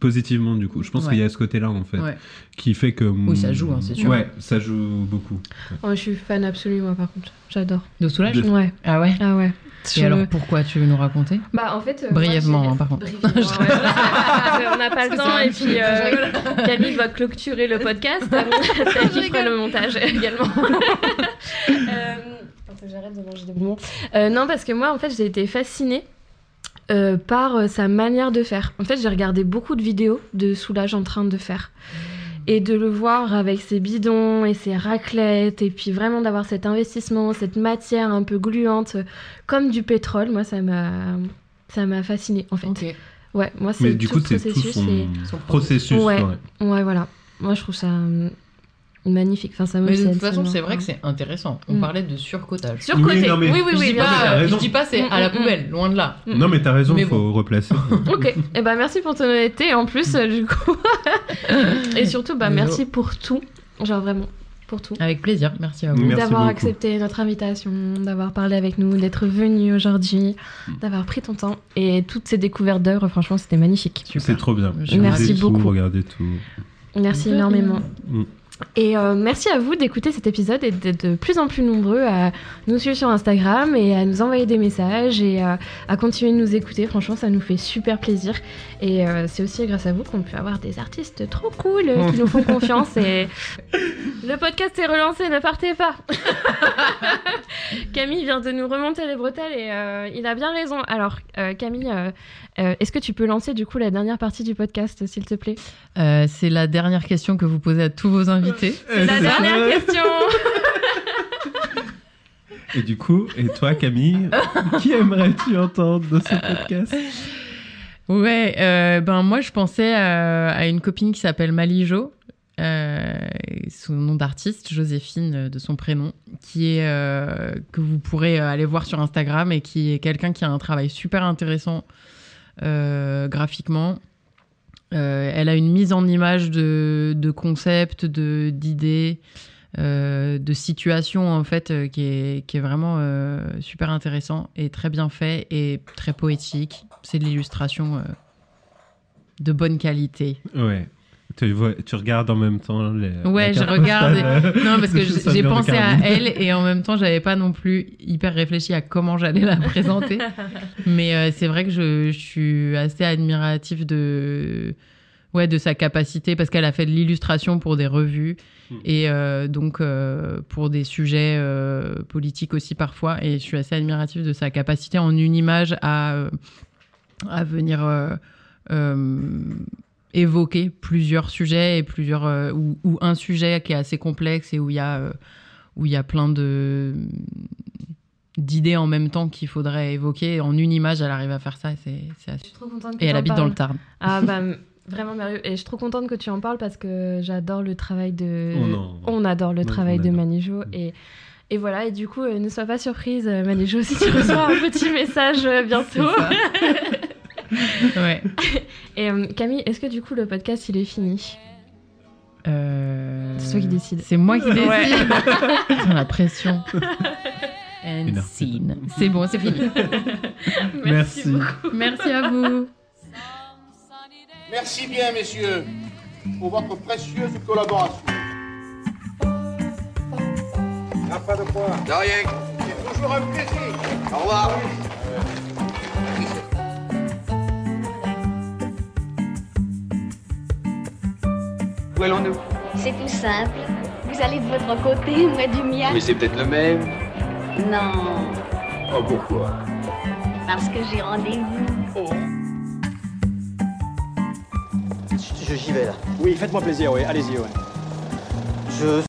positivement du coup. Je pense Ouais. qu'il y a ce côté-là en fait Ouais. qui fait que Oui, ça joue, hein, c'est sûr. Ouais, ça joue beaucoup. Oh, je suis fan absolue, moi, par contre. J'adore. de Soulage De- Ouais. ah ouais Ah ouais. et Je- alors pourquoi tu veux nous raconter? Bah, en fait. euh, Brièvement, moi, hein, par contre. Brièvement, [laughs] on n'a pas le temps. Et puis, euh, Camille va clôturer le podcast. [laughs] Qui fera le montage également. [laughs] Euh, j'arrête de manger des bonbons. Euh, non, parce que moi, en fait, j'ai été fascinée euh, par euh, sa manière de faire. En fait, j'ai regardé beaucoup de vidéos de Soulage en train de faire. Et de le voir avec ses bidons et ses raclettes, et puis vraiment d'avoir cet investissement, cette matière un peu gluante, comme du pétrole, moi, ça m'a, ça m'a fasciné en fait. Ouais, moi, c'est Mais du tout coup, le c'est tout processus. son et- processus, Ouais, ouais. ouais, voilà. Moi, je trouve ça hum, magnifique. Enfin, ça Mais de toute façon, c'est vrai que c'est intéressant. On Mm. parlait de surcotage. Surcoté. Oui, non, mais- oui, oui, Je oui. dis Je dis pas, pas, t'as je dis pas c'est à la Mm, mm, poubelle, loin de là. Non, mais t'as raison, Mais il faut replacer. [laughs] Ok, et ben merci pour ton honnêteté en plus euh, du coup. [laughs] et surtout bah merci pour tout, genre vraiment pour tout. Avec plaisir, merci à vous. D'avoir accepté notre invitation, d'avoir parlé avec nous, d'être venu aujourd'hui, d'avoir pris ton temps et toutes ces découvertes d'œuvres, franchement c'était magnifique. C'est trop bien. Merci tout, beaucoup. Regardez tout. Merci énormément. Mm. Et euh, merci à vous d'écouter cet épisode et d'être de plus en plus nombreux à nous suivre sur Instagram et à nous envoyer des messages et euh, à continuer de nous écouter. Franchement, ça nous fait super plaisir. Et euh, c'est aussi grâce à vous qu'on peut avoir des artistes trop cool qui nous font [laughs] confiance. Et le podcast est relancé, ne partez pas. [laughs] [laughs] Camille vient de nous remonter les bretelles et euh, il a bien raison. Alors, euh, Camille, euh, euh, est-ce que tu peux lancer du coup la dernière partie du podcast, s'il te plaît? Euh, c'est la dernière question que vous posez à tous vos invités. C'est la dernière question. Et du coup, et toi, Camille, qui aimerais-tu entendre dans ce podcast? Ouais, euh, ben moi je pensais à une copine qui s'appelle Malijo, euh, son nom d'artiste, Joséphine euh, de son prénom, qui est euh, que vous pourrez euh, aller voir sur Instagram et qui est quelqu'un qui a un travail super intéressant graphiquement. Elle a une mise en image de, de concepts, de d'idées, de situations en fait qui est qui est vraiment super intéressant et très bien fait et très poétique. C'est de l'illustration de bonne qualité. Ouais. Tu, vois, tu regardes en même temps les. Ouais, je regarde. postale, non, parce que [laughs] j'ai pensé à elle et en même temps, j'avais pas non plus hyper réfléchi à comment j'allais la présenter. [laughs] Mais euh, c'est vrai que je, je suis assez admirative de, ouais, de sa capacité parce qu'elle a fait de l'illustration pour des revues et euh, donc euh, pour des sujets euh, politiques aussi parfois. Et je suis assez admirative de sa capacité en une image à, à venir. Évoquer plusieurs sujets et plusieurs euh, ou, ou un sujet qui est assez complexe et où il y a euh, où il y a plein de d'idées en même temps qu'il faudrait évoquer en une image elle arrive à faire ça et c'est c'est assez- trop contente que et elle habite dans le Tarn Ah bah vraiment merveilleux. Et je suis trop contente que tu en parles parce que j'adore le travail de. On en- On adore le travail de adore. Manijo et. Et voilà, et du coup, euh, ne sois pas surprise, Manijo, si tu reçois un [laughs] petit message bientôt. [laughs] [laughs] ouais. [laughs] Et euh, Camille, est-ce que du coup le podcast il est fini? Euh, C'est toi qui décides. c'est moi qui décide Ouais. [laughs] Putain, la pression and scene c'est bon c'est fini Merci. beaucoup. merci à vous Merci bien, messieurs, pour votre précieuse collaboration. Ah, pas de quoi. De rien. C'est toujours un plaisir. Au revoir. Où allons-nous C'est tout simple. Vous allez de votre côté, moi du mien. Mais c'est peut-être le même. Non, Oh, pourquoi? Parce que j'ai rendez-vous. Je- J'y vais là. Oui, faites-moi plaisir, oui, allez-y, ouais. Je